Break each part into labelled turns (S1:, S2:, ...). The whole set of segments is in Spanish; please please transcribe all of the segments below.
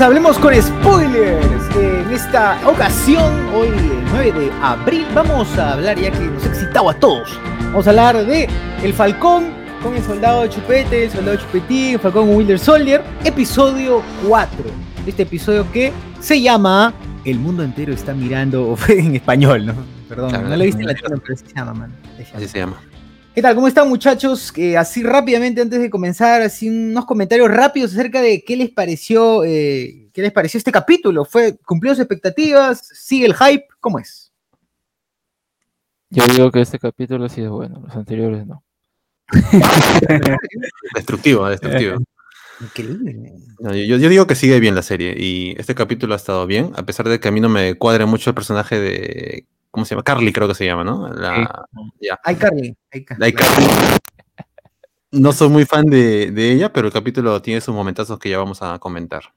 S1: Hablemos con spoilers. En esta ocasión, hoy el 9 de abril, vamos a hablar ya que nos ha excitado a todos. Vamos a hablar de El Falcón con el soldado de Chupete, el soldado de Chupetín, el Falcón con Wilder Soldier, episodio 4. Este episodio que se llama El mundo entero está mirando en español, ¿no? Perdón,
S2: Claro,
S1: no lo viste en
S2: no.
S1: latino, pero se llama, man.
S2: Así se llama.
S1: ¿Qué tal? ¿Cómo están muchachos? Eh, así rápidamente antes de comenzar, así unos comentarios rápidos acerca de qué les pareció, eh, qué les pareció este capítulo. ¿Fue cumplió sus expectativas? ¿Sigue el hype? ¿Cómo es?
S3: Yo digo que este capítulo ha sido bueno, los anteriores no.
S2: Destructivo, destructivo.
S1: Increíble.
S2: No, yo, yo digo que sigue bien la serie y este capítulo ha estado bien, a pesar de que a mí no me cuadra mucho el personaje de. ¿Cómo se llama? Carly, creo que se llama, ¿no? La, ya.
S1: Ay, Carly. ay, Carly.
S2: No soy muy fan de, de ella, pero el capítulo tiene sus momentazos que ya vamos a comentar.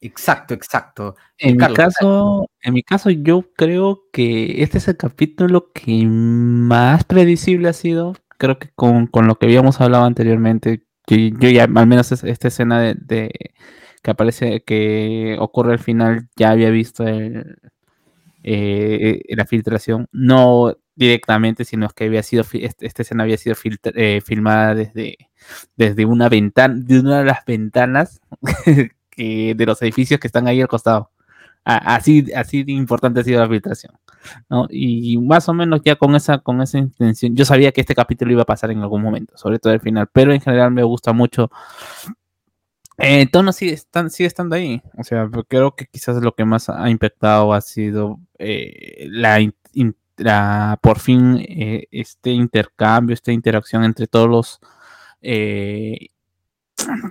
S1: Exacto, exacto.
S3: En mi caso, en mi caso, yo creo que este es el capítulo que más predecible ha sido. Creo que con, con lo que habíamos hablado anteriormente, yo, yo ya, al menos es- esta escena de, de- que aparece, que ocurre al final, ya había visto el, eh, la filtración, no directamente, sino que había sido, este- esta escena había sido filtra- eh, filmada desde, desde una ventana, de una de las ventanas que, de los edificios que están ahí al costado. Así, así de importante ha sido la filtración. ¿no? Y más o menos ya con esa, con esa intención, yo sabía que este capítulo iba a pasar en algún momento, sobre todo el final, pero en general me gusta mucho. Eh, tono sigue, estan- sigue estando ahí. O sea, creo que quizás lo que más ha impactado ha sido eh, la, in- la- por fin eh, este intercambio, esta interacción entre todos los eh,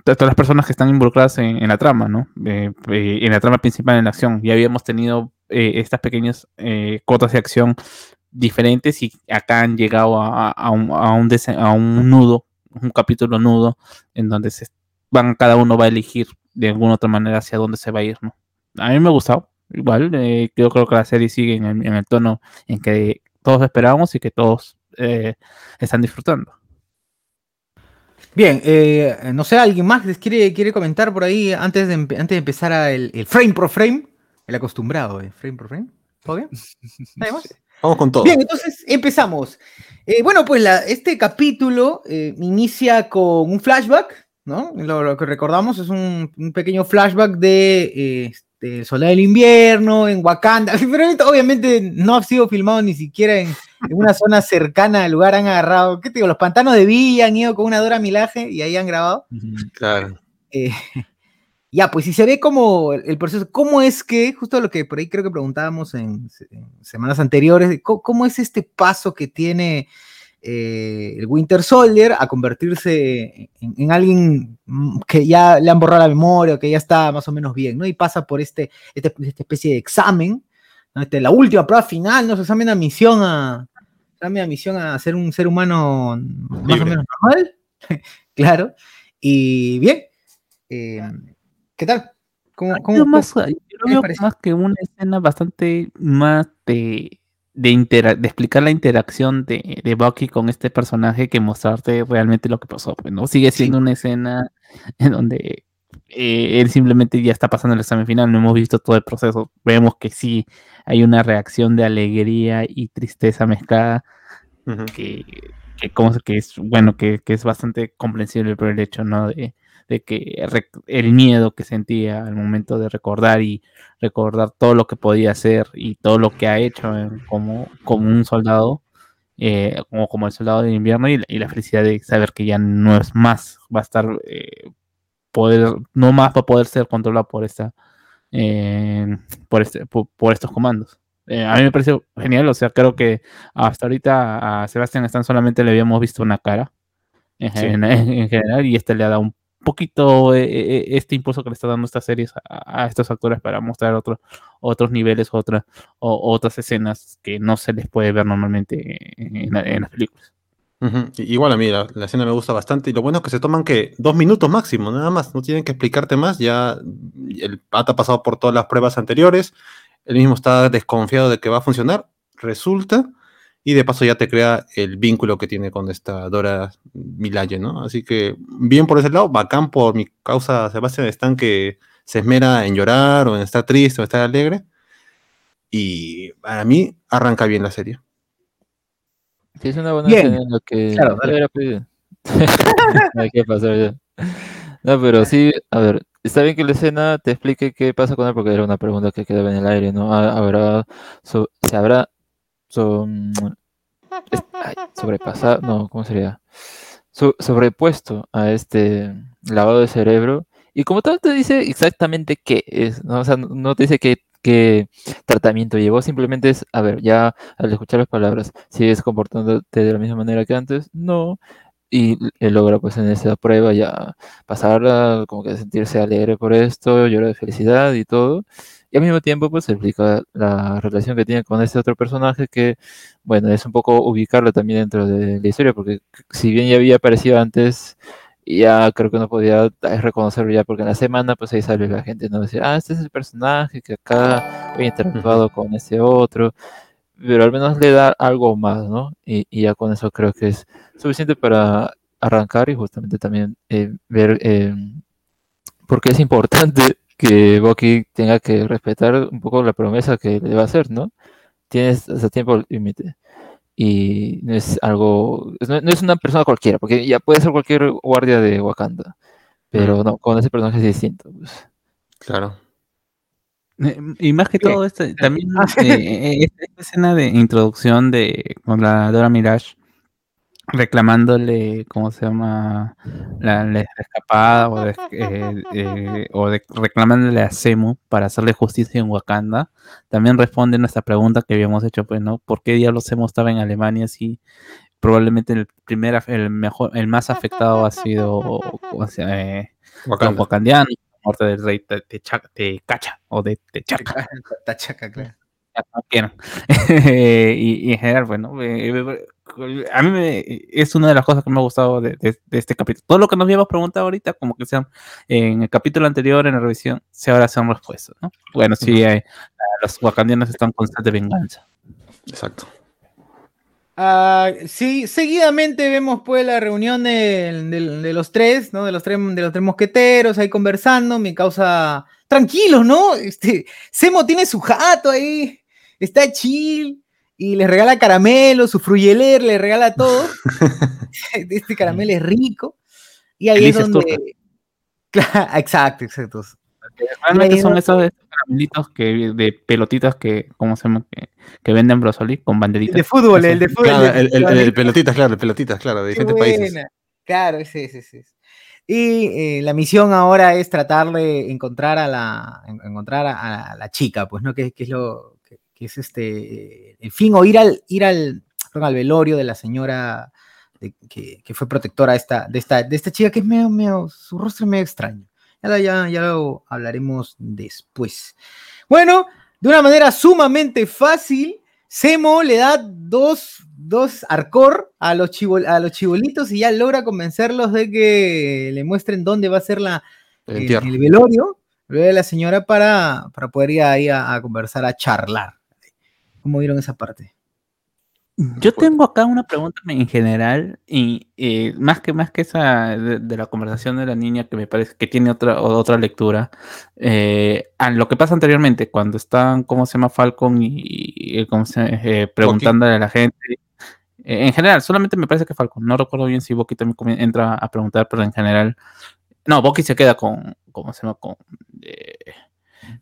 S3: todas las personas que están involucradas en, en la trama, ¿no? En la trama principal en la acción. Ya habíamos tenido eh, estas pequeñas eh, cotas de acción diferentes y acá han llegado a, a un, a, un a un nudo, un capítulo nudo, en donde se van, cada uno va a elegir de alguna otra manera hacia dónde se va a ir, ¿no? A mí me ha gustado. Igual, eh, yo creo que la serie sigue en el, en el tono en que todos esperábamos y que todos eh, están disfrutando.
S1: Bien, eh, no sé, ¿alguien más les quiere, quiere comentar por ahí antes de, antes de empezar a el, el frame por frame? El acostumbrado, eh, frame por frame. ¿Todo bien? ¿Nadie más?
S2: Vamos con todo.
S1: Bien, entonces empezamos. Eh, bueno, pues la- este capítulo eh, inicia con un flashback, ¿no? Lo, lo que recordamos es un, un pequeño flashback de eh, este, Soldado del Invierno en Wakanda. Pero obviamente no ha sido filmado ni siquiera en, en una zona cercana al lugar. Han agarrado, ¿qué te digo? Los pantanos de Villa han ido con una Dora Milaje y ahí han grabado.
S2: Claro.
S1: Eh, ya, pues si se ve como el proceso, ¿cómo es que, justo lo que por ahí creo que preguntábamos en, se- en semanas anteriores, ¿cómo, es este paso que tiene eh, el Winter Soldier a convertirse en, en alguien mm, que ya le han borrado la memoria, o que ya está más o menos bien, ¿no? Y pasa por este, este- esta especie de examen, ¿no? Este, la última prueba final, ¿no? Se examen a misión a, examen a misión a ser un ser humano más o menos normal, claro, y bien. eh, ¿Qué tal? ¿Cómo,
S3: Yo
S1: cómo-
S3: más, yo lo veo más que una escena bastante más de, de, intera- de explicar la interacción de, de Bucky con este personaje que mostrarte realmente lo que pasó. pues, ¿no? Sigue siendo una escena en donde eh, él simplemente ya está pasando el examen final, no hemos visto todo el proceso. Vemos que sí hay una reacción de alegría y tristeza mezclada que, que, como que es bueno, que, que es bastante comprensible por el hecho, ¿no? De, de que el miedo que sentía al momento de recordar y recordar todo lo que podía hacer y todo lo que ha hecho como, como un soldado, eh, como, como el soldado de invierno y, la- y la felicidad de saber que ya no es más, va a estar, eh, poder, no más va a poder ser controlado por esta, eh, por, este, por, por estos comandos. Eh, a mí me pareció genial, o sea, creo que hasta ahorita a Sebastián Stan solamente le habíamos visto una cara en,
S2: Sí.
S3: gen- en general y este le ha dado un poquito eh, eh, este impulso que le está dando estas series a, estos actores para mostrar otros otros niveles, otra, o, otras escenas que no se les puede ver normalmente en, la- en las películas.
S2: Igual a mí la, la escena me gusta bastante y lo bueno es que se toman que dos minutos máximo, nada más, no tienen que explicarte más, ya el pata ha pasado por todas las pruebas anteriores, él mismo está desconfiado de que va a funcionar, resulta, y de paso ya te crea el vínculo que tiene con esta Dora Milaje, ¿no? Así que bien por ese lado, bacán por mi causa Sebastián Stan que se esmera en llorar o en estar triste o estar alegre, y para mí arranca bien la serie.
S4: Sí, es una buena
S1: Bien.
S4: escena en la que.
S1: Claro,
S4: Hay que pasar ya. No, pero sí, a ver, está bien que la escena te explique qué pasa con él, porque era una pregunta que quedaba en el aire, ¿no? Ha- Habrá, so- se habrá so- sobrepasado, no, ¿cómo sería? So- sobrepuesto a este lavado de cerebro, y como tal te dice exactamente qué es, ¿no? O sea, no- no te dice qué, qué tratamiento llevó, simplemente es, a ver, ya al escuchar las palabras, ¿sigues comportándote de la misma manera que antes? No. Y él logra pues en esa prueba ya pasarla, como que sentirse alegre por esto, llorar de felicidad y todo. Y al mismo tiempo pues explica la relación que tiene con este otro personaje que, bueno, es un poco ubicarlo también dentro de la historia, porque si bien ya había aparecido antes, ya creo que no podía reconocerlo ya, porque en la semana pues ahí sale la gente, ¿no? Decir, ah, este es el personaje que acá había interactuado con este otro pero al menos le da algo más, ¿no? Y, y ya con eso creo que es suficiente para arrancar y justamente también eh, ver eh, por qué es importante que Bucky tenga que respetar un poco la promesa que le va a hacer, ¿no? Tienes hasta tiempo límite. Y no es algo, no, no es una persona cualquiera, porque ya puede ser cualquier guardia de Wakanda, pero no, con ese personaje es distinto. pues.
S2: Claro.
S3: Eh, Y más que
S1: Bien.
S3: todo, este, también eh, eh, esta esta escena de introducción de con la Dora Mirage reclamándole, ¿cómo se llama? La, la escapada o de, eh, eh, o de reclamándole a Semu para hacerle justicia en Wakanda. También responde nuestra pregunta que habíamos hecho, pues, ¿no? ¿Por qué diablos Semu estaba en Alemania si probablemente el primer, af- el mejor, el más afectado ha sido, o sea, eh, los
S2: Wakanda.
S3: wakandianos, la muerte del rey Techa- Tecacha o de Techaca
S1: Tachaca, claro.
S3: quieran. y, y en general, bueno, eh, eh, a mí me- es una de las cosas que me ha gustado de, de- de este capítulo. Todo lo que nos habíamos preguntado ahorita, como que sean en el capítulo anterior, en la revisión, se ahora se han respuestas, ¿no? Bueno, sí, eh, los wakandianos están en constante venganza.
S2: Exacto.
S1: Ah, sí, seguidamente vemos pues la reunión de, de- de los tres, ¿no? De los tres, de los tres mosqueteros ahí conversando, mi causa tranquilos, ¿no? Este, Semo tiene su jato ahí, está chill y les regala caramelo, su fruyeler, le regala todo. este caramelo es rico. Y ahí es donde... Claro, exacto, exacto.
S3: Realmente son esos, estos caramelitos que, de pelotitas que, ¿cómo se llama? Que, que venden Brosoli con
S1: El
S3: banderitas.
S1: de fútbol,
S3: Así.
S1: el de fútbol.
S2: Claro,
S1: el de
S2: el, el-
S1: fútbol.
S2: el pelotitas, claro, el pelotitas, claro, de
S1: Qué
S2: diferentes países.
S1: Claro, ese es, ese es. Y eh, la misión ahora es tratar de encontrar a la, en- encontrar a, a la chica, pues, ¿no? Que, que es lo, que, es este, el fin, o ir al, ir al, perdón, al velorio de la señora de- que, que fue protectora de esta, de esta, de esta chica que es medio, medio, su rostro es medio extraño. Ya, lo- ya, ya lo hablaremos después. Bueno, de una manera sumamente fácil, Semo le da dos, dos arcor a los, chibol- a los chibolitos y ya logra convencerlos de que le muestren dónde va a ser la,
S2: el
S1: velorio de la señora para, para poder ir ahí a, a conversar, a charlar. ¿Cómo vieron esa parte?
S3: Yo tengo acá una pregunta en general y eh, más que más que esa de, de la conversación de la niña que me parece que tiene otra otra lectura eh, a lo que pasa anteriormente cuando están cómo se llama Falcon y, y, cómo se eh, preguntándole a la gente. Eh, en general solamente me parece que Falcon no recuerdo bien si Bucky también entra a preguntar pero en general no Bucky se queda con cómo se llama con eh,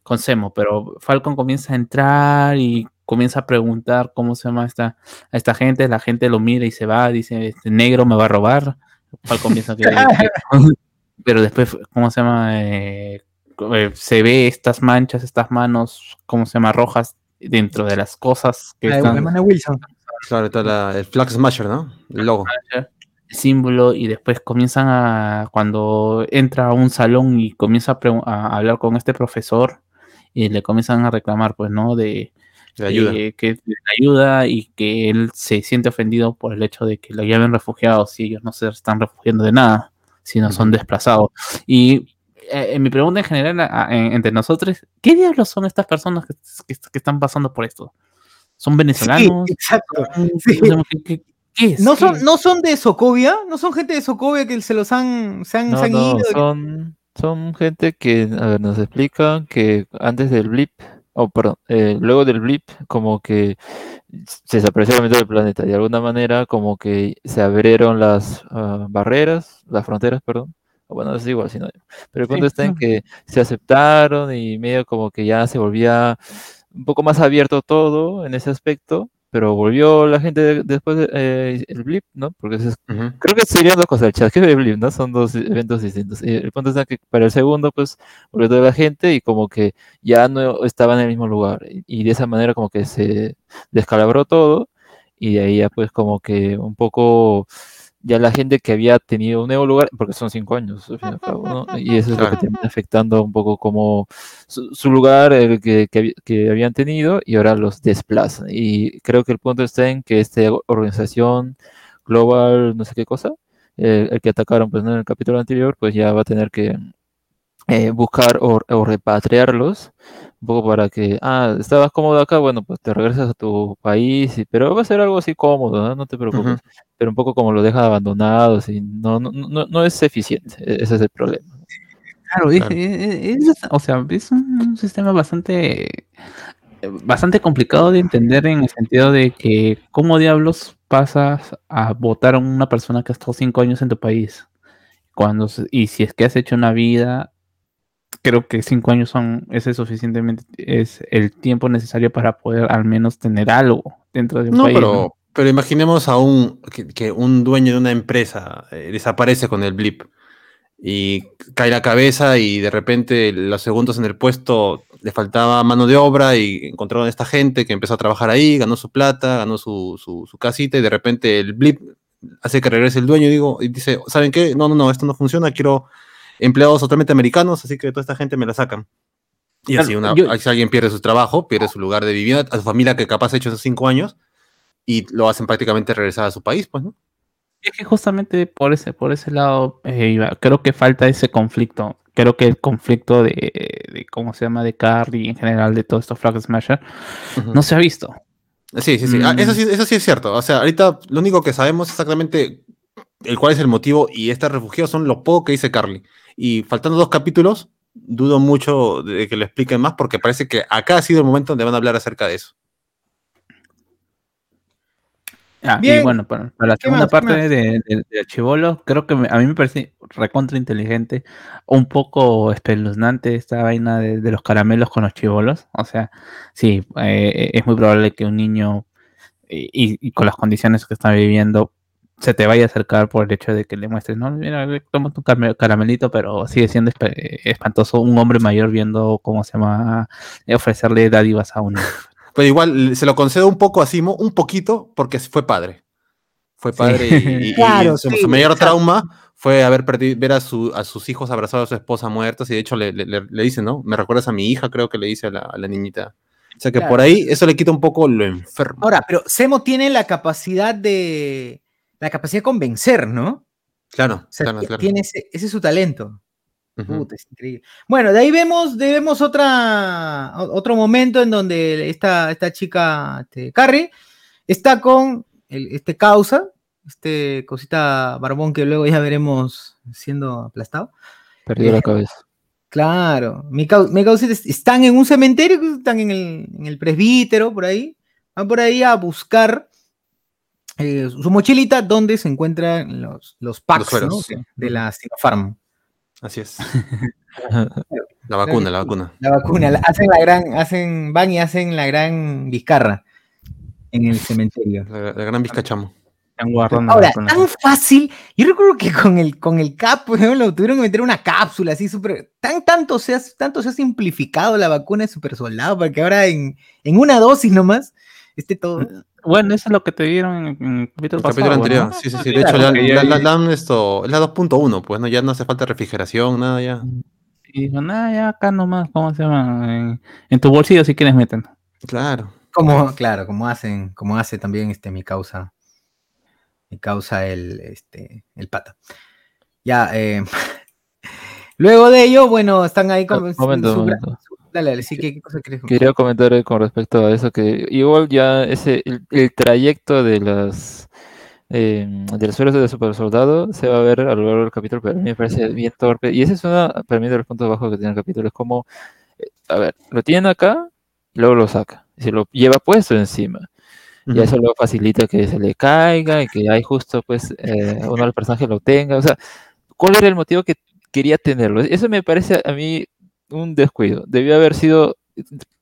S3: con Semo pero Falcon comienza a entrar y comienza a preguntar cómo se llama esta a esta gente, la gente lo mira y se va, dice, este negro me va a robar, Falcon piensa que, que- pero después, ¿cómo se llama? Eh, eh, se ve estas manchas, estas manos, ¿cómo se llama? Rojas, dentro de las cosas que
S1: La de
S3: están
S1: Wilson.
S2: Claro, está la- el Flag Smasher, ¿no? El logo.
S3: el símbolo y después comienzan a, cuando entra a un salón y comienza a hablar con este profesor y le comienzan a reclamar, pues, ¿no? De
S2: Ayuda.
S3: eh, que le ayuda y que él se siente ofendido por el hecho de que lo llamen refugiados y ellos no se están refugiando de nada, sino son
S2: Ujú.
S3: desplazados. Y eh, mi pregunta en general a- a- en- entre nosotros, ¿qué diablos son estas personas que, que- que están pasando por esto? ¿Son venezolanos?
S1: Sí, exacto.
S3: ¿Son-
S1: Sí.
S3: ¿Qué, qué- qué es?
S1: ¿No
S3: ¿Qué
S1: son,
S3: es?
S1: ¿No son de Socovia? ¿No son gente de Socovia que se los han, se han,
S4: No,
S1: se han
S4: no,
S1: ido?
S4: son, son gente que, a ver, nos explican que antes del blip, o perdón, eh, luego del blip, como que se desapareció la mitad del planeta. De alguna manera, como que se abrieron las ah, barreras, las fronteras, perdón. Bueno, es igual, si no. Pero el punto
S1: Sí.
S4: está en que se aceptaron y medio como que ya se volvía un poco más abierto todo en ese aspecto. Pero volvió la gente de- después del blip, ¿no? Porque es. Creo que serían dos cosas, el chasqueo y el blip, ¿no? Son dos eventos distintos. Y el punto es que para el segundo, pues, volvió toda la gente y como que ya no estaba en el mismo lugar. Y, y de esa manera como que se descalabró todo y de ahí ya pues como que un poco ya la gente que había tenido un nuevo lugar, porque son cinco años, al fin y al cabo, ¿no? Y eso es lo que termina afectando un poco como su, su lugar el que, que, que habían tenido y ahora los desplazan. Y creo que el punto está en que esta organización global, no sé qué cosa, eh, el que atacaron pues, ¿no? en el capítulo anterior, pues ya va a tener que eh, buscar o, o repatriarlos, un poco para que, ah, estabas cómodo acá, bueno, pues te regresas a tu país, y- pero va a ser algo así cómodo, ¿no? No te preocupes, pero un poco como lo dejan abandonados y no, no, no, no es eficiente, e- ese es el problema.
S3: Claro,
S2: Claro.
S3: es- es- o sea, es un sistema bastante, bastante complicado de entender en el sentido de que cómo diablos pasas a votar a una persona que ha estado cinco años en tu país. Cuando, y si es que has hecho una vida, creo que cinco años son ese suficientemente, es el tiempo necesario para poder al menos tener algo dentro de un
S2: No,
S3: país.
S2: pero,
S3: ¿no?
S2: pero imaginemos a un que, que un dueño de una empresa eh, desaparece con el blip y cae la cabeza y de repente los segundos en el puesto le faltaba mano de obra y encontraron a esta gente que empezó a trabajar ahí, ganó su plata, ganó su, su, su casita y de repente el blip hace que regrese el dueño y digo y dice, ¿saben qué? No, no, no, esto no funciona, quiero empleados totalmente americanos, así que toda esta gente me la sacan. Y
S3: Claro,
S2: así una,
S3: yo-
S2: si alguien pierde su trabajo, pierde su lugar de vivienda, a su familia que capaz ha hecho esos cinco años, y lo hacen prácticamente regresar a su país, pues, ¿no?
S3: Es que justamente por ese, por ese lado eh, creo que falta ese conflicto. Creo que el conflicto de, de ¿cómo se llama? de Carrie y en general de todos estos Flag Smasher no se ha visto.
S2: Sí, sí, sí. Ah, eso
S3: Mm.
S2: sí. Eso sí es cierto. O sea, ahorita lo único que sabemos exactamente el cuál es el motivo y este refugiado son lo poco que dice Carly. Y faltando dos capítulos, dudo mucho de que lo expliquen más porque parece que acá ha sido el momento donde van a hablar acerca de eso.
S3: Ah, y
S1: Bien.
S3: bueno, para, para la
S1: ¿Qué
S3: segunda parte de, de, de Chibolo, creo que me- a mí me parece recontra inteligente, un poco espeluznante esta vaina de, de los caramelos con los chivolos. O sea, sí, eh, es muy probable que un niño, y, y- y con las condiciones que está viviendo, se te vaya a acercar por el hecho de que le muestres, no, mira, toma tu caramelito, pero sigue siendo espantoso un hombre mayor viendo cómo se llama, ofrecerle dádivas a un niño.
S2: Pero igual se lo concedo un poco a Simo, un poquito, porque fue padre. Fue padre y, y- y
S1: Claro,
S2: su,
S1: sí,
S2: su mayor
S1: exacto.
S2: trauma fue haber perdido, ver a, su- a sus hijos abrazados a su esposa muertos y de hecho le, le, le- le dice, ¿no? Me recuerdas a mi hija, creo que le dice a la, a la niñita. O sea que
S1: Claro.
S2: por ahí eso le quita un poco lo enfermo.
S1: Ahora, pero Semo tiene la capacidad de. La capacidad de convencer, ¿no?
S2: claro,
S1: O sea,
S2: claro, claro.
S1: tiene ese, ese es su talento. Puta, es increíble. Bueno, de ahí vemos, de- vemos otra, otro momento en donde esta, esta chica, este, Carrie, está con el- este causa, este cosita barbón que luego ya veremos siendo aplastado.
S4: Perdió la cabeza.
S1: Claro, mi, cau- mi causa es- están en un cementerio, están en el, en el presbítero, por ahí, van por ahí a buscar eh, su mochilita donde se encuentran los, los packs de, de la Sinopharm.
S2: Así es. La vacuna, la vacuna.
S1: La vacuna, la- hacen la gran, hacen, van y hacen la gran vizcarra en el cementerio.
S2: La, la gran
S3: guardando
S1: Ahora, tan fácil. Yo recuerdo que con el, con el cap, ejemplo, tuvieron que meter una cápsula así súper. Tan tanto se, ha, tanto se ha simplificado la vacuna de super soldado para que ahora en, en una dosis nomás esté todo.
S3: Bueno, eso es lo que te dieron en, en el capítulo
S2: El
S3: pasado.
S2: capítulo anterior,
S3: ¿no?
S2: sí, sí, sí. De hecho, la, la, la- esto, es la 2.1, pues, ¿no? Ya no hace falta refrigeración, nada ya.
S3: Y dijo, nada, ya acá nomás, ¿cómo se llama? En, en tu bolsillo si quieres meten.
S2: Claro.
S1: Como, claro, como hacen, como hace también este mi causa. Mi causa el, este, el pata. Ya, eh, luego de ello, bueno, están ahí con.
S4: Momento,
S1: su-
S4: momento.
S1: Dale, dale, sí, ¿qué, qué cosa quieres
S4: Quería comentar con respecto a eso que igual ya ese el, el trayecto de las eh, del suelo de super soldado se va a ver a lo largo del capítulo, pero a mí me parece bien torpe. Y ese es uno para mí de los puntos bajos que tiene el capítulo. Es como, eh, a ver, lo tiene acá y luego lo saca. Y se lo lleva puesto encima. Y eso lo facilita que se le caiga y que ahí justo pues eh, uno de los personajes lo tenga. O sea, ¿cuál era el motivo que quería tenerlo? Eso me parece a mí un descuido. Debió haber sido,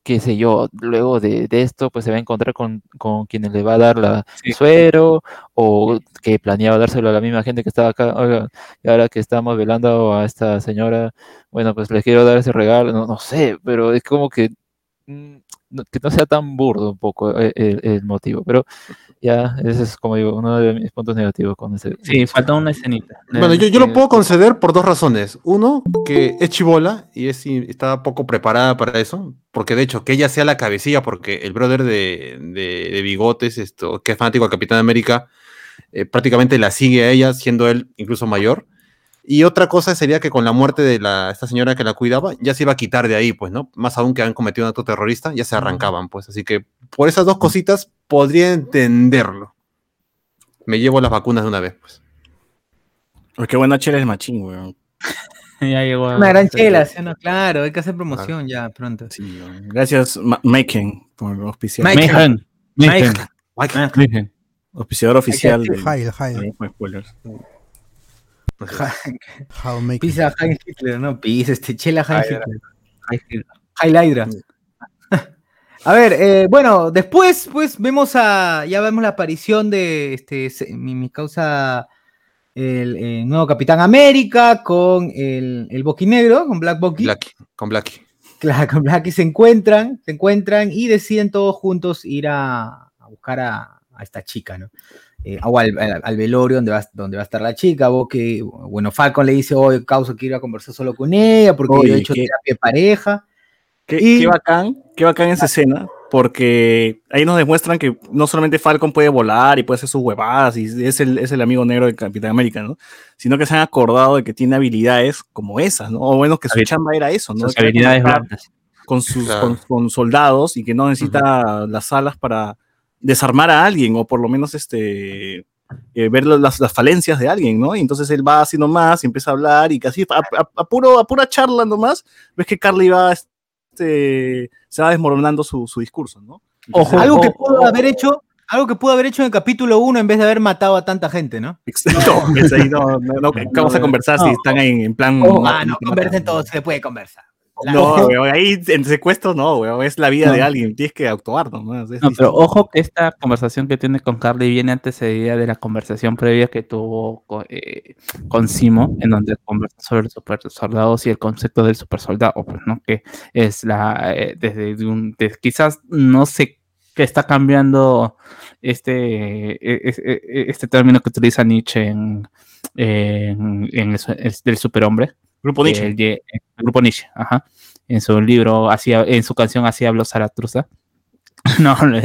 S4: qué sé yo, luego de, de esto pues se va a encontrar con, con quienes le va a dar la
S3: Sí.
S4: suero o que planeaba dárselo a la misma gente que estaba acá. Oiga, y ahora que estamos velando a esta señora, bueno, pues le quiero dar ese regalo. No, no sé, pero es como que mm, que no sea tan burdo un poco eh, el, el motivo, pero ya ese es como digo uno de mis puntos negativos con ese.
S3: Sí, falta una escenita.
S2: Bueno, yo, yo lo
S3: Eh,
S2: puedo conceder por dos razones. Uno, que es chivola y es, y está poco preparada para eso. Porque de hecho, que ella sea la cabecilla, porque el brother de, de- de bigotes, esto, que es fanático del Capitán América, eh, prácticamente la sigue a ella, siendo él incluso mayor. Y otra cosa sería que con la muerte de la, esta señora que la cuidaba, ya se iba a quitar de ahí, pues, ¿no? Más aún que han cometido un acto terrorista, ya se arrancaban, pues. Así que por esas dos cositas podría entenderlo. Me llevo las vacunas de una vez, pues.
S5: Uy, qué buena chela es machín, weón.
S3: Ya llegó. a-
S1: Una gran chela, ¿sí o no? Claro, hay que hacer promoción ya pronto.
S5: Sí. Gracias, Ma- Maken, por auspiciar.
S3: Mejan.
S1: Mike.
S3: Mejan.
S5: Auspiciador oficial. de- con spoilers.
S1: Pizza Heinz Hitler, no, pizza, este chela Heinz
S3: ya.
S1: Hitler. Heil Hydra. A ver, eh, bueno, después, pues, vemos a, ya vemos la aparición de, este, mi, mi causa, el, eh, nuevo Capitán América con el, el Boquinegro, con Black Bucky.
S2: Blackie, con Blackie.
S1: Claro, con Blackie se encuentran, se encuentran y deciden todos juntos ir a, a buscar a, a esta chica, ¿no? Eh, o al, al- al velorio donde va, donde va a estar la chica, Bucky, bueno, Falcon le dice, oye, causa, quiero ir a conversar solo con ella porque yo
S5: Oye,
S1: he hecho
S5: qué-
S1: terapia de pareja.
S5: Qué,
S1: Y-
S5: qué bacán, qué bacán esa escena, porque ahí nos demuestran que no solamente Falcon puede volar y puede hacer sus huevadas y es el, es el amigo negro del Capitán América, ¿no? Sino que se han acordado de que tiene habilidades como esas, ¿no? O bueno, que su chamba era eso, ¿no?
S3: Sus
S5: Que
S3: habilidades
S5: con sus
S2: Claro.
S5: con, con soldados y que no necesita las alas para desarmar a alguien o por lo menos este eh, ver las, las falencias de alguien, ¿no? Y entonces él va haciendo más y empieza a hablar y casi a, a- a puro, a pura charla nomás, ves que Carly va, este, se va desmoronando su, su discurso, ¿no?
S3: Ojo,
S1: Algo que
S3: ojo,
S1: pudo haber hecho, algo que pudo haber hecho en el capítulo 1 en vez de haber matado a tanta gente, ¿no?
S5: No, es ahí, no, no, no, vamos a conversar si
S3: no.
S5: están en, en plan...
S1: Oh,
S5: mata,
S1: ah, no,
S5: mata,
S1: conversen todos, se puede conversar.
S5: No, weón, ahí en secuestro no, weón, es la vida
S3: No.
S5: de alguien, tienes que actuar nomás.
S3: No, pero ojo que esta conversación que tiene con Carly viene antecedida de la conversación previa que tuvo con, eh, con Simo, en donde conversa sobre los super soldados y el concepto del super soldado, pues, ¿no? Que es la, eh, desde de un, de- quizás no sé qué está cambiando este, eh, es- eh, eh, este término que utiliza Nietzsche en, en, en el, del superhombre,
S5: Grupo
S3: que
S5: Nietzsche.
S3: el grupo Nietzsche, ajá. En su libro, hacía, en su canción Así habló Zaratustra. No,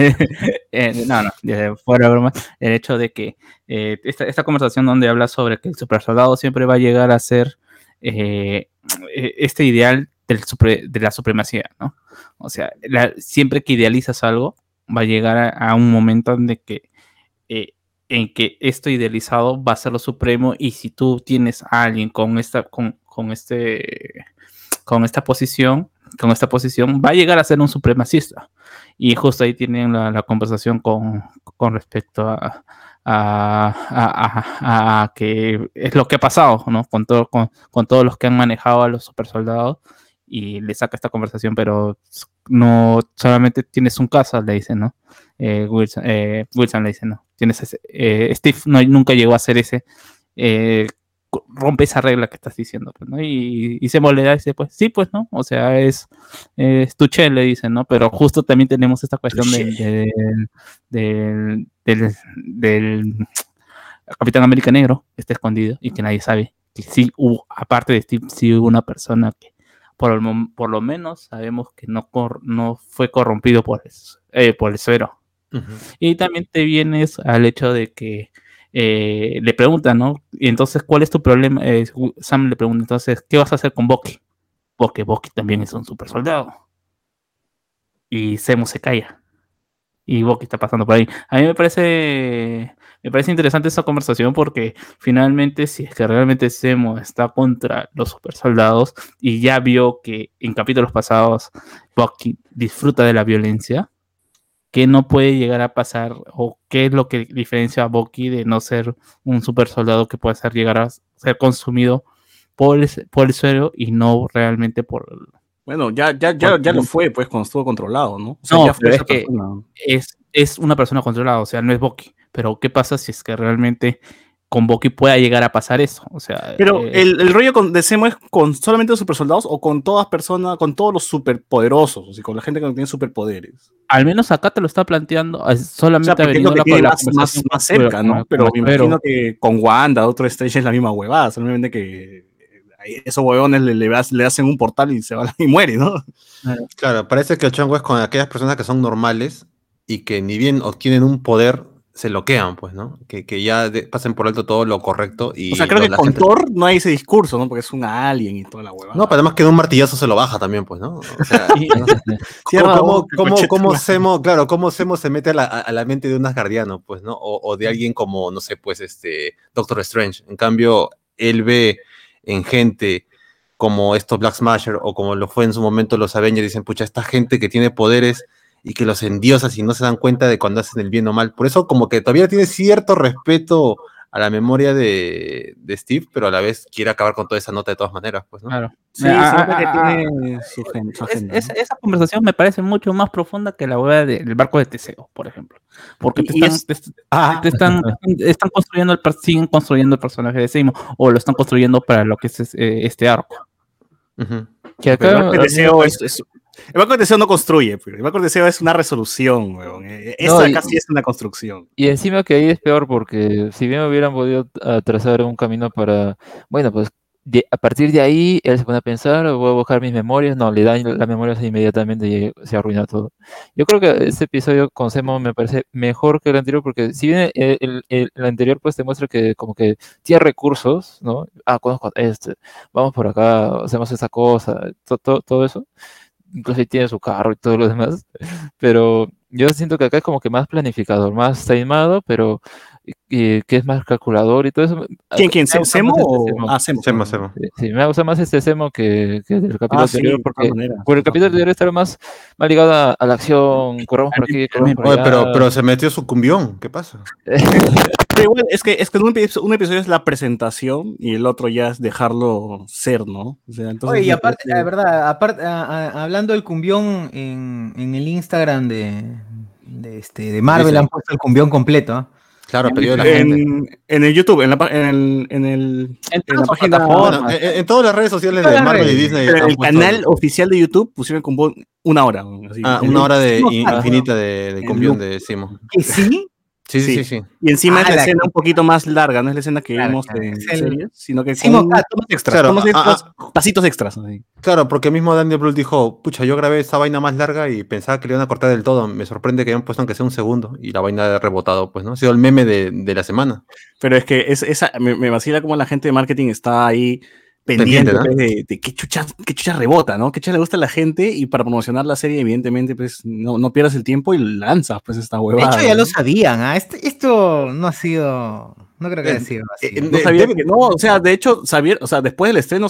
S3: eh, no, no, de- fuera de broma. El hecho de que eh, esta, esta conversación donde habla sobre que el super soldado siempre va a llegar a ser eh, eh, este ideal del supre- de la supremacía, ¿no? O sea, la- siempre que idealizas algo, va a llegar a, un momento en que eh, en que esto idealizado va a ser lo supremo y si tú tienes a alguien con esta con, con este con esta posición con esta posición va a llegar a ser un supremacista y justo ahí tienen la, conversación con, con respecto a, a, a- que es lo que ha pasado ¿no? con, todo, con, con todos los que han manejado a los super soldados y le saca esta conversación, pero no solamente tienes un caso, le dice, ¿no? Eh, Wilson, eh, Wilson le dice, no, tienes ese, eh, Steve no, nunca llegó a hacer ese, eh, rompe esa regla que estás diciendo, pues, ¿no? Y, y se molesta y dice, pues sí, pues, ¿no? O sea, es, es Tuchel, le dicen, ¿no? Pero justo también tenemos esta cuestión del, del, del, del- del Capitán América Negro, que está escondido y que nadie sabe que sí hubo, aparte de Steve, sí hubo una persona que por, el por lo menos sabemos que no, cor- no fue corrompido por el, eh, por el suero. Y también te vienes al hecho de que eh, le preguntan, ¿no? Y entonces, ¿cuál es tu problema? Eh, Sam le pregunta, entonces, ¿qué vas a hacer con Bucky? Porque Bucky también es un super soldado. Y Semo se calla. Y Bucky está pasando por ahí. A mí me parece, me parece interesante esa conversación porque finalmente, si es que realmente Semo está contra los super soldados y ya vio que en capítulos pasados Bucky disfruta de la violencia, ¿qué no puede llegar a pasar o qué es lo que diferencia a Bucky de no ser un super soldado que puede ser llegar a ser consumido por el, por el suelo y no realmente por
S5: Bueno, ya, ya, ya, ya lo fue, pues, cuando estuvo controlado, ¿no? O sea,
S3: No,
S5: ya fue
S3: pero es que-
S5: persona.
S3: es, es una persona controlada, o sea, no es Bucky. Pero ¿qué pasa si es que realmente con Bucky pueda llegar a pasar eso? O sea,
S5: Pero
S3: eh,
S5: el, el rollo con, de Semo es con solamente los supersoldados o con todas personas, con todos los superpoderosos, o sea, con la gente que no tiene superpoderes.
S3: al menos acá te lo está planteando eh,
S5: O
S3: solamente
S5: sea, es lo que
S3: la-
S5: tiene
S3: la
S5: más, cerca, ¿no? Pero me imagino que con Wanda, otro Strange es la misma huevada, solamente que eh, esos huevones le, le, le hacen un portal y se va y muere, ¿no?
S2: Claro, parece que el chongo es con aquellas personas que son normales y que ni bien obtienen un poder, se bloquean, pues, ¿no? Que, que ya de- pasen por alto todo lo correcto y...
S5: O sea, creo
S2: no,
S5: que con
S2: gente-
S5: Thor no hay ese discurso, ¿no? Porque es un alien y toda la huevada.
S2: No, pero además que de un martillazo se lo baja también, pues, ¿no? O sea,
S3: Y-
S2: ¿no?
S5: Cierra
S2: ¿Cómo,
S5: boca,
S2: cómo, cómo. Semo, claro, cómo Semo se mete a la, a la mente de un asgardiano, pues, ¿no? O, o de alguien como, no sé, pues, este, Doctor Strange. En cambio, él ve en gente como estos Black Smasher o como lo fue en su momento los Avengers, dicen, pucha, esta gente que tiene poderes y que los endiosas y no se dan cuenta de cuando hacen el bien o mal. Por eso como que todavía tiene cierto respeto a la memoria de, de Steve, pero a la vez quiere acabar con toda esa nota de todas maneras, pues, ¿no?
S3: Claro.
S5: Sí,
S3: Ah,
S5: que tiene su, gen- su
S3: Es-
S5: agenda.
S3: es-
S5: ¿no?
S3: esa conversación me parece mucho más profunda que la hueá del barco de Teseo, por ejemplo. Porque te están,
S5: es-
S3: te-
S5: Ah,
S3: te están, están construyendo el, siguen construyendo el personaje de Seymour, o lo están construyendo para lo que es eh, este arco.
S4: Que
S5: Pero el
S4: acá,
S5: barco de Teseo es, es- el barco de Teseo no construye, pero el barco de Teseo es una resolución, weón. Eh, Esto
S4: No,
S5: sí es una construcción.
S4: Y encima que ahí es peor porque si bien hubieran podido trazar un camino para, bueno, pues de- a partir de ahí él se pone a pensar, voy a buscar mis memorias, no, le dan las memorias inmediatamente y se arruina todo. Yo creo que este episodio con Semo me parece mejor que el anterior porque si bien el, el- el- el anterior pues te muestra que como que tiene recursos, ¿no? Ah, conozco este, vamos por acá, hacemos esa cosa, to- to- todo eso. Incluso tiene su carro y todo lo demás. Pero yo siento que acá es como que más planificador, más timado, pero y- que es más calculador y todo eso.
S5: ¿Quién, quién? ¿Semo
S4: este
S5: o...?
S4: Semo.
S5: Ah, Semo.
S2: Semo, Semo.
S4: Sí, Sí, me gusta más este Semo que, que del capítulo
S5: Ah, sí,
S4: anterior,
S5: de
S4: porque el capítulo anterior estaba más, más ligado a, a la acción, corremos por aquí, corremos por
S2: Oye,
S4: allá.
S2: pero, pero se metió su cumbión, ¿qué pasa?
S5: Pero igual, es que, es que un, episodio, un episodio es la presentación y el otro ya es dejarlo ser, ¿no? O sea, entonces,
S1: Oye, y aparte, la verdad, aparte, a- a- hablando del cumbión en, en el Instagram de, de, este, de Marvel han puesto el cumbión completo. ¿ah?
S2: Claro, pedido de la gente.
S5: en, en el YouTube, en la, en el, en el,
S3: En
S5: en
S3: todas
S5: la página.
S2: Bueno, en, en todas las redes sociales de Marvel y. Disney.
S5: en
S2: han
S5: el
S2: puesto-
S5: canal oficial de YouTube pusieron con una hora. así.
S2: Ah,
S5: El-
S2: una hora de infinita de, de de Simo.
S1: Que sí,
S2: Sí, sí,
S5: Sí.
S2: sí.
S5: Y encima es
S1: Ah,
S5: la
S1: la
S5: escena
S1: que-
S5: un poquito más larga, no es la escena que
S1: Claro,
S5: vimos
S1: claro,
S5: en
S1: es el-
S5: series, sino que con
S1: Cat.
S5: tomas extras,
S2: Claro,
S5: tomas
S2: ah,
S5: extras, pasitos extras. así.
S2: Claro, porque mismo Daniel Brühl dijo, pucha, yo grabé esa vaina más larga y pensaba que le iban a cortar del todo. Me sorprende que hayan puesto aunque sea un segundo y la vaina ha rebotado, pues, ¿no? Ha sido el meme de, de la semana.
S5: Pero es que es, esa, me, me vacila como la gente de marketing está ahí
S2: Pendiente,
S5: pendiente
S2: ¿no?
S5: pues, de, de qué chucha, qué chucha rebota, ¿no? Qué chucha le gusta a la gente y para promocionar la serie, evidentemente, pues no, no pierdas el tiempo y lanzas pues esta
S1: de
S5: huevada.
S1: hecho ya
S5: ¿no?
S1: lo sabían. ¿ah? Este- esto no ha sido, no creo que haya sido así.
S2: eh,
S5: No sabía que- no, o sea, de hecho, sabía, o sea, después del estreno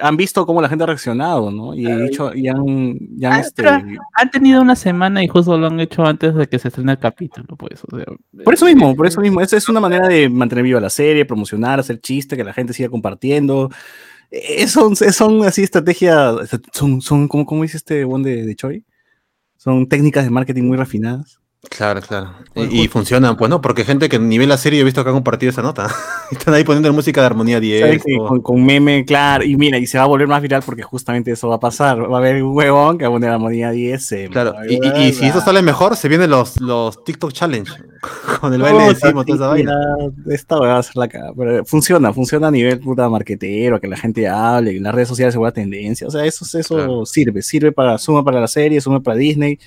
S5: han visto cómo la gente ha reaccionado, ¿no? Y, he y han, y han,
S3: Ah,
S5: este,
S3: Han tenido una semana y justo lo han hecho antes de que se estrene el capítulo, pues. O sea,
S5: Por eso mismo, por eso mismo. Es, es una manera de mantener viva la serie, promocionar, hacer chiste, que la gente siga compartiendo. eh, son, son así estrategias, son, son como, como dice este one de, de Choi, son técnicas de marketing muy refinadas.
S2: Claro, claro. Y, y funcionan, pues no, porque gente que ni ve la serie he visto que ha compartido esa nota. Están ahí poniendo música de armonía 10.
S5: ¿Sabes que
S2: o-
S5: con, con meme, claro, y mira, y se va a volver más viral porque justamente eso va a pasar. Va a haber un huevón que va a poner armonía 10. eh,
S2: Claro, y, y- y si eso sale mejor, se vienen los, los TikTok Challenge. Con el baile de Simo, toda esa vaina.
S5: Ya, Esta va a ser la cara. Pero funciona, funciona a nivel puta marquetero, que la gente hable, en las redes sociales se vuelva tendencia. O sea, eso, eso
S2: Claro.
S5: sirve, sirve para, suma para la serie, suma para Disney,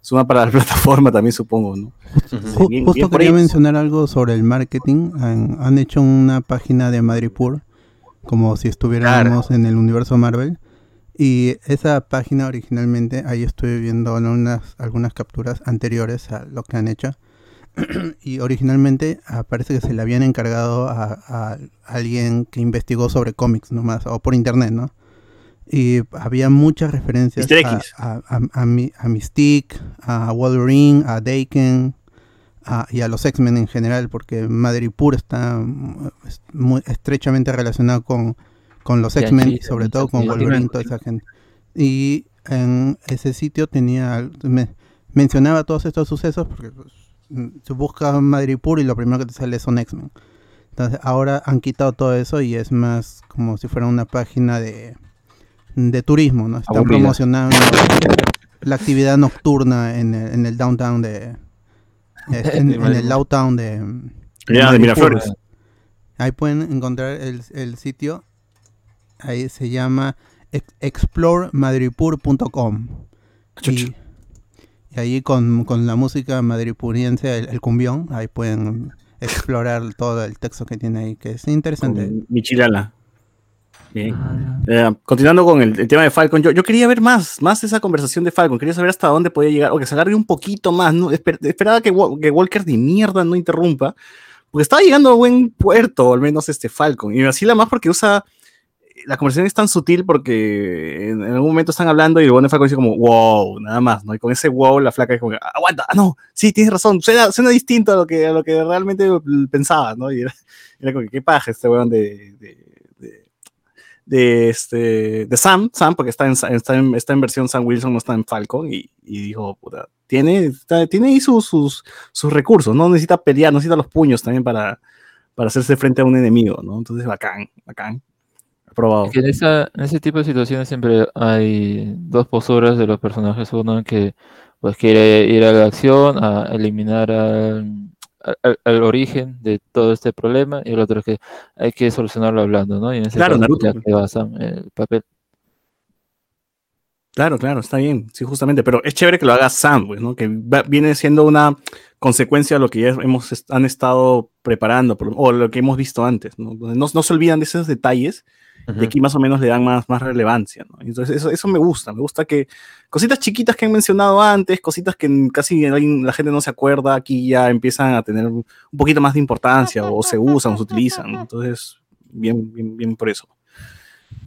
S5: suma para la plataforma también, supongo, ¿no? Bien-
S6: justo
S5: bien
S6: quería mencionar algo sobre el marketing. Han, han hecho una página de Madripoor, como si estuviéramos en el universo Marvel. Y esa página originalmente, ahí estoy viendo algunas, algunas capturas anteriores a lo que han hecho. y originalmente ah, parece que se le habían encargado a, a alguien que investigó sobre cómics nomás, o por internet, ¿no? Y había muchas referencias a, a, a- a Mystique, a Wolverine, a Daken a- y a los X-Men en general, porque Madripoor está mm, muy estrechamente relacionado con, con los
S4: Y
S6: X-Men y sobre todo con Wolverine, toda esa gente. Y en ese sitio tenía, me- mencionaba todos estos sucesos porque pues, mm, se busca Madripoor y lo primero que te sale son X-Men. Entonces ahora han quitado todo eso y es más como si fuera una página de, de turismo, ¿no? Están
S3: Aburrida.
S6: promocionando la actividad nocturna en el, en el downtown de... eh, en, en el downtown de...
S5: Ya, de
S6: Madripoor.
S5: Miraflores.
S6: Ahí pueden encontrar el, el sitio. Ahí se llama ex- exploremadripur.com. Y, y ahí con, con la música madripuriense, el, el cumbión, ahí pueden explorar todo el texto que tiene ahí, que es interesante.
S5: Con Michilala. Bien. Eh, continuando con el, el tema de Falcon, yo, yo quería ver más, más esa conversación de Falcon, quería saber hasta dónde podía llegar, o que se alargue un poquito más, ¿no? Esper- esperaba que, Wa- que Walker de mierda no interrumpa, porque estaba llegando a buen puerto, al menos este Falcon, y me vacila más porque usa, la conversación es tan sutil porque en, en algún momento están hablando y el bueno de Falcon dice como, wow, nada más, ¿no? Y con ese wow la flaca es como, aguanta, ah, no, sí, tienes razón, suena, suena distinto a lo, que, a lo que realmente pensaba, ¿no? Y era, era como que, qué paja este weón de de este de Sam, Sam porque está en, está en, está en versión Sam Wilson, no está en Falcon y, y dijo, puta, tiene, tiene ahí sus, sus, recursos, no necesita pelear, necesita los puños también para, para hacerse frente a un enemigo, ¿no? Entonces, bacán, bacán. Aprobado.
S4: En, esa- en ese tipo de situaciones siempre hay dos posturas de los personajes. Uno que pues quiere ir a la acción, a eliminar al, al- al origen de todo este problema, y el otro es que hay que solucionarlo hablando, ¿no? Y en ese
S5: Claro,
S4: caso,
S5: Naruto, pues.
S4: el papel.
S5: Claro, claro, está bien, sí, justamente, pero es chévere que lo haga Sam, pues, ¿no? Que va- viene siendo una consecuencia de lo que ya hemos han estado preparando, por- o lo que hemos visto antes, ¿no? No, no se olvidan de esos detalles y aquí más o menos le dan más, más relevancia, ¿no? Entonces eso, eso me gusta, me gusta que cositas chiquitas que han mencionado antes, cositas que casi la gente no se acuerda, aquí ya empiezan a tener un poquito más de importancia o se usan o se utilizan, ¿no? Entonces, bien, bien, bien por eso.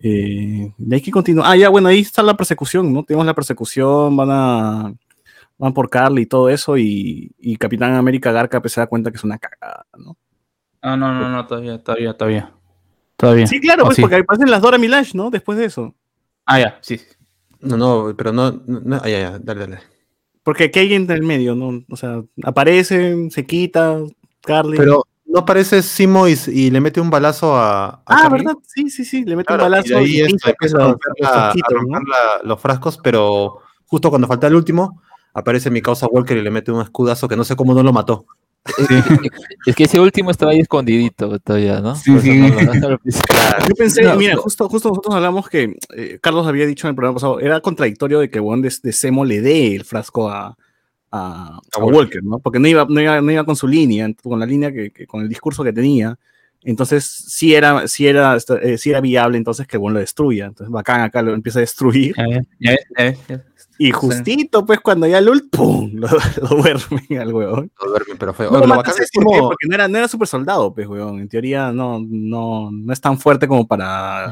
S5: Eh, y hay que continuar. Ah, ya, bueno, ahí está la persecución, ¿no? Tenemos la persecución, van a van por Carly y todo eso, y, y Capitán América Garca pues, se da cuenta que es una cagada, ¿no?
S3: Ah, no, no, no, todavía, todavía, todavía. Todavía.
S5: Sí, claro, pues
S3: sí.
S5: porque aparecen las Dora Milaje, ¿no? Después de eso.
S3: Ah, ya, sí.
S2: No, no, pero no, no, no, ah, ya, ya, dale, dale.
S5: Porque aquí hay alguien en el medio, ¿no? O sea, aparecen, se quita, Carly.
S2: Pero no aparece Simo y, y le mete un balazo a, a
S5: ah,
S2: Carly?
S5: ¿verdad? Sí, sí, sí, le mete
S2: Claro,
S5: un
S2: y
S5: balazo
S2: ahí
S5: y
S2: esto,
S5: pincha, pues,
S2: empieza a romper,
S5: los
S2: la- a
S5: frasquitos, ¿no?
S2: romper la- los frascos, pero justo cuando falta el último, aparece mi causa Walker y le mete un escudazo que no sé cómo no lo mató.
S4: Es que ese último estaba ahí escondidito todavía, ¿no?
S3: Sí, sí.
S4: no
S5: Yo pensé,
S4: No,
S5: mira,
S4: no.
S5: justo, justo nosotros hablamos que eh, Carlos había dicho en el programa pasado, era contradictorio de que Juan de, de Semo le dé el frasco a, a, a
S2: Walker.
S5: Walker, ¿no? Porque no iba, no iba, no iba con su línea, con la línea que, que- con el discurso que tenía. Entonces, sí era, sí era, eh, sí era viable entonces que Juan lo destruya. Entonces, bacán acá lo empieza a destruir.
S3: Ya ves, ya ves,
S5: Y justito, pues, cuando ya el ult, ¡pum! Lo, lo duermen al huevón.
S2: Lo duerme, pero feo.
S5: No lo
S2: lo
S5: matas,
S2: bacán es como-
S5: Porque no era, no era super soldado, pues, weón. En teoría no, no, no es tan fuerte como para,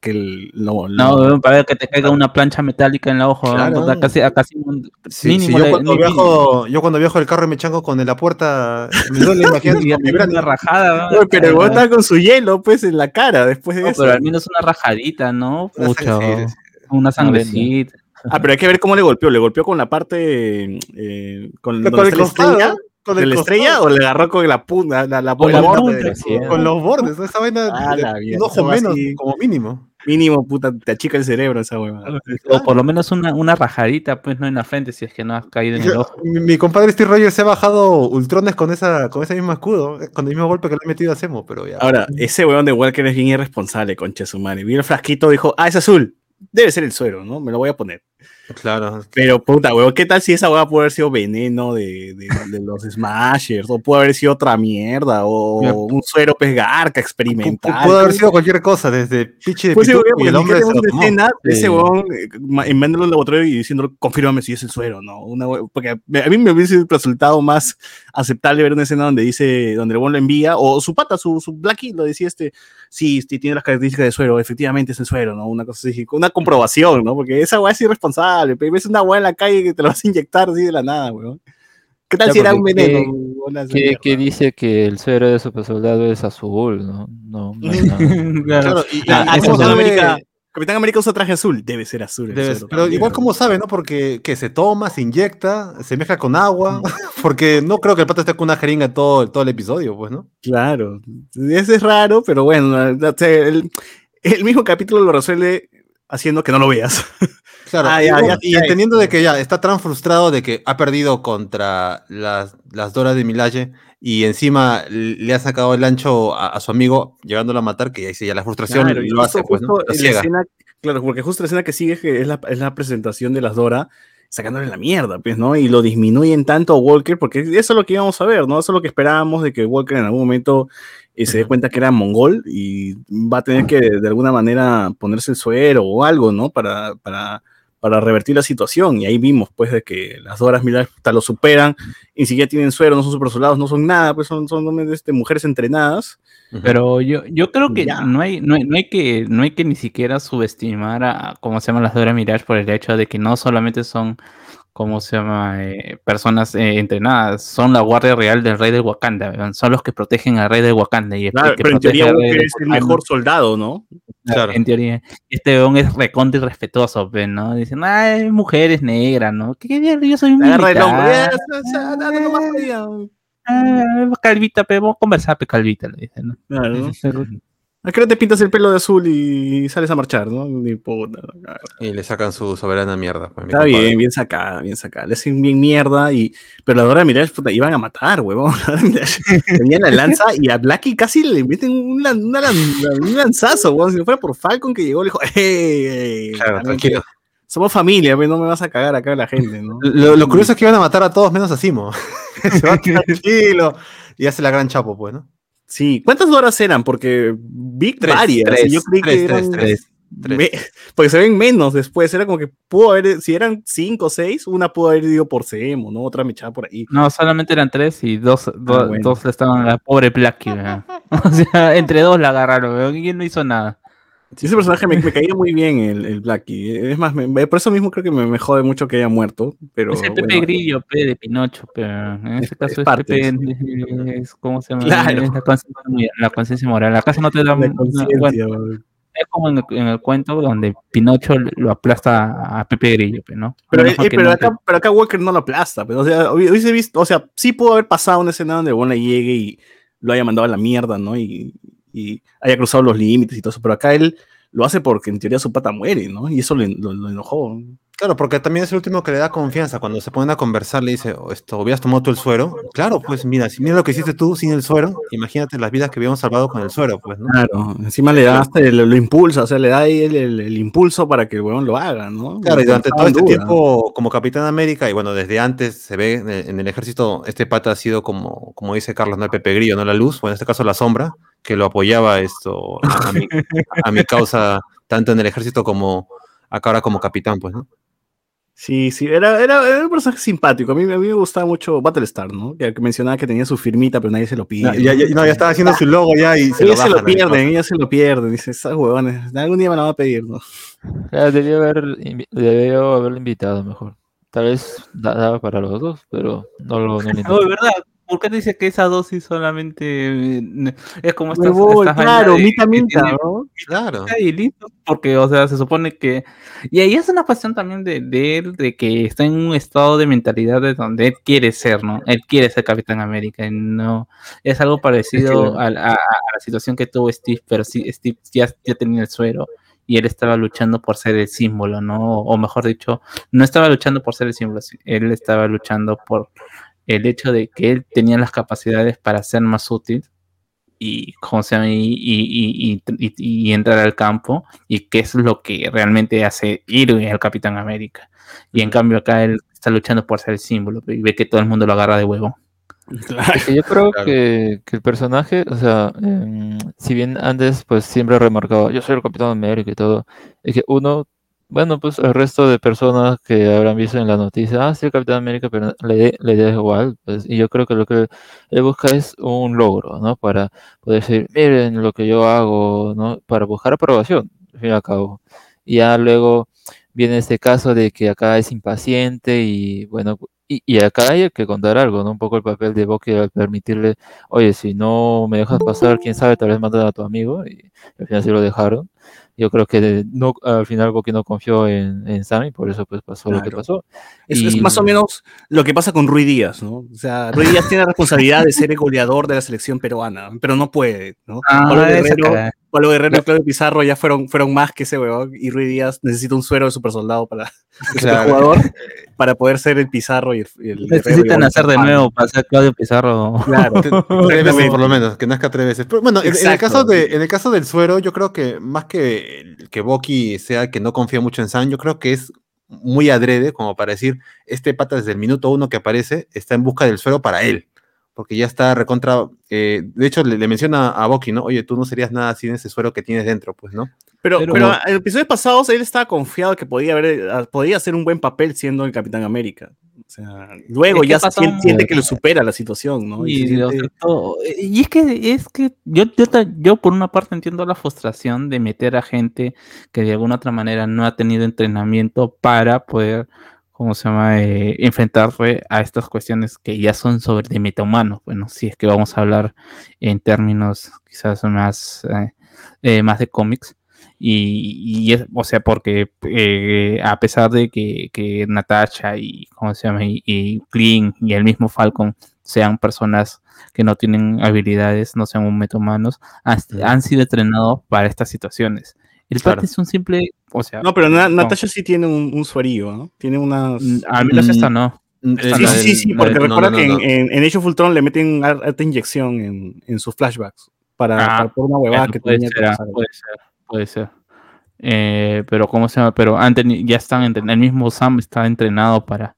S5: que el- lo, lo-
S3: No, weón, para que te caiga una plancha metálica en el ojo.
S2: Claro.
S3: puta, casi, a casi un-
S2: Sí,
S3: mínimo
S2: sí, yo,
S3: le-
S2: cuando
S3: ni-
S2: viajo, yo cuando viajo el carro y me chango con la puerta, me duele, imagínate,
S3: una rajada. Weón.
S5: pero el weón estaba con su hielo, pues, en la cara después de
S3: No,
S5: eso.
S3: pero al menos una rajadita, ¿no?
S2: Una
S3: Pucha,
S2: sangre, sí,
S3: una sangrecita.
S5: Ah, pero hay que ver cómo le golpeó. ¿Le golpeó con la parte. eh, con,
S2: Con el
S5: estrella?
S2: costado, con
S5: ¿De
S2: el
S5: la
S2: costado.
S5: estrella o le agarró con la punta? La, la,
S3: Con
S5: la
S3: punta,
S4: sí.
S2: Con los bordes, esa vaina,
S5: Ah,
S2: de-
S5: la
S2: un ojo menos,
S5: así.
S2: como mínimo.
S5: Mínimo, puta, te achica el cerebro esa hueva.
S3: O por lo menos una, una rajadita, pues no en la frente, si es que no has caído en el ojo.
S2: mi, mi compadre Steve Rogers se ha bajado ultrones con esa con ese mismo escudo, eh, con el mismo golpe que le ha metido a Semo, pero ya.
S5: Ahora, ese weón de Walker es bien irresponsable, concha de su madre. Vio el frasquito, dijo, ah, es azul. Debe ser el suero, ¿no? Me lo voy a poner.
S2: claro.
S5: Pero, puta, weón, ¿qué tal si esa hueva pudo haber sido veneno de, de- de los Smashers? O pudo haber sido otra mierda, o
S2: Mira,
S5: un suero pesgarca experimental.
S2: Pudo haber sido cualquier cosa, desde pichi de
S5: Pues sí, porque
S2: y el hombre se lo
S5: escena de
S2: Sí.
S5: ese weón eh, enviándolo al laboratorio y diciendo, confírmame si es el suero, ¿no? Una porque a mí me hubiese resultado más aceptable ver una escena donde dice, donde el weón lo envía, o su pata, su, su Blackie lo decía este, sí, sí, tiene las características de suero, efectivamente es el suero, ¿no? Una cosa así, una comprobación, ¿no? Porque esa weá es irresponsable, pero ves una weá en la calle que te lo vas a inyectar así de la nada, weón. ¿Qué tal
S4: Ya,
S5: si era un veneno?
S4: ¿qué-
S5: weón, esa
S4: Que, que dice que el suero de super soldado es azul, ¿no? No, no nada.
S2: Claro, y, y-
S5: Ah,
S2: y
S5: ah,
S2: sabe-
S5: América, Capitán América usa traje azul, debe ser azul.
S2: debe-
S5: suero
S2: pero igual como sabe, ¿no? Porque que se toma, se inyecta, se mezcla con agua, porque no creo que el pato esté con una jeringa todo, todo el episodio, pues, ¿no?
S5: Claro, ese es raro, pero bueno, el, el mismo capítulo lo resuelve haciendo que no lo veas.
S2: Claro,
S5: Ah,
S2: y,
S5: ya,
S2: bueno,
S5: ya,
S2: y
S5: ya.
S2: entendiendo de que ya está tan frustrado de que ha perdido contra las, las Doras de Milaje y encima le ha sacado el ancho a, a su amigo, llegándolo a matar, que ahí sí, ya la frustración
S5: Claro, y
S2: lo hace, pues,
S5: claro, porque justo la escena que sigue es, que es, la, es la presentación de las Dora sacándole la mierda, pues, ¿no? Y lo disminuyen tanto a Walker, porque eso es lo que íbamos a ver, ¿no? Eso es lo que esperábamos de que Walker en algún momento eh, se dé cuenta que era mongol y va a tener que de alguna manera ponerse el suero o algo, ¿no? Para, para, para revertir la situación. Y ahí vimos, pues, de que las Doras Milaje hasta lo superan, y ni siquiera tienen suero, no son super soldados, no son nada, pues son, son este, mujeres entrenadas.
S3: Pero yo, yo creo que
S5: Ya.
S3: no hay, no, hay, no hay que no hay que ni siquiera subestimar a cómo se llaman las Dora Mirage por el hecho de que no solamente son cómo se llama eh, personas eh, entrenadas, son la guardia real del rey de Wakanda, son los que protegen al rey de Wakanda y
S5: Claro,
S3: que
S5: pero en teoría es el mejor soldado, ¿no?
S2: Claro.
S3: En teoría, este weón es recontra y respetuoso, ¿no? Dicen, ay, mujeres negras, ¿no? ¿Qué mierda? Yo soy un militar.
S5: "Eh, o sea, dale nomás para allá".
S3: Ah, Calvita, pero vamos a conversar, pe, Calvita, le dicen, ¿no?
S5: Claro, ¿no? ¿A qué hora te pintas el pelo de azul y sales a marchar, no? Ni puta.
S2: Y le sacan su soberana mierda. pues,
S5: Está bien, bien sacada, bien sacada. Le hacen bien mierda y... Pero la Dora Mirage, puta, iban a matar, huevón. Tenían la lanza y a Blackie casi le meten un, lan- una lan- un lanzazo, huevón. Si no fuera por Falcon que llegó, le dijo, ¡Ey! ey,
S2: Claro, tranquilo.
S5: Somos familia, pues, no me vas a cagar acá la gente, ¿no?
S2: Lo, lo curioso es que iban a matar a todos menos a Simo. Se va tranquilo y hace la gran chapo, pues, ¿no?
S5: Sí, ¿cuántas horas eran? Porque vi
S2: Tres,
S5: varias.
S2: tres,
S5: yo creí
S2: tres,
S5: que
S2: tres,
S5: eran,
S2: tres, tres.
S5: me- porque se ven menos después. Era como que pudo haber, si eran cinco o seis, una pudo haber ido por Semo, ¿no? Otra me echaba por ahí.
S3: No, solamente eran tres y dos, do-
S5: Ah, bueno.
S3: dos le estaban a la pobre Blackie, weón. O sea, entre dos la agarraron, él no hizo nada.
S5: Sí, ese personaje me, me caía muy bien, el, el Blackie. Es más, me- por eso mismo creo que me, me jode mucho que haya muerto. Pero,
S3: es el Pepe
S5: bueno,
S3: Grillo, Pepe de Pinocho, pero en
S5: Es-
S3: este caso
S5: es
S3: es,
S5: parte,
S3: Pepe, es, ¿cómo se llama?
S5: Claro.
S3: La conciencia moral-. Acá no te una-
S5: conciencia,
S3: bueno, es como en el, en el cuento donde Pinocho lo aplasta a Pepe Grillo, ¿no?
S5: Pero, eh, pero
S3: no-
S5: acá, pero acá Walker no lo aplasta. Pero, o sea, hubi- hubiese visto, o sea, sí pudo haber pasado una escena donde Bon le llegue y lo haya mandado a la mierda, ¿no? Y, y haya cruzado los límites y todo eso. Pero acá él lo hace porque en teoría su pata muere, ¿no? Y eso le- lo, lo enojó.
S2: Claro, porque también es el último que le da confianza. Cuando se ponen a conversar, le dice, "Oh, esto, ¿hubieras tomado tú el suero? Claro, pues mira, si mira lo que hiciste tú sin el suero, imagínate las vidas que habíamos salvado con el suero, pues, ¿no?
S5: Claro, encima le da hasta, lo, lo impulsa, o sea, le da ahí el, el- el impulso para que el weón lo haga, ¿no?
S2: Claro, y durante todo este tiempo, como Capitán América, y bueno, desde antes se ve en el, en el ejército, este pata ha sido como, como dice Carlos, no el Pepe Grillo, no la luz, o en este caso la sombra, que lo apoyaba esto a, mi, a mi causa, tanto en el ejército como acá ahora como capitán, pues, ¿no?
S5: Sí, sí, era, era, era un personaje simpático. A mí, a mí me gustaba mucho Battlestar, ¿no? Que, mencionaba que tenía su firmita, pero nadie se lo pide.
S2: Ya, ya, ya- no, ya estaba haciendo su logo ya y se lo
S5: se lo pierden, ellos se lo pierden. Dice, esas huevones, algún día me lo van a pedir, ¿no?
S4: Ya, debió, haber, debió haberlo invitado mejor. Tal vez da- daba para los dos, pero no lo no
S3: No, de verdad. ¿Por qué dice que esa dosis solamente eh, es como estas,
S5: Huevón,
S3: estas
S5: claro, mitad, mitad, ¿no?
S2: Claro.
S3: y listo, porque, o sea, se supone que... Y ahí es una cuestión también de, de él, de que está en un estado de mentalidad de donde él quiere ser, ¿no? Él quiere ser Capitán América, y no... Es algo parecido a, la- a- a la situación que tuvo Steve, pero sí, Steve ya, ya tenía el suero y él estaba luchando por ser el símbolo, ¿no? O mejor dicho, no estaba luchando por ser el símbolo, sí, él estaba luchando por el hecho de que él tenía las capacidades para ser más útil y, y, y, y- y- y- y entrar al campo y qué es lo que realmente hace ir al Capitán América. Y en cambio acá él está luchando por ser el símbolo y ve que todo el mundo lo agarra de huevo.
S4: Que yo creo
S2: Claro.
S4: que, que el personaje, o sea, em, si bien antes pues siempre he remarcado, yo soy el Capitán América y todo, es que uno, bueno, pues el resto de personas que habrán visto en la noticia, ah, sí, el Capitán América, pero le, le da igual, pues, y yo creo que lo que él busca es un logro, ¿no? Para poder decir, miren lo que yo hago, ¿no? Para buscar aprobación, al fin y al cabo. Y ya luego viene este caso de que acá es impaciente y bueno, y, y acá hay que contar algo, ¿no? Un poco el papel de Bucky al permitirle, oye, si no me dejas pasar, quién sabe, tal vez matan a tu amigo, y al final sí lo dejaron. Yo creo que no, al final Bucky no confió en, en Sam y por eso pues pasó lo que
S5: Claro.
S4: pasó.
S5: Es, es
S4: Y-
S5: más o menos lo que pasa con Rui Díaz, ¿no? O sea, Rui Díaz tiene la responsabilidad de ser el goleador de la selección peruana, pero no puede, ¿no? Pablo
S3: esa
S5: Guerrero. Pablo Guerrero y Claudio Pizarro ya fueron, fueron más que ese weón, y Rui Díaz necesita un suero de super soldado para de
S2: Claro.
S5: jugador para poder ser el Pizarro y el, y
S3: Necesitan hacer de nuevo para ser Claudio Pizarro.
S5: Claro.
S2: Tres veces por lo menos, que nazca tres veces. Pero bueno, en, en el caso de, en el caso del suero, yo creo que más que que Bucky sea el que no confía mucho en Sam, yo creo que es muy adrede, como para decir, este pata desde el minuto uno que aparece está en busca del suero para él. Porque ya está recontra. eh, de hecho, le, le menciona a Bucky, ¿no? Oye, tú no serías nada sin ese suero que tienes dentro, pues, ¿no?
S5: Pero,
S3: Pero-
S5: pero en episodios pasados él estaba confiado que podía, haber, ah, podía hacer un buen papel siendo el Capitán América. O sea, luego
S3: Es que
S5: ya
S3: pasa
S5: siente, que lo supera la situación, ¿no? Y se
S3: Y, o
S5: siente-
S3: sea, todo- y es que es que yo, yo por una parte entiendo la frustración de meter a gente que de alguna otra manera no ha tenido entrenamiento para poder, ¿cómo se llama?, eh, enfrentarse a estas cuestiones que ya son sobre de metahumanos. Bueno, si es que vamos a hablar en términos quizás más, eh, eh, más de cómics. Y, y es, o sea, porque eh, a pesar de que, que Natasha y, ¿cómo se llama? Y, y Clint y el mismo Falcon sean personas que no tienen habilidades, no sean un metahumanos, han, han sido entrenados para estas situaciones. El
S2: Claro.
S3: parte es un simple, o sea,
S5: No, pero Na-
S3: no.
S5: Natasha sí tiene un, un ¿no? Tiene unas...
S3: mm, al menos
S2: Mm,
S3: esta no.
S2: Esta
S5: Sí, sí, sí, sí, porque
S2: no,
S5: recuerda
S2: no,
S5: que
S2: no,
S5: en, en, en Age of Ultron le meten harta inyección en, en sus flashbacks para,
S3: Ah,
S5: para por una huevada
S3: Bueno,
S5: que
S3: puede,
S5: tenía que
S3: ser, ah,
S5: pasar.
S3: puede ser, puede ser. Eh, pero ¿cómo se llama? Pero teni- ya están, el mismo Sam está entrenado para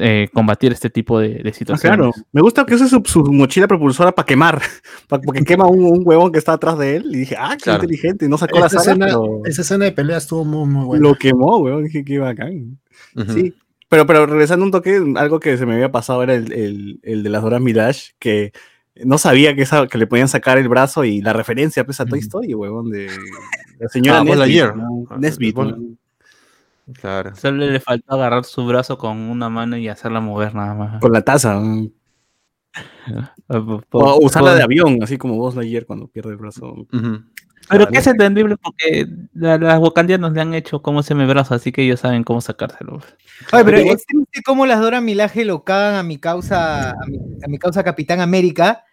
S3: eh, combatir este tipo de, de
S5: Ah,
S3: situaciones.
S5: claro, me gusta que use su, su mochila propulsora para quemar, pa- porque quema un, un huevón que está atrás de él y dije, ah, qué
S2: Claro.
S5: inteligente, no sacó la
S7: Esa
S5: sala,
S7: escena,
S5: pero
S7: esa escena de pelea estuvo muy, muy buena.
S5: lo quemó, huevón, dije, qué bacán.
S2: Ujú.
S5: Sí, pero, pero regresando un toque, algo que se me había pasado era el, el, el de las Dora Milash, que no sabía que, esa, que le podían sacar el brazo y la referencia pues, a Toy. Story, huevón, de la señora
S2: Ah,
S5: Nesbit. ¿no?
S2: Ah,
S5: Nesbit, ¿no?
S2: Claro.
S3: Solo le faltó agarrar su brazo con una mano y hacerla mover nada más.
S5: con la taza.
S3: Ah,
S5: o usarla de avión, así como vos ayer cuando pierde el brazo.
S3: Pero que es entendible porque la- las wakandianos le han hecho cómo se me brazo, así que ellos saben cómo sacárselo.
S1: Oye, pero
S5: Pero-
S1: es triste cómo las Dora Milaje lo cagan a mi causa, a mi, a mi causa Capitán América.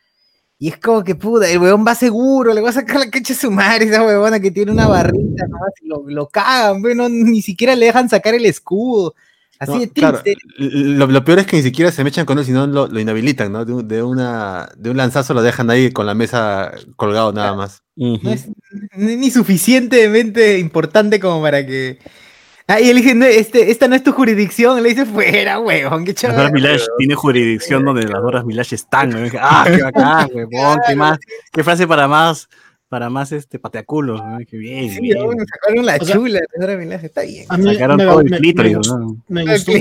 S1: Y es como que puta, el huevón va seguro, le va a sacar la quecha a su madre, esa huevona que tiene una barrita nomás, lo, lo cagan, pero ni siquiera le dejan sacar el escudo. Así
S2: No,
S1: de
S2: claro,
S1: triste.
S2: lo, lo peor es que ni siquiera se mechan con él, sino lo, lo inhabilitan, ¿no? De, un- de una, de un lanzazo lo dejan ahí con la mesa colgado nada más.
S1: No es ni suficientemente importante como para que. Ah, y él dice, "No, este, esta no es tu jurisdicción. Le dice, fuera, huevón, qué
S5: Las
S1: chaval.
S5: Doras Milash tiene jurisdicción donde las Doras Milash están. ¿no? Ah, qué bacán, huevón, qué más, qué frase para más, para más este pateaculos, ¿no? Qué bien,
S1: Sí,
S5: bien.
S1: weón, sacaron la
S7: O sea,
S1: chula de Dora Milaje, está bien.
S7: A mí
S5: Sacaron
S7: me,
S5: todo el clítoris,
S7: me gustó,
S5: ¿no?
S7: me gustó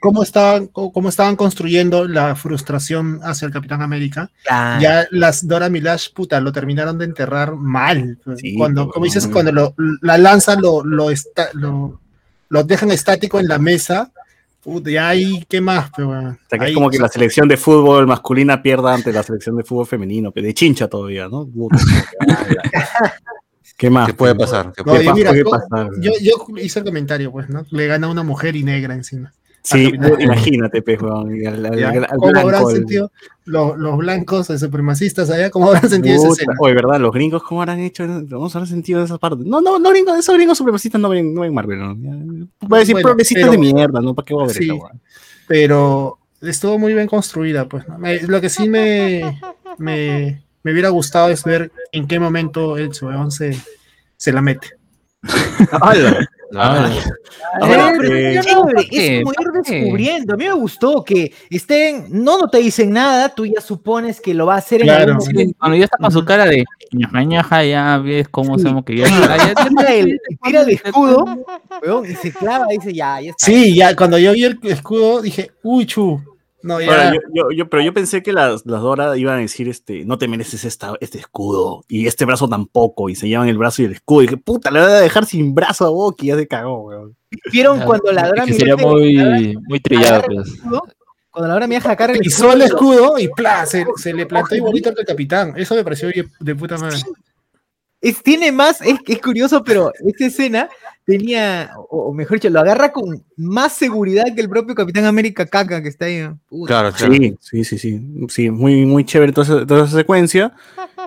S7: cómo estaban, cómo estaban construyendo la frustración hacia el Capitán América.
S1: Ya,
S7: Ya las Dora Milash, puta, lo terminaron de enterrar mal.
S5: Sí,
S7: cuando,
S5: pues,
S7: como dices, cuando lo- la lanza lo, lo, está, lo, lo dejan estático en la mesa, puta, ya ahí, ¿qué más? Pero,
S5: O sea, que
S7: ahí,
S5: es como que la selección de fútbol masculina pierda ante la selección de fútbol femenino, que de chincha todavía, ¿no? Puta, ¿Qué más?
S2: ¿Qué puede pasar? ¿Qué
S7: No,
S2: puede
S7: y
S5: ¿Qué
S7: mira,
S5: puede
S7: co-
S5: pasar?
S7: yo, yo hice el comentario, pues, ¿no? Le gana una mujer y negra encima.
S5: Sí, imagínate, pues, al- al-
S7: ¿Cómo habrán sentido los, los blancos supremacistas allá? ¿Cómo habrán sentido esa
S5: Puta,
S7: escena?
S5: Oye, ¿verdad? Los gringos, ¿cómo habrán hecho? A haber sentido esa parte. No, no, no gringos, esos gringos supremacistas no ven, no ven Marvel, Voy a decir
S7: Bueno,
S5: progresistas
S7: pero-
S5: de mierda, ¿no? ¿Para qué voy a ver
S7: Sí.
S5: esa
S7: pero estuvo muy bien construida, pues. ¿no? Me- lo que sí me, me, me hubiera gustado es ver en qué momento el weón se, se la mete.
S5: ¡Hala!
S2: Ah,
S1: Eh, pero
S5: eh,
S1: es como ir descubriendo. A mí me gustó que estén, no, no te dicen nada, tú ya supones que lo va a hacer en
S7: Claro.
S1: algún momento.
S3: Cuando ya está con su cara de ñaja, ñaja, ya ves cómo
S1: Sí.
S3: hacemos que ya, ya, ya-
S1: Tira el, tira el escudo weón, y se clava y dice, ya, ya está.
S7: Sí, ya cuando yo vi el escudo dije, uy, chu. No, ya.
S5: Ahora, yo, yo- yo- pero yo pensé que las, las Dora iban a decir, este, no te mereces esta, este escudo, y este brazo tampoco, y se llevan el brazo y el escudo, y dije, puta, le voy a dejar sin brazo a Boki, ya se cagó, weón.
S1: ¿Vieron cuando la Dora
S4: que sería muy, muy trillado, pues.
S1: escudo? Cuando la Dora Milaje agarra el
S7: pisó el
S1: escudo,
S7: y ¡plá! Se, se le plantó igualito al capitán. Eso me pareció de, de puta madre.
S1: es, tiene más, es, es curioso, pero esta escena tenía, o, o mejor dicho, lo agarra con más seguridad que el propio Capitán América Caca que está ahí. Puta.
S2: Claro, claro.
S5: Sí, sí, sí, sí, sí, muy, muy chévere toda esa, toda esa secuencia,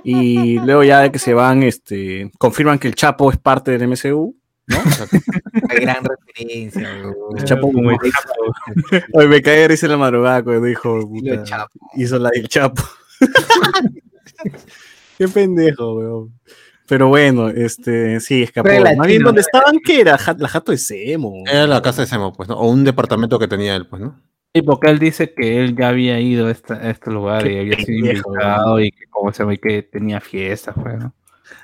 S5: y luego ya de que se van, este, confirman que el Chapo es parte del MCU, ¿no?
S1: Qué gran referencia, weón.
S5: El Chapo como el Chapo. Oye, me cae risa en la madrugada cuando dijo, puta, hizo la del Chapo. Qué pendejo, weón. Pero bueno, este, sí, escapó. Más bien,
S1: latino,
S5: ¿dónde
S1: re
S5: estaban? ¿Qué era? La jato de Semo.
S2: Era la casa de Semo, pues, ¿no? O un departamento que tenía él, pues, ¿no?
S3: Sí, porque él dice que él ya había ido a, esta- a este lugar
S5: Qué
S3: y había sido
S5: pendejo,
S3: invitado y que como se ve que tenía fiestas, pues, ¿no?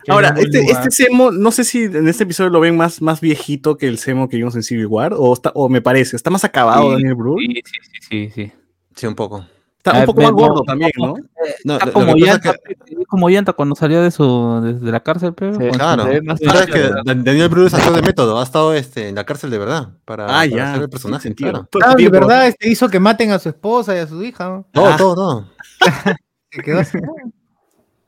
S3: Que
S5: Ahora, este, este Semo, no sé si en este episodio lo ven más, más viejito que el Semo que vimos en Civil War, o, está, o me parece, está más acabado
S3: Sí,
S5: Daniel Brühl.
S3: Sí, sí, sí, sí, sí.
S2: Sí, un poco.
S5: Está
S3: Ah,
S5: un poco más gordo
S3: no,
S5: también, ¿no?
S2: No,
S3: Está como
S2: que
S3: llanta, como llanta cuando salió de su desde la cárcel, pero
S4: Sí,
S2: Claro. sabes que Daniel Brühl de método, ha estado este, en la cárcel de verdad para,
S5: Ah,
S2: para
S5: ya.
S2: hacer el personaje.
S5: sentido.
S2: Claro.
S5: Todo
S1: Ah, de verdad, este hizo que maten a su esposa y a su hija. ¿no?
S2: Todo,
S5: Ah.
S2: todo, todo.
S1: Se quedó así.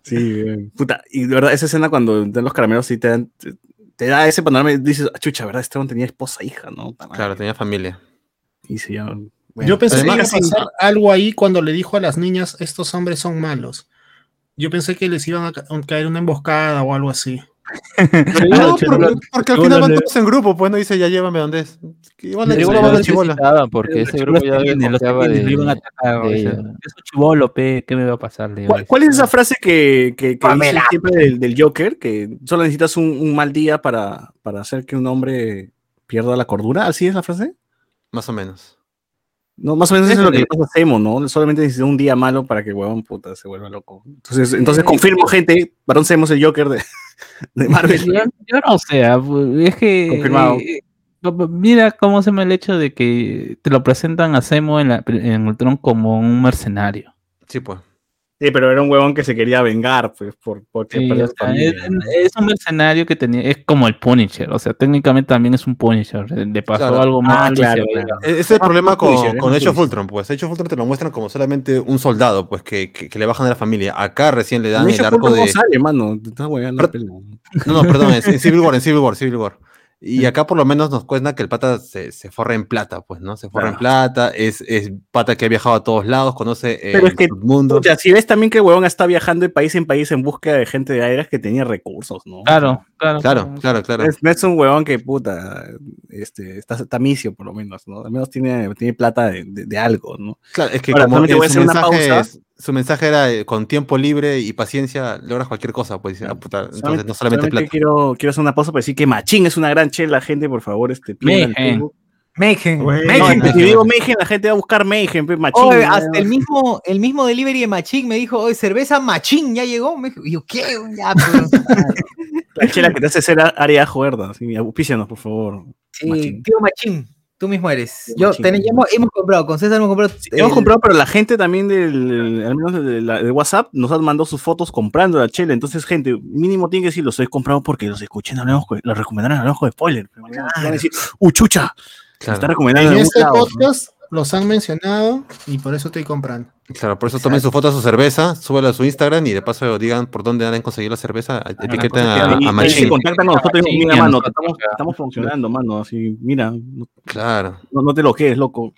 S5: Sí, bien. puta, y de verdad, esa escena cuando dan los caramelos sí te dan, te, te da ese panorama y dices, "Ah, chucha, ¿verdad? Este hombre tenía esposa e hija, ¿no? Puta madre".
S2: Claro, tenía familia.
S5: Y se llaman. Bueno.
S7: Yo pensé que iba a pasar algo ahí cuando le dijo a las niñas, estos hombres son malos. Yo pensé que les iban a ca- a caer una emboscada o algo así.
S2: No,
S7: che,
S2: porque, porque al final van todos en grupo, pues no dice ya llévame donde es. Igual la
S7: Pero
S2: chibola
S7: igual
S2: va
S7: no
S2: la chibola.
S4: necesitaban, porque ese grupo ya
S3: los
S4: de,
S3: iban a atacar, es un chivolo, pe, ¿qué me va a pasar? A
S5: ¿Cuál, cuál es esa frase que, que, que dice siempre del, del Joker? Que solo necesitas un, un mal día para, para hacer que un hombre pierda la cordura. ¿Así es la frase?
S2: Más o menos.
S5: No, más o menos eso es lo que le pasa a Semo, ¿no? Solamente necesita un día malo para que el huevón puta se vuelva loco. Entonces, entonces confirmo, gente, Barón Semo es el Joker de, de Marvel.
S3: Yo, yo no sé, ah, pues, es que
S5: Confirmado.
S3: eh, eh, mira cómo se me el hecho de que te lo presentan a Semo en, la, en Ultron como un mercenario.
S2: Sí, pues.
S5: Sí, pero era un huevón que se quería vengar, pues, por, porque
S3: Sí, o sea, es, un mercenario que tenía, es como el Punisher, o sea, técnicamente también es un Punisher. Le pasó
S2: Claro.
S3: algo
S5: Ah,
S3: mal y
S5: claro,
S3: se.
S2: E- Ese es el
S5: Ah,
S2: problema con,
S5: Punisher,
S2: con
S5: más
S2: Age of
S5: Punisher.
S2: Ultron, pues. Age of Ultron te lo muestran como solamente un soldado, pues, que, que, que le bajan a la familia. Acá recién le dan el arco de...
S5: no sale, mano. Te estás.
S2: No, no, perdón, en, en Civil War, en Civil War, Civil War. Y acá por lo menos nos cuenta que el pata se, se forra en plata, pues, ¿no? Se forra en plata, es, es pata que ha viajado a todos lados, conoce eh,
S5: Pero es que,
S2: el mundo.
S5: Pucha, si ves también que el huevón está viajando de país en país en búsqueda de gente de aires que tenía recursos, ¿no?
S3: Claro, claro.
S2: Claro, claro, claro.
S5: Es- no es un huevón que, puta, este, está tamicio por lo menos, ¿no? Al menos tiene, tiene plata de, de- de algo, ¿no?
S2: Claro, es que
S5: Ahora,
S2: como
S5: voy a hacer una
S2: mensaje,
S5: pausa.
S2: es- su mensaje era eh, con tiempo libre y paciencia logras cualquier cosa, pues dice, ah, puta, entonces no solamente plata.
S5: quiero, quiero hacer una pausa para decir que Machín es una gran chela, gente, por favor, este.
S1: Mayhem.
S7: Bueno,
S1: Mayhem.
S5: No, si digo Mayhem, la gente va a buscar Mayhem, machín.
S1: Oye,
S5: ¿no?
S1: hasta el mismo, el mismo delivery de Machín me dijo, oye, cerveza Machín, ya llegó. Me dijo, y yo, ¿qué? Ya, pues.
S5: La chela que te hace ser área juerda. Sí, auspícianos, por favor.
S1: Sí,
S5: Machín.
S1: tío Machín, tú mismo eres. Yo,
S5: Machín.
S1: ten- ya hemos, hemos comprado, con César hemos comprado.
S5: Hemos
S1: el-
S5: comprado, pero la gente también del, al menos de, la- de WhatsApp, nos han mandado sus fotos comprando la chela. Entonces, gente, mínimo tiene que decir, los he comprado porque los escuché con- los recomendaron en Hablemos con Spoiler. Van a decir, ¡uh, chucha! Se
S2: Claro.
S5: está recomendando
S7: En este
S5: lado, ¿no?
S7: podcast los han mencionado y por eso estoy comprando.
S2: Claro, por eso tomen su foto a su cerveza, súbela a su Instagram y de paso digan por dónde han conseguido la cerveza, etiqueten
S5: cosa
S2: a, a Machín.
S5: contactan con nosotros mira, mano,
S4: a
S5: estamos, funcionando, mano. Así, mira,
S2: Claro.
S5: no- no te lo quedes, loco.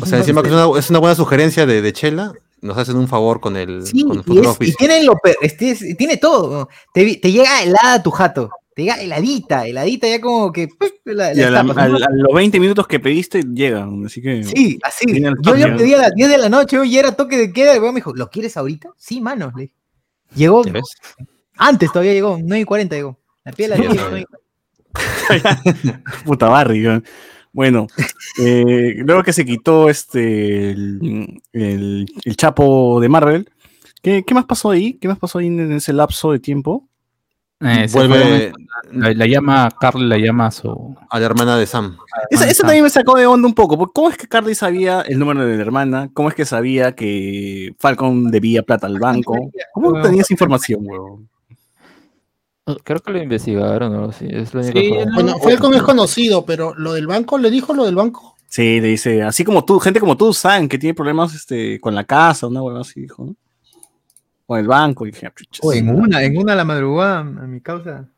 S2: O sea, encima que es una, es una buena sugerencia de, de Chela, nos hacen un favor con el,
S1: Sí,
S2: con el
S1: y, es- y tienen lo este es- tiene todo. Te, te llega helada a tu jato. Te llega heladita, heladita ya como que. pues, la-
S5: Y
S1: la
S5: a, la- a-
S1: ¿no?
S5: a los 20 minutos que pediste llegan, así que...
S1: Sí, así. Yo ya pedí a las 10 de la noche, hoy era toque de queda. Y luego me dijo, ¿lo quieres ahorita? Sí, manos. Le. Llegó, antes todavía llegó, 9 y 40 llegó. La piel de la
S2: Sí,
S1: nueve y
S5: Puta Barry. ¿no? Bueno, eh, luego que se quitó este el, el- el Chapo de Marvel, ¿qué, qué más pasó ahí? ¿Qué más pasó ahí en ese lapso de tiempo?
S3: Eh,
S2: Vuelve
S3: la, la llama, Carl la llama a su.
S2: a la hermana de Sam.
S5: Esa, esa también me sacó de onda un poco. porque ¿Cómo es que Carly sabía el número de la hermana? ¿Cómo es que sabía que Falcon debía plata al banco? ¿Cómo tenía esa información, weón?
S4: Creo que lo investigaron o algo así. Es lo único
S3: Sí,
S4: que-
S3: no.
S7: Bueno, Falcon es conocido, pero lo del banco, ¿le dijo lo del banco?
S5: Sí, le dice, así como tú, gente como tú, saben que tiene problemas este, con la casa, una huevada así, dijo, ¿no? Con el banco, y dije, "Ah, chuchas".
S1: Oh, en una, en una a la madrugada, a mi causa.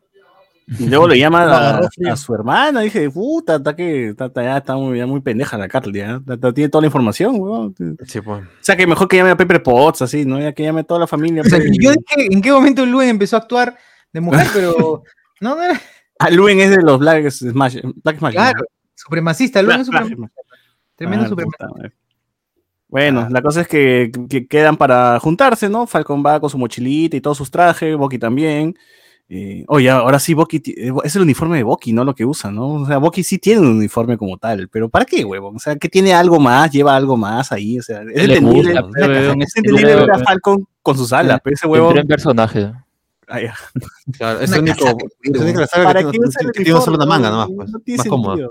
S5: Y luego le llama a, su hermana, dije, puta, está que está, está- ya está muy, ya muy pendeja la Carly, está- tiene toda la información, weón. O
S2: Sí, pues.
S5: sea, que mejor que llame a Pepper Potts, así, ¿no? Ya que llame a toda la familia.
S1: O sea,
S5: pues.
S1: yo dije, ¿en qué momento Luen empezó a actuar de mujer? Pero no, no era.
S5: Ah, Luen es de los Black Smash. Black Smash
S1: Claro, supremacista, Luen
S5: Black-
S1: es supremacista.
S5: Black Smash.
S1: Tremendo
S5: Ah,
S1: supremacista.
S5: puta Bueno, la cosa es que, que quedan para juntarse, ¿no? Falcon va con su mochilita y todos sus trajes, Bucky también. Eh, oye, ahora sí, Bucky eh, es el uniforme de Bucky, ¿no? Lo que usa, ¿no? O sea, Bucky sí tiene un uniforme como tal, pero ¿para qué, huevón? O sea, que tiene algo más, lleva algo más ahí, o sea, es
S4: Le
S5: entendible,
S4: gusta, pero, weón,
S5: es
S4: es
S5: entendible ver a. Falcon con sus alas, pero ese huevón...
S4: en personaje.
S5: Ah, ya.
S2: Claro, es el único, es
S5: ¿Para
S2: que,
S5: qué
S2: tiene-
S5: usa el
S2: tiene solo una manga nomás, pues.
S5: No tiene
S2: más cómodo.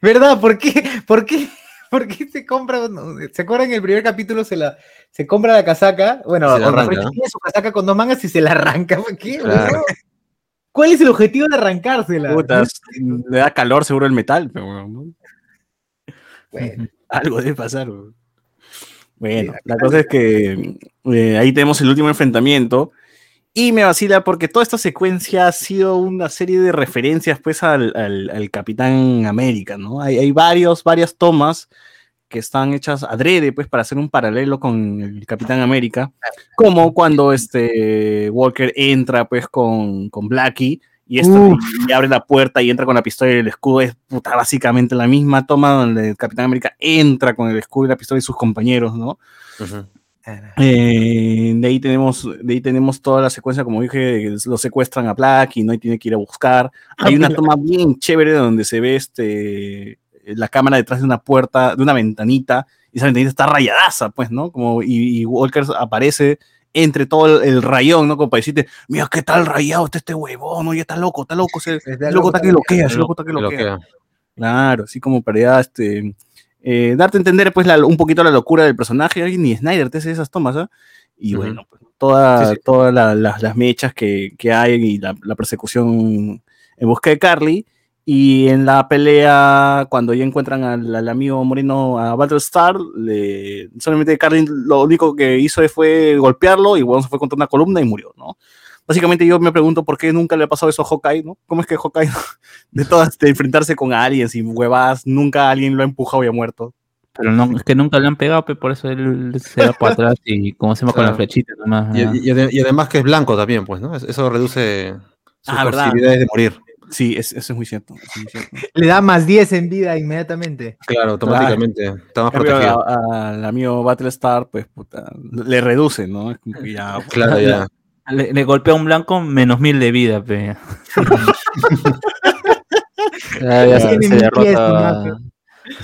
S1: ¿Verdad? ¿Por qué? ¿Por qué? ¿Por qué se compra? no, ¿Se acuerdan en el primer capítulo se la se compra la casaca? Bueno,
S2: Se la
S1: o mejor
S2: arranca,
S1: dicho,
S2: ¿no?
S1: tiene su casaca con dos mangas y se la arranca. ¿Por qué?
S2: Claro.
S1: ¿Cuál es el objetivo de arrancársela?
S5: Puta, le da calor seguro el metal, pero huevón, ¿no?
S1: Bueno,
S5: Algo debe pasar. Bueno, la cosa es que eh, ahí tenemos el último enfrentamiento. Y me vacila porque toda esta secuencia ha sido una serie de referencias pues al, al- al Capitán América, ¿no? Hay, hay varios, varias tomas que están hechas adrede pues para hacer un paralelo con el Capitán América, como cuando este Walker entra pues con, con Blackie y, esto, y abre la puerta y entra con la pistola y el escudo, es puta, básicamente la misma toma donde el Capitán América entra con el escudo y la pistola y sus compañeros, ¿no?
S2: Ujú.
S5: Eh, de ahí tenemos, de ahí tenemos toda la secuencia, como dije, lo secuestran a Black y no tiene que ir a buscar. Hay una toma bien chévere donde se ve este la cámara detrás de una puerta, de una ventanita, y esa ventanita está rayadaza, pues, ¿no? Como, y, y Walker aparece entre todo el, el rayón, ¿no? Como para decirte, mira qué tal rayado está este huevón, oye, está loco, está loco, ese loco
S1: loco,
S5: está que loquea, loco está que
S2: Lo
S5: loquea. Claro, así como para ya, este, eh, darte a entender pues la- un poquito la locura del personaje, ni Snyder te hace esas tomas, ¿ah? Y
S2: Ujú.
S5: bueno, pues, toda-
S2: Sí, sí.
S5: todas la- las- las mechas que, que hay y la, la persecución en busca de Carly. Y en la pelea, cuando ya encuentran al, al amigo moreno a Battlestar, le, solamente Carly lo único que hizo fue golpearlo y bueno, se fue contra una columna y murió, ¿no? Básicamente yo me pregunto por qué nunca le ha pasado eso a Hawkeye, ¿no? ¿Cómo es que Hawkeye, de todas, de enfrentarse con aliens y huevadas, nunca alguien lo ha empujado y ha muerto?
S3: Pero no, es que nunca le han pegado, pe, por eso él se va para atrás y como se llama con la flechita nomás.
S2: Y, además que es blanco también, pues, ¿no? Es- Eso reduce sus
S5: Ah, ¿verdad?
S2: posibilidades de morir.
S5: Sí, es- eso es muy cierto. eso es muy cierto.
S1: le da más 10 en vida inmediatamente.
S2: Claro, automáticamente. Está más protegido.
S5: al amigo Battlestar, pues, puta, le reduce, ¿no? Ya...
S2: Claro, ya.
S3: Le, le golpea a un blanco menos mil de vida, pe.
S4: Ya, ya se, derrota.
S1: pies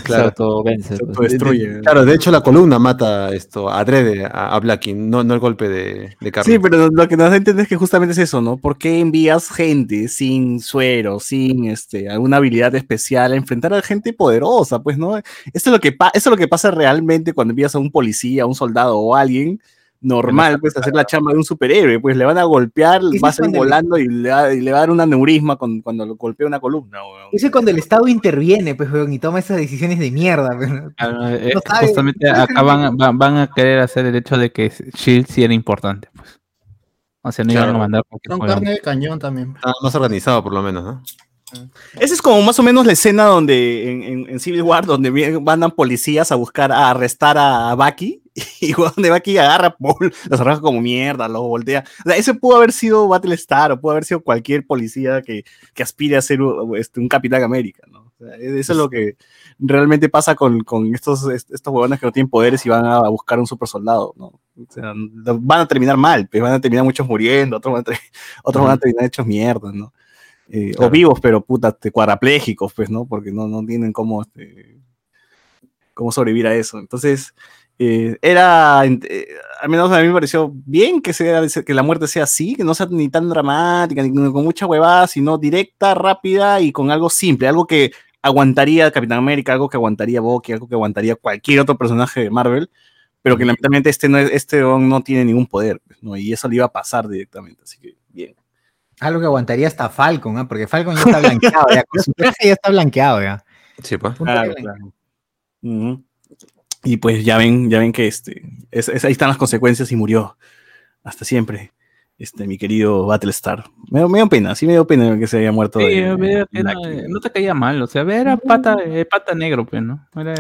S2: Claro.
S4: autovence.
S5: Se
S4: pues.
S5: autodestruye.
S2: Claro, de hecho la columna mata esto adrede a, a Blackie, no, no el golpe de, de.
S5: Sí, pero lo que nos da a entender es que justamente es eso, ¿no? ¿Por qué envías gente sin suero, sin este, alguna habilidad especial a enfrentar a gente poderosa? Pues, ¿no? Eso es lo que, pa- eso es lo que pasa realmente cuando envías a un policía, a un soldado o a alguien normal, pues, hacer la chamba de un superhéroe. Pues le van a golpear, va a salir volando y le, va, y le va a dar un aneurisma con- cuando lo golpea una columna, weón.
S1: Eso es cuando el Estado interviene, pues, weón, y toma esas decisiones de mierda, pues, ¿no?
S3: Ah, eh,
S1: sabe,
S3: justamente acá van, van, van a querer hacer el hecho de que Shield sí era importante, pues. O sea, no iban a mandar huevón.
S7: carne de cañón también.
S2: Está más organizado por lo menos, ¿no?
S5: Esa es como más o menos la escena donde en, en- en Civil War, donde mandan policías a buscar, a arrestar a, Bucky, y donde Bucky agarra, ¡pum! los arroja como mierda, los voltea. O sea, ese pudo haber sido Battlestar, o pudo haber sido cualquier policía que, que aspire a ser un, este, un Capitán América, ¿no? O sea, eso es lo que realmente pasa con, con estos, est- estos huevones que no tienen poderes y van a buscar un super soldado, ¿no? O sea, van a terminar mal, pues van a terminar muchos muriendo, otros van a, otros van a terminar hechos mierda, ¿no? Eh, O vivos, pero puta, te- cuadraplégicos, pues, ¿no? Porque no, no tienen cómo, este, cómo sobrevivir a eso. Entonces, eh, era, eh, al menos a mí me pareció bien que, sea, que la muerte sea así, que no sea ni tan dramática, ni con mucha huevada, sino directa, rápida y con algo simple, algo que aguantaría Capitán América, algo que aguantaría Bucky, algo que aguantaría cualquier otro personaje de Marvel, pero que lamentablemente este no, es- este no tiene ningún poder, pues, ¿no? Y eso le iba a pasar directamente, así que bien.
S1: Algo que aguantaría hasta Falcon, ¿ah? Porque Falcon ya está blanqueado, ya. Con su traje ya está blanqueado, ya.
S2: Sí, pues.
S5: Claro. Y pues ya ven, ya ven que este, es- es- ahí están las consecuencias y murió. Hasta siempre. Este, mi querido Battlestar. Me, dio- me dio pena, sí me dio pena que se haya muerto.
S3: Sí,
S5: de-
S3: no,
S5: Black.
S3: eh, no te caía mal, o sea, era pata, eh, pata negro, pues, ¿no? Era.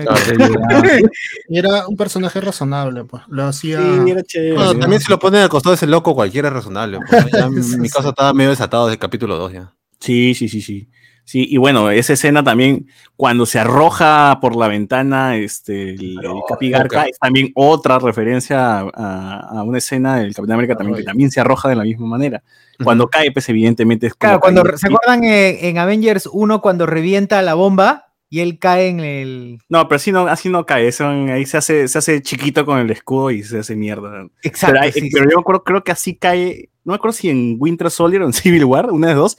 S7: Y era un personaje razonable, pues. Lo hacía.
S5: Sí, era chévere.
S2: Bueno,
S5: ¿no?
S2: también si lo ponen al costado de ese loco, cualquiera es razonable. pues, mi caso estaba medio desatado desde el capítulo 2 ya.
S5: Sí, sí, sí, sí. Sí, y bueno, esa escena también, cuando se arroja por la ventana este, el, el Capi Garca,
S2: ok.
S5: es también otra referencia a, a una escena del Capitán América también, que también se arroja de la misma manera. Cuando cae, pues evidentemente es como
S1: Claro, cuando,
S5: cae-
S1: ¿se acuerdan eh, en Avengers 1 cuando revienta la bomba y él cae en el...
S5: No, pero así no, así no cae, eso, ahí se hace, se hace chiquito con el escudo y se hace mierda.
S1: Exacto,
S5: pero, hay-
S1: sí,
S5: pero
S1: sí.
S5: yo me acuerdo, creo que así cae, no me acuerdo si en Winter Soldier o en Civil War, una de dos,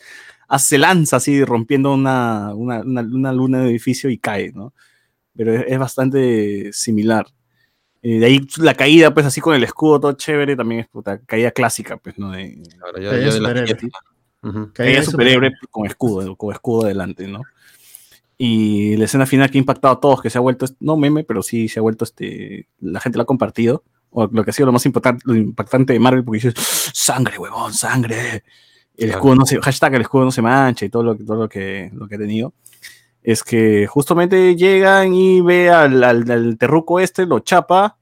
S5: se lanza así rompiendo una, una, una, una luna de edificio y cae, ¿no? Pero es, es bastante similar. Eh, de ahí la caída, pues así con el escudo todo chévere, también es puta, caída clásica, pues, ¿no? De,
S2: Claro, ya,
S7: Caía
S2: ya de la
S7: superhéroe.
S2: Ujú.
S5: caída superhéroe con escudo, con escudo delante, ¿no? Y la escena final que ha impactado a todos, que se ha vuelto, no meme, pero sí se ha vuelto, este, la gente lo ha compartido, o lo que ha sido lo más impactante, lo impactante de Marvel, porque dices, sangre, huevón, sangre. El
S2: Claro.
S5: escudo no se, hashtag el escudo no se mancha y todo lo, que- todo lo que, lo que ha tenido. Es que justamente llegan y ve al, al, al terruco este, lo chapa,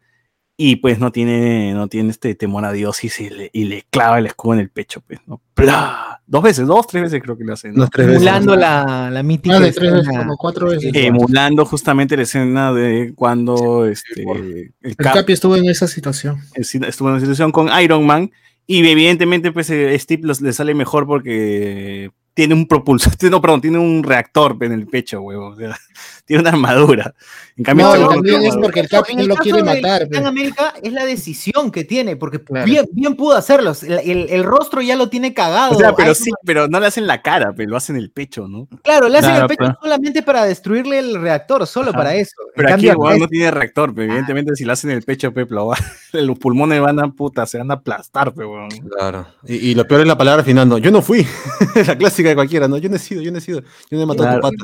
S5: y pues no tiene, no tiene este temor a Dios y, se le, y le clava el escudo en el pecho, pues, ¿no? ¡Pla! Dos veces, dos, tres veces creo que lo hacen. ¿no?
S2: Tres veces.
S1: Emulando la, la mítica
S7: Más de tres veces, como cuatro veces.
S5: emulando justamente la escena de cuando este, el
S7: El
S5: Cap
S7: Capi estuvo en esa situación.
S5: estuvo en una situación con Iron Man y evidentemente pues eh, Steve los- le sale mejor porque tiene un propulsor, no, perdón, tiene un reactor en el pecho, huevo, o sea, tiene una armadura. En cambio,
S7: No,
S5: este
S7: también es porque el Capi
S1: En
S7: no
S1: el
S7: lo quiere matar.
S1: Capitán
S7: pe.
S1: América es la decisión que tiene, porque
S7: Claro.
S1: bien, bien pudo hacerlo. El, el- el rostro ya lo tiene cagado.
S5: O sea, pero sí, pero no le hacen la cara, pero lo hacen en el pecho, ¿no?
S1: Claro, le hacen
S3: Claro,
S1: el pecho
S3: pero-
S1: solamente para destruirle el reactor, solo
S5: Ajá.
S1: para eso. En
S5: Pero aquí
S1: cambio,
S5: el no tiene reactor, pero evidentemente si le hacen en el pecho, pe, lo va- los pulmones van a puta, se van a aplastar, pe, huevón.
S2: Claro. Y, y lo peor es la palabra final, no. Yo no fui. la clásica de cualquiera, no. Yo no he sido, yo no he sido. Yo no he matado a tu pata.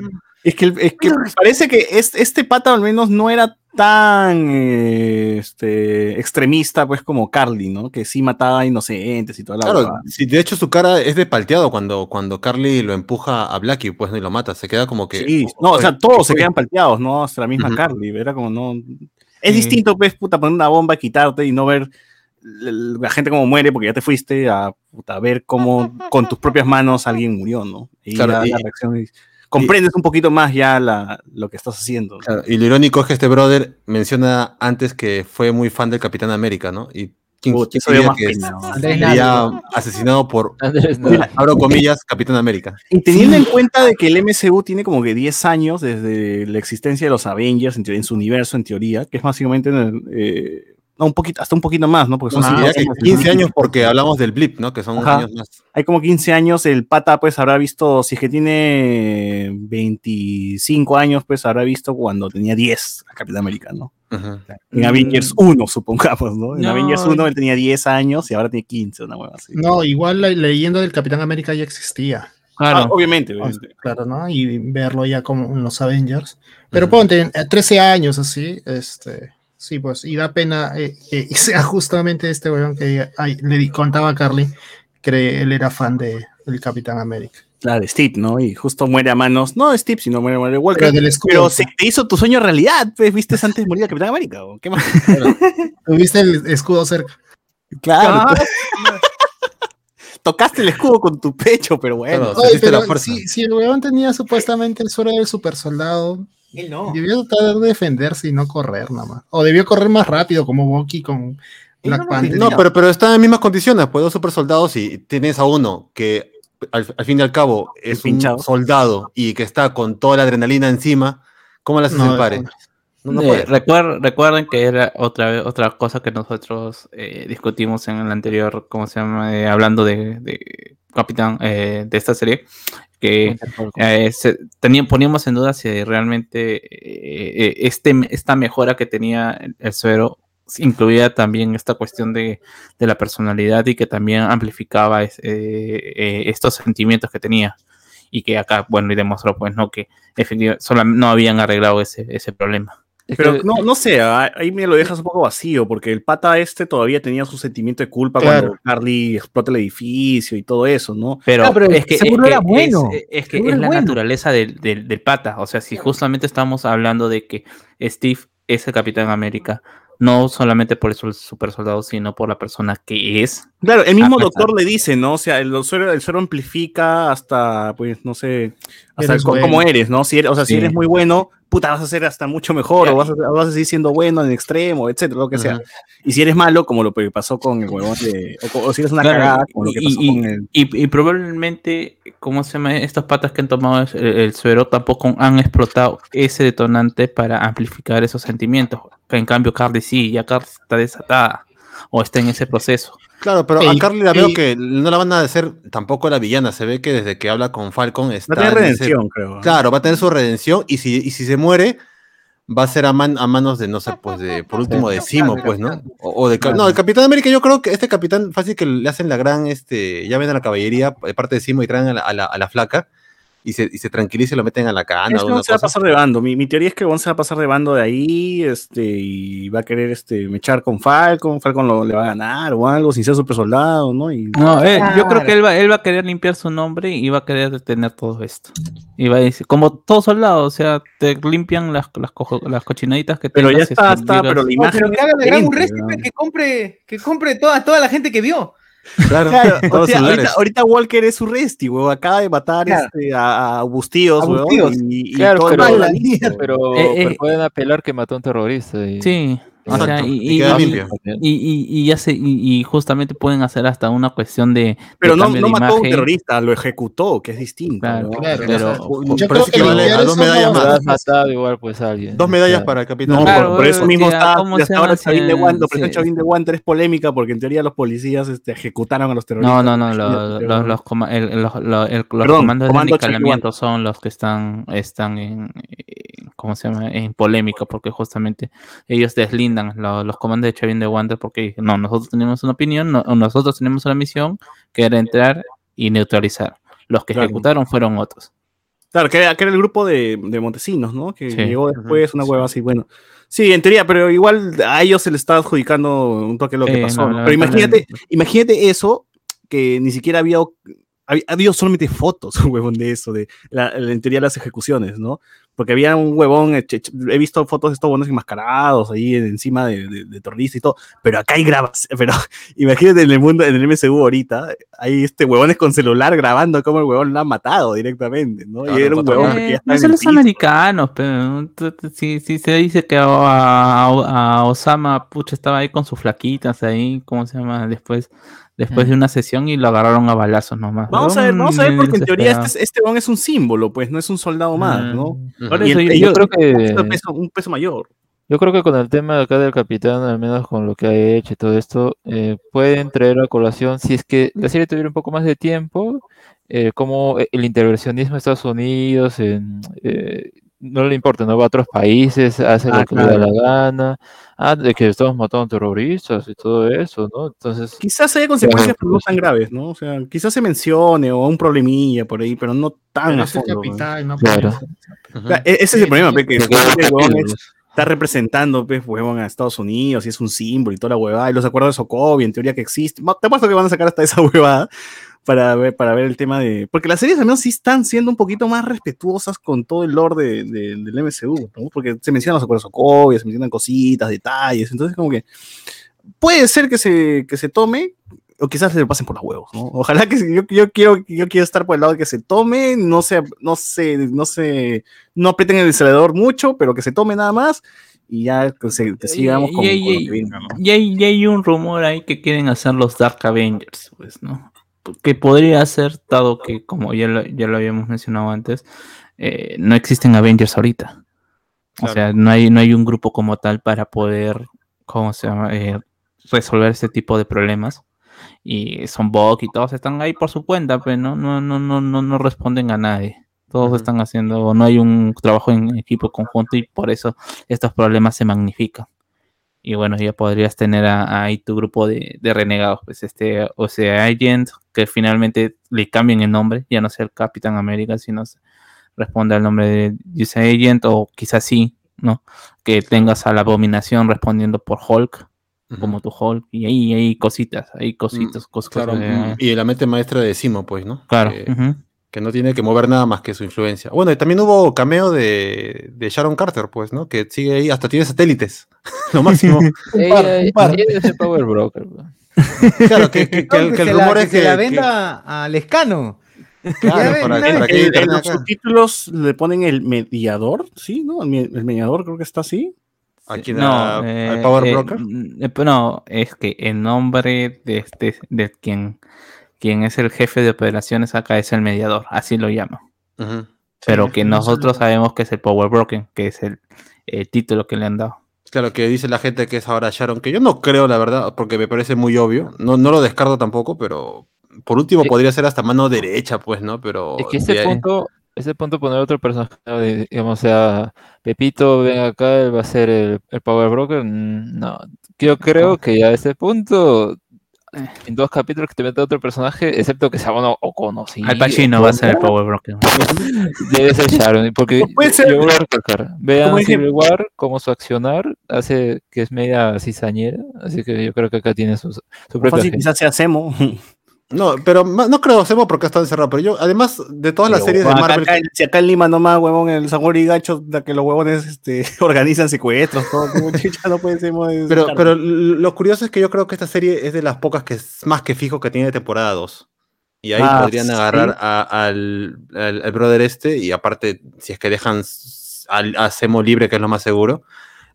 S5: Es que, es que parece que es- este pata al menos no era tan eh, este, extremista pues como Carly, ¿no? Que sí mataba inocentes y toda la
S2: Claro, sí, de hecho su cara es de palteado cuando, cuando Carly lo empuja a Blackie, pues, ¿no? y lo mata. Se queda como que.
S5: Sí, no, o sea, todos se
S2: fue?
S5: quedan palteados, ¿no? Hasta la misma. Carly, era como no... Es
S1: Sí.
S5: distinto, pues, puta, poner una bomba, quitarte y no ver la gente como muere porque ya te fuiste a, puta, ver cómo con tus propias manos alguien murió, ¿no? Y
S2: Claro, y-
S5: la reacción es- comprendes un poquito más ya la, lo que estás haciendo. ¿no?
S2: Claro, y lo irónico es que este brother menciona antes que fue muy fan del Capitán América, ¿no? Y ¿Quién,
S5: Puta,
S2: quién
S5: más
S2: que sería asesinado por, abro comillas, Capitán América?
S5: Y teniendo en cuenta de que el MCU tiene como que 10 años desde la existencia de los Avengers en su universo, en teoría, que es básicamente en el, eh, no, un poquito, hasta un poquito más, ¿no? Porque son
S2: que
S5: años.
S2: 15 años porque hablamos del blip, ¿no? Que son unos
S5: Ajá.
S2: años más.
S5: Hay como 15 años, el pata pues habrá visto, si es que tiene 25 años, pues habrá visto cuando tenía 10 a Capitán América, ¿no?
S2: Ujú.
S5: En Avengers 1, supongamos, ¿no? En
S7: No.
S5: Avengers 1 él tenía 10 años y ahora tiene 15, una hueva así.
S7: No, igual la leyenda del Capitán América ya existía.
S5: Ah,
S3: Claro.
S5: obviamente,
S7: O
S5: obviamente.
S7: Claro, ¿no? Y verlo ya como en los Avengers. Pero ponte, eh, 13 años así, este, sí, pues, y da pena eh, que sea justamente este weón que ay, le contaba a Carly que él era fan de, del Capitán América.
S5: La de Steve, ¿no? Y justo muere a manos, no de Steve, sino muere, muere de Walker.
S7: Pero del escudo.
S5: Pero se te hizo tu sueño realidad, pues, viste antes de morir a Capitán América, ¿o ¿qué más?
S7: Tuviste el escudo cerca.
S5: Claro. Tocaste el escudo con tu pecho, pero bueno.
S2: Claro.
S7: Oye,
S2: la fuerza.
S7: si, si el weón tenía supuestamente el suero del super soldado,
S1: Él no.
S7: debió tratar de defenderse y no correr nada más. O debió correr más rápido, como Bucky con Black
S1: no
S7: Panther.
S2: No, pero, pero está en las mismas condiciones, pues dos super soldados y tienes a uno que al, al fin y al cabo es un
S5: Pinchado.
S2: soldado y que está con toda la adrenalina encima, ¿cómo haces
S7: No,
S2: pare?
S7: no.
S2: No,
S3: Eh, recuer- recuerden que era otra vez otra cosa que nosotros eh, discutimos en el anterior, ¿cómo se llama? Eh, hablando de, de Capitán eh, de esta serie, que eh, se- tenían, poníamos en duda si realmente eh, eh, este, esta mejora que tenía el, el suero incluía también esta cuestión de, de la personalidad y que también amplificaba es- eh, eh, estos sentimientos que tenía. Y que acá, bueno, y demostró pues no que efectivamente solo no habían arreglado ese, ese problema.
S5: Pero no, no sé, ah, ahí me lo dejas un poco vacío, porque el pata este todavía tenía su sentimiento de culpa
S7: Claro.
S5: cuando Carly explota el edificio y todo eso, ¿no?
S3: Pero,
S1: Ah, pero
S3: es que,
S1: seguro
S3: es que
S1: era bueno.
S3: Es, es que es la
S1: bueno.
S3: naturaleza del, del, del pata. O sea, si justamente estamos hablando de que Steve es el Capitán América, no solamente por el super soldado, sino por la persona que es.
S5: Claro, el mismo doctor le dice, ¿no? O sea, el suero, el suero amplifica hasta, pues, no sé, hasta
S7: Eres
S5: co-
S7: bueno.
S5: cómo eres, ¿no? Si eres, o sea, si eres muy bueno, puta, vas a ser hasta mucho mejor, o vas a, vas a seguir siendo bueno en extremo, etcétera, lo que sea. Y si eres malo, como lo que pasó con el huevón de. O, si eres una
S3: Claro,
S5: cagada, como lo que
S3: y-
S5: pasó
S3: y-
S5: con el.
S3: Y, y probablemente, ¿cómo se llama? Estos patas que han tomado el, el suero tampoco han explotado ese detonante para amplificar esos sentimientos. En cambio, Carly sí, ya Carly está desatada o está en ese proceso.
S2: Claro, pero a Carly la veo
S7: ey.
S2: que no la van a hacer tampoco la villana. Se ve que desde que habla con Falcon está.
S5: Va a tener
S2: ese-
S5: redención, creo.
S2: Claro, va a tener su redención y si, y si se muere, va a ser a, man- a manos de, no sé, pues de, por último, de Simo, pues, ¿no? O, o de, no, el Capitán América, yo creo que este Capitán, fácil que le hacen la gran, este, llamen a la caballería de parte de Simo y traen a la, a la- a la flaca y se, y se tranquiliza y lo meten a la cana
S5: Este se va a pasar de bando. Mi, mi teoría es que Gon se va a pasar de bando de ahí este, y va a querer este, mechar con Falcon. Falcon lo, le va a ganar o algo sin ser super soldado, ¿no? Y,
S3: No, eh, yo creo que él va, él va a querer limpiar su nombre y va a querer detener todo esto. Y va a decir, como todo soldado, o sea, te limpian las, las, cojo- las cochinaditas que
S5: pero ya está, está, pero la
S1: No,
S5: imagen.
S1: pero que haga la gran que compre, que compre toda, toda la gente que vio.
S2: Claro,
S5: Claro, o
S2: todos
S5: sea,
S2: celulares.
S5: ahorita, ahorita Walker es su resti, weón. Acaba de matar
S1: Claro.
S5: este, a, a Bustíos, weón. Y, y
S4: Claro,
S5: todo el
S4: pero,
S5: mundo-
S4: pero,
S3: Eh,
S4: pero
S3: eh.
S4: pueden apelar que mató a un terrorista. Y,
S3: Sí, o sea, y,
S2: y
S3: y-
S2: queda
S3: y-
S2: limpio.
S3: y- y- y ya se, y, y justamente pueden hacer hasta una cuestión de. de
S5: Pero no,
S3: cambio
S5: no
S3: de
S5: mató a un terrorista, lo ejecutó, que es distinto.
S3: Claro,
S5: weón.
S7: Claro,
S3: pero-
S7: o sea,
S2: Yo
S7: yo
S2: creo
S7: que
S2: que vale a dos medallas
S7: no-
S2: más.
S4: Pero matado igual pues alguien.
S2: Dos medallas
S4: Claro.
S2: para el Capitán
S5: No,
S2: América.
S5: por, por eso
S3: Claro,
S5: mismo está,
S3: ¿cómo
S5: hasta ahora? Chavín de Wander, pero
S3: sí.
S5: Chavín de Wander es polémica porque en teoría los policías este, ejecutaron a los terroristas.
S3: No, no, no, los, los, coma- el- los- los- los
S5: Perdón,
S3: comandos de
S5: comando
S3: aniquilamiento son los que están, están en, ¿cómo se llama? En polémica, porque justamente ellos deslindan lo- los comandos de Chavín de Wander porque no, nosotros tenemos una opinión, no- nosotros tenemos una misión que era entrar y neutralizar. Los que
S5: Claro.
S3: ejecutaron fueron otros.
S5: Claro, que era, que era el grupo de, de Montesinos, ¿no? Que
S3: Sí.
S5: llegó después, una
S3: sí.
S5: hueva así, bueno. Sí, en teoría, pero igual a ellos se les está adjudicando un toque lo que
S3: Sí,
S5: pasó.
S3: no,
S5: ¿no? Pero imagínate, imagínate eso, que ni siquiera había, había, ha habido solamente fotos, huevón, de eso, de la, la- en teoría las ejecuciones, ¿no? Porque había un huevón, ch- he visto fotos de estos huevones enmascarados ahí encima de, de, y todo, pero acá hay grabas, pero imagínate en el mundo, en el MCU ahorita, hay este huevones con celular grabando cómo el huevón lo ha matado directamente, ¿no?
S2: Claro,
S5: y era un huevón que ya
S3: Eh, no son los americanos, pero si, si se dice que a, a- a Osama pucha estaba ahí con sus flaquitas ahí, ¿cómo se llama? Después, después de una sesión y lo agarraron a balazos nomás.
S5: Vamos a ver, vamos a ver, porque en teoría este, es-
S3: es
S5: este huevón es un símbolo, pues, no es un soldado más, ¿no? Y el-
S4: yo, creo que
S5: un peso, un peso mayor.
S4: yo creo que con el tema de acá del capitán, al menos con lo que ha hecho y todo esto, eh, pueden traer a colación, si es que la serie tuviera un poco más de tiempo, eh, como el intervencionismo de Estados Unidos, en, eh, no le importa, no va a otros países, hace
S5: Ah,
S4: lo que le da
S5: claro.
S4: la gana, ah, de que estamos matando terroristas y todo eso, ¿no? Entonces,
S5: Quizás haya consecuencias, pero no
S4: pues.
S5: tan graves, ¿no? O sea, quizás se mencione o un problemilla por ahí, pero no tan
S7: Pero
S5: a
S7: es el
S5: fondo.
S7: capital, no
S4: Claro.
S5: O sea, e- ese es el problema, pe, que
S4: que
S5: este huevón
S4: capítulos.
S5: es- está representando, pues, huevón, a Estados Unidos y es un símbolo y toda la huevada, y los acuerdos de Sokovia, en teoría que existe. Te apuesto que van a sacar hasta esa huevada para ver, para ver el tema de... Porque las series al menos sí están siendo un poquito más respetuosas con todo el lore de, de- del MCU, ¿no? Porque se mencionan los acuerdos Sokovia, se mencionan cositas, detalles, entonces como que puede ser que se, que se tome, o quizás se le pasen por los huevos, ¿no? Ojalá que yo, yo quiero yo quiero estar por el lado de que se tome, no se no se no se no aprieten el acelerador mucho, pero que se tome nada más y ya que, se- que sigamos con,
S3: y, y-
S5: con lo
S3: y-
S5: que venga, ¿no?
S3: y hay, hay un rumor ahí que quieren hacer los Dark Avengers, pues, ¿no? Que podría ser, dado que, como ya lo, ya lo habíamos mencionado antes, eh, no existen Avengers ahorita. O sea, no hay, no hay un grupo como tal para poder, ¿cómo se llama? Eh, resolver este tipo de problemas. Y son Bok y todos están ahí por su cuenta, pero no, no, no, no, no, no responden a nadie. Todos están haciendo, no hay un trabajo en equipo conjunto y por eso estos problemas se magnifican. Y bueno, ya podrías tener ahí tu grupo de, de renegados, pues este, o sea, Agent, que finalmente le cambien el nombre, ya no sea el Capitán América, sino se responde al nombre de US Agent, o quizás sí, ¿no? Que tengas a la abominación respondiendo por Hulk, como tu Hulk, y ahí hay cositas, hay cositas, cos-
S2: Claro,
S3: cosas, eh,
S2: y la mente maestra de Simo, pues, ¿no?
S3: claro.
S2: Que, no tiene que mover nada más que su influencia. Bueno, y también hubo cameo de, de Sharon Carter, pues, ¿no? Que sigue ahí, hasta tiene satélites. Lo máximo.
S4: ella,
S6: par, un par.
S4: ella es el power broker.
S2: claro, que, que- que el,
S1: que
S2: que el
S1: se la-
S2: rumor
S1: que
S2: es que.
S1: la
S2: que-
S1: venda a Lescano.
S2: claro, para,
S5: los subtítulos le ponen el mediador, ¿sí? ¿No? El, me- el mediador creo que está así.
S2: ¿A quién?
S3: No,
S2: ¿A- al
S3: eh,
S2: Power
S3: eh,
S2: Broker?
S3: mm, eh, pero no, es que el nombre de este, de quien, quien es el jefe de operaciones acá es el mediador, así lo llaman.
S2: Ujú.
S3: Pero que
S7: que no
S3: nosotros sabemos que es el Power Broken, que es el, título que le han dado.
S2: Claro, que dice la gente que es ahora Sharon, que yo no creo, la verdad, porque me parece muy obvio. No, no lo descarto tampoco, pero por último podría ser hasta mano derecha, pues, ¿no? Pero.
S4: Es que ese
S2: ahí-
S4: punto, ese punto poner otro personaje, digamos, o sea, Pepito, ven acá, él va a ser el, el Power Broker. mm, No, yo creo que ya a ese punto, en dos capítulos que te mete otro personaje, excepto que sea bueno o conocido.
S3: Al Pacino va a ser el Power Broken.
S4: Debe ser Sharon, porque
S5: Puede ser.
S4: yo voy a recalcar, vean Civil War, cómo su accionar hace que es media cizañera, así que yo creo que acá tiene su, su propia
S5: Fácil, quizás sea Semo.
S2: No, pero no creo, Semo, porque está encerrado. Pero yo, además de todas las
S5: Pero,
S2: series de Marvel.
S5: acá- si acá en Lima nomás, huevón, el sabor y gacho, de que los huevones este, organizan secuestros, todo, no
S2: Pero, pero lo curioso es que yo creo que esta serie es de las pocas que es más que fijo que tiene temporada 2. Y ahí
S5: Ah,
S2: podrían
S5: ¿sí?
S2: agarrar a- al, al- al brother este, y aparte, si es que dejan al, a Semo libre, que es lo más seguro,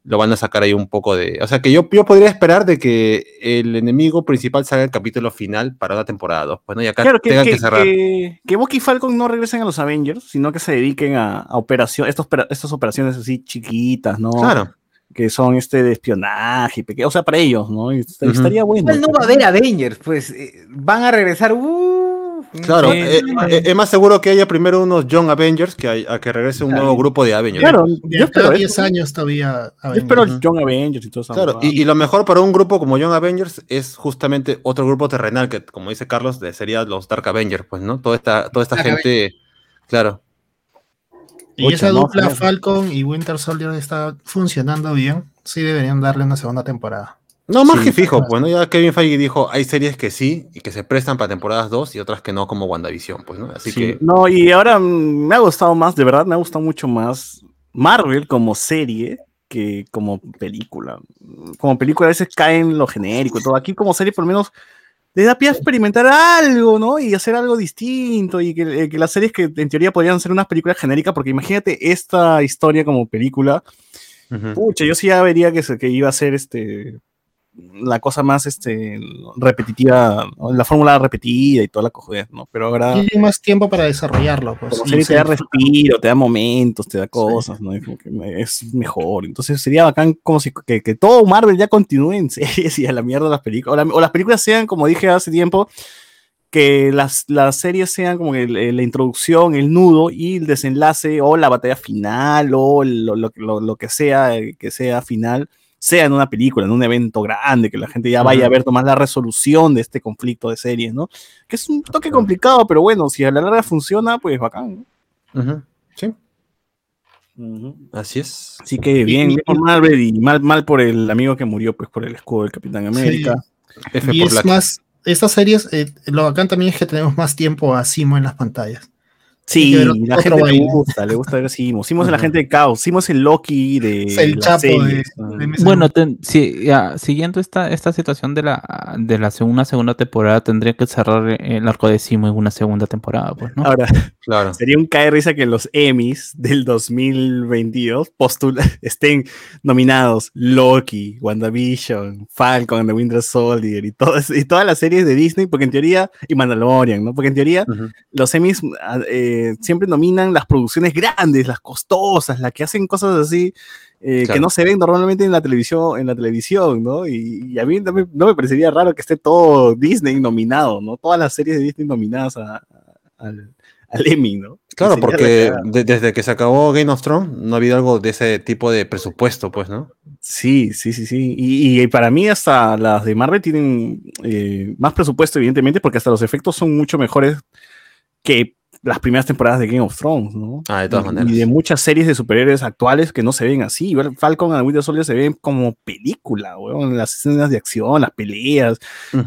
S2: lo van a sacar ahí un poco de. O sea que yo, yo podría esperar de que el enemigo principal salga el capítulo final para la temporada 2. Pues no, y acá
S5: Claro, que,
S2: tengan que,
S5: que,
S2: cerrar.
S5: que, que Bucky y Falcon no regresen a los Avengers, sino que se dediquen a, a operación, estos, estas operaciones así chiquitas, ¿no?
S2: Claro.
S5: Que son este de espionaje, peque- o sea, para ellos, ¿no? Y est-
S2: Ujú.
S5: Estaría bueno.
S1: Igual no va a haber Avengers, pues eh, van a regresar. uh,
S2: Claro,
S1: sí,
S2: eh, eh, es más seguro que haya primero unos John Avengers que hay- a que regrese un nuevo grupo de Avengers.
S5: Claro, yo espero
S7: a
S5: eso.
S7: 10 años todavía.
S5: Yo espero
S7: Avengers.
S5: John Avengers y todo eso.
S2: Claro, y, y lo mejor para un grupo como Young Avengers es justamente otro grupo terrenal que, como dice Carlos, de- sería los Dark Avengers, pues, ¿no? Toda esta, toda esta
S7: Dark
S2: gente, claro.
S7: Y esa
S5: no,
S7: dupla. Falcon y Winter Soldier está funcionando bien. Sí deberían darle una segunda temporada.
S2: No, más
S5: Sí,
S2: que fijo,
S7: claro.
S2: pues, ¿no? Ya Kevin Feige dijo, hay series que sí y que se prestan para temporadas 2 y otras que no, como WandaVision, pues, ¿no? Así
S5: Sí,
S2: que,
S5: No, y ahora me ha gustado más, de verdad, me ha gustado mucho más Marvel como serie que como película. Como película a veces caen lo genérico y todo. Aquí como serie por lo menos le da pie a experimentar algo, ¿no? Y hacer algo distinto y que, eh, que las series que en teoría podrían ser unas películas genéricas, porque imagínate esta historia como película, pucha, yo sí ya vería que, que iba a ser este la cosa más este repetitiva, ¿no? la fórmula repetida y toda la cojudez, ¿no? Pero ahora
S7: Tiene más tiempo para desarrollarlo. Pues,
S5: como
S7: y
S5: serie
S7: se
S5: te da respiro, te da momentos, te da cosas, ¿no? Es, mejor. Entonces sería bacán como si que, que todo Marvel ya continúe en series y a la mierda las películas. O, la- o las películas sean, como dije hace tiempo, que las, las series sean como la introducción, el nudo y el desenlace o la batalla final o lo, lo- lo- lo que sea eh, que sea final sea en una película, en un evento grande, que la gente ya vaya a ver nomás la resolución de este conflicto de series, ¿no? Que es un toque complicado, pero bueno, si a la larga funciona, pues bacán. ¿no?
S2: Sí, así es.
S5: Así que bien, bien por Marvel y mal, mal por el amigo que murió, pues por el escudo del Capitán América.
S2: F
S7: Y
S2: por
S7: es
S2: Black.
S7: más, estas series, eh, lo bacán también es que tenemos más tiempo a Simo en las pantallas.
S5: Sí, la
S7: otro
S5: gente le
S7: baile.
S5: gusta, le gusta ver a Simo. Simo es la gente de Caos, Simo es el Loki de
S7: Es el chapo de-
S5: series,
S7: de
S5: ¿no?
S7: MCU.
S3: Bueno, ten- si- ya, siguiendo esta, esta situación de la, de la segunda, segunda temporada, tendría que cerrar el arco de Simo en una segunda temporada, pues, ¿no?
S5: Ahora,
S2: Claro.
S5: sería un caer risa que los Emmys del 2022 postula- estén nominados Loki, WandaVision, Falcon and the Winter Soldier y, todas, y todas las series de Disney, porque en teoría, y Mandalorian, ¿no? Porque en teoría los Emmys ah, eh, siempre nominan las producciones grandes, las costosas, las que hacen cosas así eh, que no se ven normalmente en la televisión, en la televisión, ¿no? Y, y a mí no me, no me parecería raro que esté todo Disney nominado, ¿no? Todas las series de Disney nominadas a- a- al, al Emmy, ¿no?
S2: Claro, porque de- desde que se acabó Game of Thrones no ha habido algo de ese tipo de presupuesto, pues, ¿no?
S5: Sí, sí, sí, sí. Y, y para mí hasta las de Marvel tienen eh, más presupuesto, evidentemente, porque hasta los efectos son mucho mejores que las primeras temporadas de Game of Thrones, ¿no?
S2: Ah, de todas
S5: Y-
S2: maneras.
S5: Y de muchas series de superhéroes actuales que no se ven así. Falcon and the Winter Soldier se ven como película, weón. Las escenas de acción, las peleas,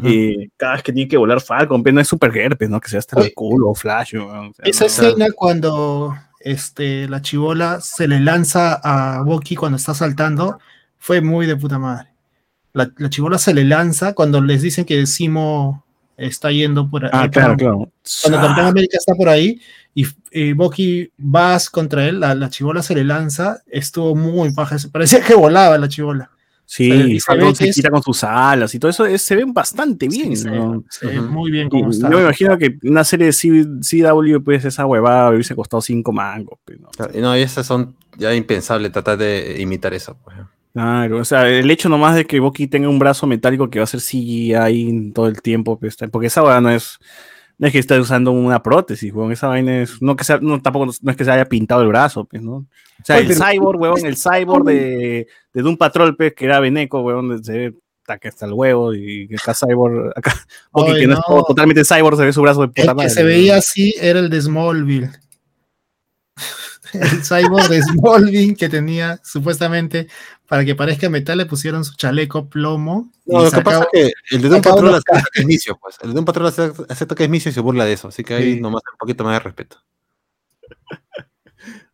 S5: eh, cada vez que tiene que volar Falcon, pero no es super herpes, ¿no? Que sea hasta el
S7: Oye,
S5: culo o Flash, weón. O sea,
S7: Esa
S5: no-
S7: escena cuando este, la chivola se le lanza a Bucky cuando está saltando fue muy de puta madre. La, la chivola se le lanza cuando les dicen que Simo está yendo por ahí.
S5: Ah, claro, claro.
S7: Cuando Capitán América está por ahí y eh, Bucky vas contra él, la, la chivola se le lanza, estuvo muy paja. Parecía que volaba la chivola.
S5: Sí,
S7: se-
S5: y
S7: y se ve es-
S5: quita con sus alas y todo eso es- se ven bastante bien.
S7: Sí, se,
S5: ¿no?
S7: se muy bien
S5: Y
S7: cómo está.
S5: Yo me imagino que una serie de CW, pues esa huevada hubiese costado cinco mangos. pues, ¿no?
S2: Y No, y esas son ya impensables tratar de imitar eso. Pues.
S5: Claro, o sea, el hecho nomás de que Bucky tenga un brazo metálico que va a ser CGI todo el tiempo, pues, está- porque esa huevada no es, no es que esté usando una prótesis, huevón, esa vaina es, no que sea, no, tampoco no es que se haya pintado el brazo, pues, ¿no? O sea,
S1: Oye,
S5: el
S1: pero-
S5: cyborg, huevón, el cyborg de, de Doom Patrol, pues, que era Beneco, huevón, se ve hasta que hasta el huevo, y que acá cyborg, acá, Bucky que no, es
S7: no.
S5: todo- totalmente cyborg, se ve su brazo de puta
S7: El que
S5: madre,
S7: se
S5: huevón.
S7: veía así era el de Smallville. El cyborg de Smallville que tenía supuestamente para que parezca metal le pusieron su chaleco plomo.
S2: No, lo que pasa es que el de Patrol
S7: unos
S2: acepta que es Micio, pues. El de Doom Patrol acepta que es Micio y se burla de eso. Así que ahí
S7: Sí.
S2: nomás un poquito más de respeto.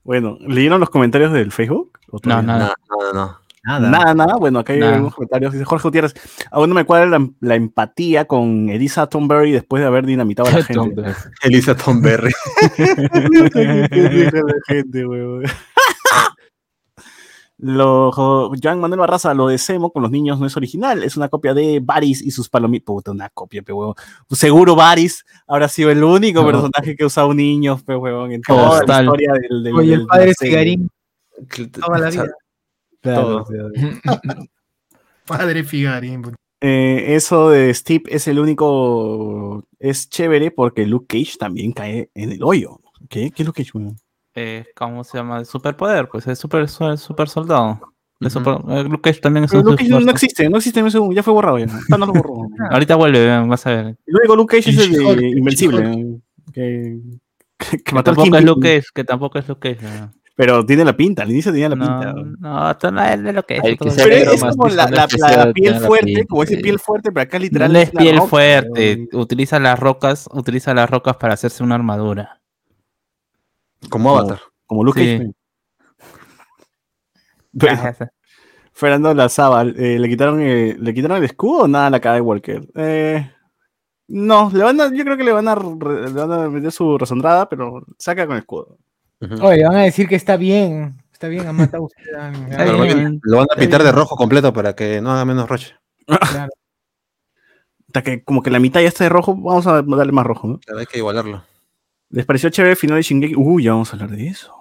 S5: Bueno, ¿leyeron los comentarios del Facebook? ¿O
S3: No, nada.
S2: No, no, no.
S1: Nada.
S5: Nada, nada. Bueno, acá hay
S3: Nada.
S5: algunos comentarios. Dice Jorge Gutiérrez. Aún no me cuadra la, la empatía con Elisa Thornberry después de haber dinamitado a la gente.
S2: Elisa Tomberry.
S5: la gente. Lo, jo- Joan Manuel Barraza, lo de Semo con los niños no es original, es una copia de Baris y sus palomitas. Puta, una copia, pe huevón. Seguro Baris habrá sido el único
S3: No.
S5: personaje que ha usado niños, pe huevón, en toda la historia del, del,
S1: Oye,
S5: del-
S1: el padre. Figarín toda la vida.
S5: Claro.
S7: Padre Figarín.
S5: Eh, eso de Steve es el único. Es chévere porque Luke Cage también cae en el hoyo. ¿Qué? ¿Qué es Luke Cage?
S3: Eh, ¿Cómo se llama? Superpoder, pues es super, super, super soldado. Super- eh, Luke Cage también es
S5: Pero
S3: un
S5: Luke Cage no, no existe, no existe en ese ya fue borrado ya. Ah, no lo borró.
S3: Ahorita vuelve, eh, vas a ver.
S5: Luego Luke Cage es el de Invencible. Que, que, que
S3: Que
S5: mató al
S3: tampoco es Luke Cage, que tampoco es Luke Cage. eh.
S5: Pero tiene la pinta, al inicio tenía la
S3: No,
S5: pinta.
S3: no, esto no es de lo que es. Es-
S5: Pero es como la,
S4: no es
S5: piel fuerte, como ese piel fuerte, pero acá
S3: No
S5: literal
S3: es
S5: la
S3: piel
S5: roca,
S3: fuerte, utiliza las rocas, utiliza las rocas para hacerse una armadura.
S2: Como Avatar.
S5: Como Luke
S3: Sí.
S5: Pero- Fernando Lazábal, eh, ¿le, quitaron, eh, ¿le quitaron el escudo o nada a la cara de Walker? Eh, no, le van a, yo creo que le van a, le van a meter su resondrada, pero saca con el escudo.
S1: Oye, van a decir que está bien. Está bien, ha matado usted a
S2: lo, van- a pintar de rojo completo para que no haga menos roche.
S1: Claro.
S5: Hasta que como que la mitad ya está de rojo, vamos a darle más rojo, ¿no?
S2: Claro, hay que igualarlo.
S5: ¿Les pareció chévere el final de Shingeki? Uy, ya vamos a hablar de eso.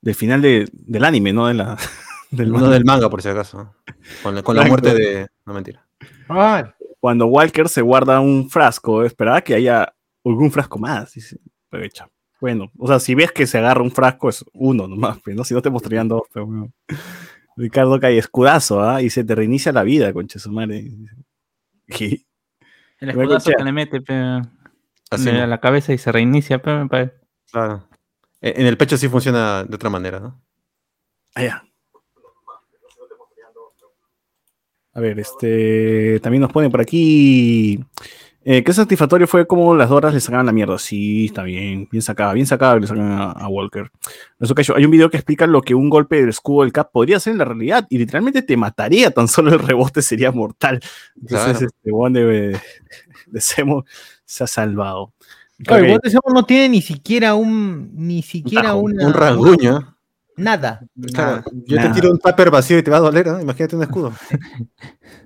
S5: Del final de- del anime, no de la, del
S2: No
S5: manga.
S2: del manga, por si acaso. Con la, con la
S5: Franco.
S2: muerte de. No mentira.
S1: Ah,
S5: Cuando Walker se guarda un frasco, esperaba que haya algún frasco más. Dice, aprovecha. Bueno, o sea, si ves que se agarra un frasco, es uno nomás, pues, ¿no? Si no te mostrarían dos, pero bueno. Ricardo cae escudazo, ¿ah? Y se te reinicia la vida, concha su madre. ¿Qué?
S3: El escudazo que le mete pe,
S2: Así,
S3: le- a
S2: ¿no?
S3: la cabeza y se reinicia. pe, me parece.
S2: Claro. E- En el pecho sí funciona de otra manera, ¿no?
S5: Allá. A ver, este. También nos ponen por aquí. Eh, ¿Qué satisfactorio fue como las Doras le sacaban la mierda? Sí, está bien. Bien sacada, bien sacada que le sacan a, a Walker. Eso que hay un video que explica lo que un golpe del escudo del Cap podría hacer en la realidad. Y literalmente te mataría, tan solo el rebote sería mortal. Entonces,
S2: Claro.
S5: este bon de, de Semo se ha salvado.
S1: Claro, bote Semo no tiene ni siquiera un. Ni siquiera
S5: tajo,
S1: una.
S2: Un rasguño.
S1: Nada.
S2: Claro,
S5: Nada,
S2: yo
S5: nada.
S2: te tiro un tupper vacío y te va a doler, ¿no? Imagínate un escudo.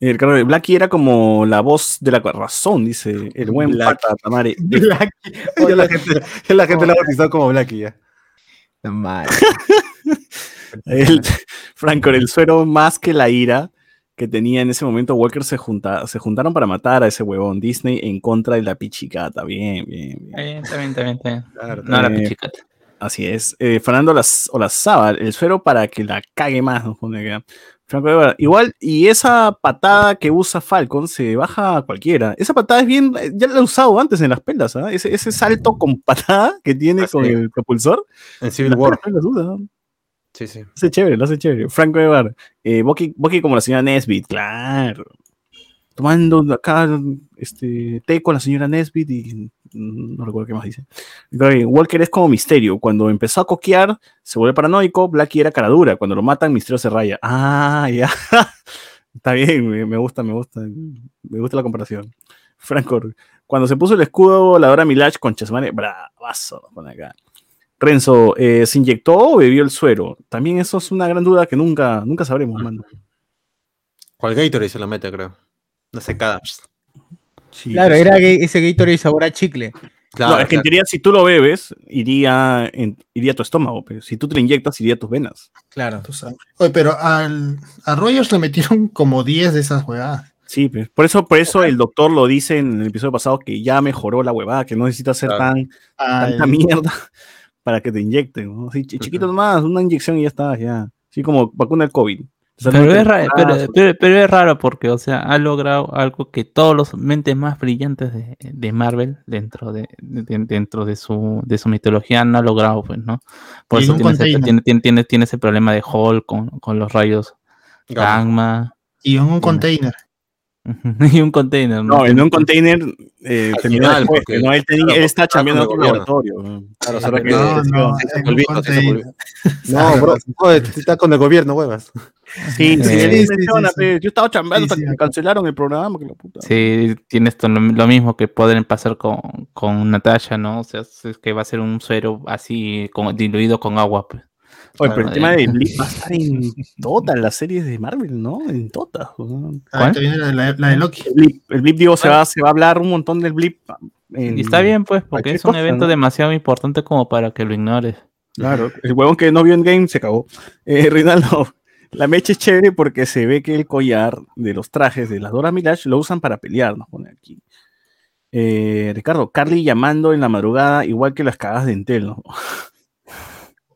S5: El carro de Blackie era como la voz de la razón, dice el buen
S2: Blackie.
S5: pata Tamare.
S2: ya la gente, la gente lo ha bautizado como Blackie ya.
S1: Madre.
S5: El, Franco, el suero más que la ira que tenía en ese momento, Walker se, junta, se juntaron para matar a ese huevón Disney en contra de la pichicata. Bien, bien, bien.
S3: Está bien, está bien, está bien.
S2: Claro,
S3: No, la pichicata.
S5: Así es. Eh, Fernando Las, Olazábal, el suero para que la cague más. nos pone acá. Franco de Guevara, Igual, y esa patada que usa Falcon se baja a cualquiera. Esa patada es bien, eh, ya la he usado antes en las pelas, ¿ah? ese, ese salto con patada que tiene
S2: Ah,
S5: con
S2: sí.
S5: el propulsor.
S2: En Civil War.
S5: usa.
S2: Sí, sí.
S5: Lo hace chévere, lo hace chévere. Franco Evar, eh, Bucky, Bucky como la señora Nesbit, claro. Tomando acá este, té con la señora Nesbit y no recuerdo qué más dice. Walker es como Misterio. Cuando empezó a coquear, se vuelve paranoico. Blackie era cara dura. Cuando lo matan, Misterio se raya. Ah, ya. Está bien, me, gusta, me gusta. Me gusta la comparación. Franco, cuando se puso el escudo, la Dora Milach con Chesmane, bravazo, acá. Renzo, eh, ¿se inyectó o bebió el suero? También eso es una gran duda que nunca, nunca sabremos, mano.
S2: ¿Cuál Gatorade se lo mete, creo? Una secada.
S5: Sí,
S1: Claro, era que ese Gatorade sabor a chicle.
S2: Claro,
S5: no, es que en teoría, si tú lo bebes, iría, en- iría a tu estómago, pero si tú te lo inyectas, iría a tus venas.
S1: Claro.
S7: Tú sabes. Oye, pero al, a Rogers le metieron como 10 de esas jugadas.
S5: Sí, pues, por eso, por eso el doctor lo dice en el episodio pasado que ya mejoró la huevada, que no necesita
S2: Claro.
S5: tan tanta mierda para que te inyecten. ¿no? Así, chi- chiquito nomás, una inyección y ya está, ya. Así como vacuna del COVID.
S3: Pero
S5: no
S3: es, ra- pero, pero- pero es raro porque, o sea, ha logrado algo que todos los mentes más brillantes de, de Marvel dentro de, de- dentro de su, de su mitología han logrado, pues, ¿no? Por eso tiene ese, tiene, tiene, tiene- tiene ese problema de Hulk con, con los rayos
S2: Gamma.
S7: Y en un container.
S3: y un container.
S5: No, en un container eh,
S2: final, porque-
S5: ¿no? Él, tenía,
S2: claro,
S5: él está chambeando en otro laboratorio. ¿no?
S2: Claro,
S5: que-
S7: No, no.
S2: No, bro, está con el gobierno, huevas.
S5: Sí, sí,
S3: Eh,
S7: sí,
S5: yo estaba chambeando
S7: Sí,
S5: hasta
S7: sí,
S5: que me cancelaron el programa, que la puta.
S3: Sí, tiene esto lo, lo mismo que pueden pasar con, con Natasha, ¿no? O sea, es que va a ser un suero así con- diluido con agua. Pues.
S5: Oye, pero el tema
S3: eh.
S5: de Blip va a estar en todas las series de Marvel, ¿no? En todas. weón.
S7: Ah, viene la, la- la de Loki.
S5: El Blip, el Blip, digo, se va, se va a hablar un montón del Blip. en-
S3: Y está bien, pues, porque es un
S5: cosa,
S3: evento
S5: ¿no?
S3: demasiado importante como para que lo ignores.
S5: Claro, el huevón que no vio en game se cagó. Eh, Rinaldo, la mecha es chévere porque se ve que el collar de los trajes de las Dora Milash lo usan para pelear, nos pone aquí. Eh, Ricardo, Carly llamando en la madrugada, igual que las cagadas de Entel, ¿no?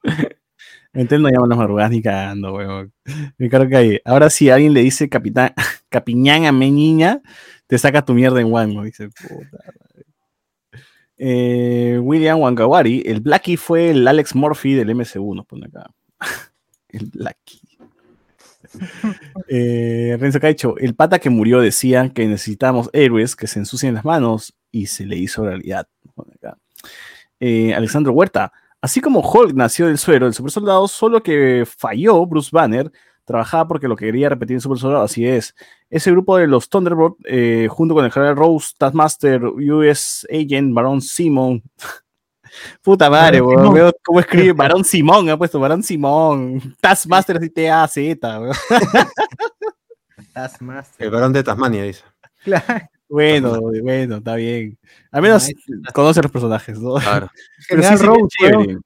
S5: Entel no llama en las madrugadas ni cagando, huevón. Ricardo Calle, ahora si alguien le dice capitán, capiñán a niña, te saca tu mierda en Wang, ¿no? Dice, puta. Eh, William Wangawari, el Blackie fue el Alex Murphy del MCU, nos pone acá. el Blackie. Eh, Renzo Caicho, el pata que murió decía que necesitamos héroes que se ensucien las manos y se le hizo realidad. Eh, Alexandro Huerta, Así como Hulk nació del suero, el super soldado, solo que falló Bruce Banner, trabajaba porque lo quería repetir en super soldado, así es. Ese grupo de los Thunderbolt, eh, junto con el general Rose, Taskmaster, US Agent, Baron Simon. Puta madre,
S7: Barón
S5: weón. Veo cómo escribe Barón Simón, ha puesto Barón Simón. Taskmaster así T-A-Z, weón.
S1: Taskmaster.
S2: El varón de Tasmania, dice.
S1: Claro.
S5: Bueno, bueno, está bien. Al menos conoce a los personajes, ¿no?
S2: Claro.
S5: Pero
S1: General
S5: sí sería
S1: Rose,
S5: chévere.
S1: weón.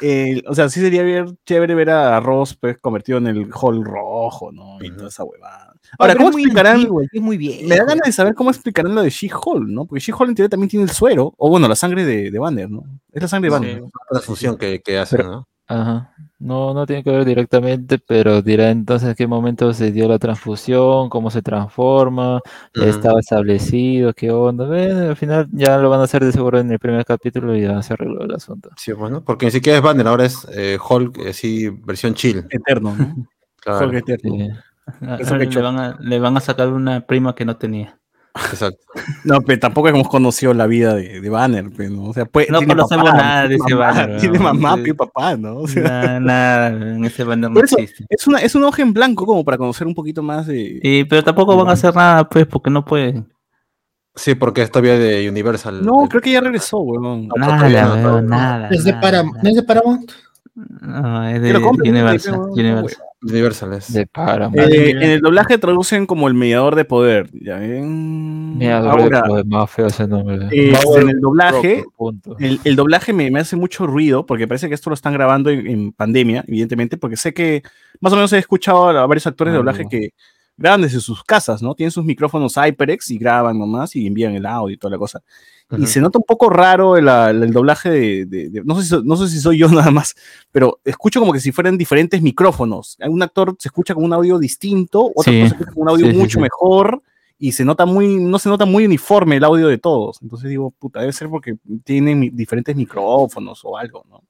S5: Eh, o sea, sí sería bien chévere ver a Ross pues, convertido en el Hall rojo, ¿no? Y toda esa huevada. Ahora, ¿cómo
S1: es muy
S5: explicarán?
S1: antiguo, es muy bien.
S5: Me da ganas de saber cómo explicarán lo de She-Hulk, ¿no? Porque She-Hulk en teoría también tiene el suero, o bueno, la sangre de, de Banner, ¿no? Es la sangre de Banner.
S2: Sí, la función que, que hacen, ¿no?
S4: Ajá. No, no tiene que ver directamente, pero dirá entonces en qué momento se dio la transfusión, cómo se transforma, ya estaba establecido, qué onda. Al final ya lo van a hacer de seguro en el primer capítulo y ya se arregló el asunto.
S2: Sí, bueno, porque ni siquiera es Banner, ahora es eh, Hulk, así, versión chill.
S5: Eterno, ¿no?
S2: Claro,
S5: Hulk eterno.
S4: Sí.
S3: Ah,
S5: Eso que
S3: le, van a, le van a sacar una prima que no tenía.
S2: exacto.
S5: No, pero tampoco hemos conocido la vida de, de Banner, pues, ¿no? O sea, puede,
S3: No conocemos
S5: papá,
S3: nada de ese
S5: mamá,
S3: Banner,
S5: Tiene mamá
S3: Sí.
S5: y papá, ¿no? O sea,
S3: Nada, nada, en ese banner no
S5: eso,
S3: existe.
S5: es, una, es una hoja en blanco como para conocer un poquito más de...
S3: Y, pero tampoco van a hacer nada, pues, porque no pueden.
S2: Sí, porque es todavía de Universal.
S5: No,
S2: El-
S5: creo que ya regresó, weón.
S3: Nada,
S2: no, no.
S3: nada.
S7: ¿Es de. ¿No Paramount?
S3: No, es de Universal. Universal.
S2: Universal es.
S4: De Paramount.
S5: Eh, en el doblaje traducen como el mediador de poder. ¿ya ven?
S4: Mira,
S5: Ahora,
S4: es más feo ese nombre.
S5: eh, en el doblaje, el, el doblaje me, me hace mucho ruido porque parece que esto lo están grabando en, en pandemia, evidentemente, porque sé que más o menos he escuchado a varios actores de doblaje que graban desde sus casas, ¿no? Tienen sus micrófonos HyperX y graban nomás y envían el audio y toda la cosa. Y se nota un poco raro el, el- doblaje de, de- de- no, sé si, no sé si soy yo nada más, pero escucho como que si fueran diferentes micrófonos. Un actor se escucha con un audio distinto, otro
S3: Sí.
S5: se escucha con un audio
S4: Sí,
S5: mucho
S4: sí.
S5: mejor y se nota muy, no se nota muy uniforme el audio de todos. Entonces digo, puta, debe ser porque tienen diferentes micrófonos o algo, ¿no?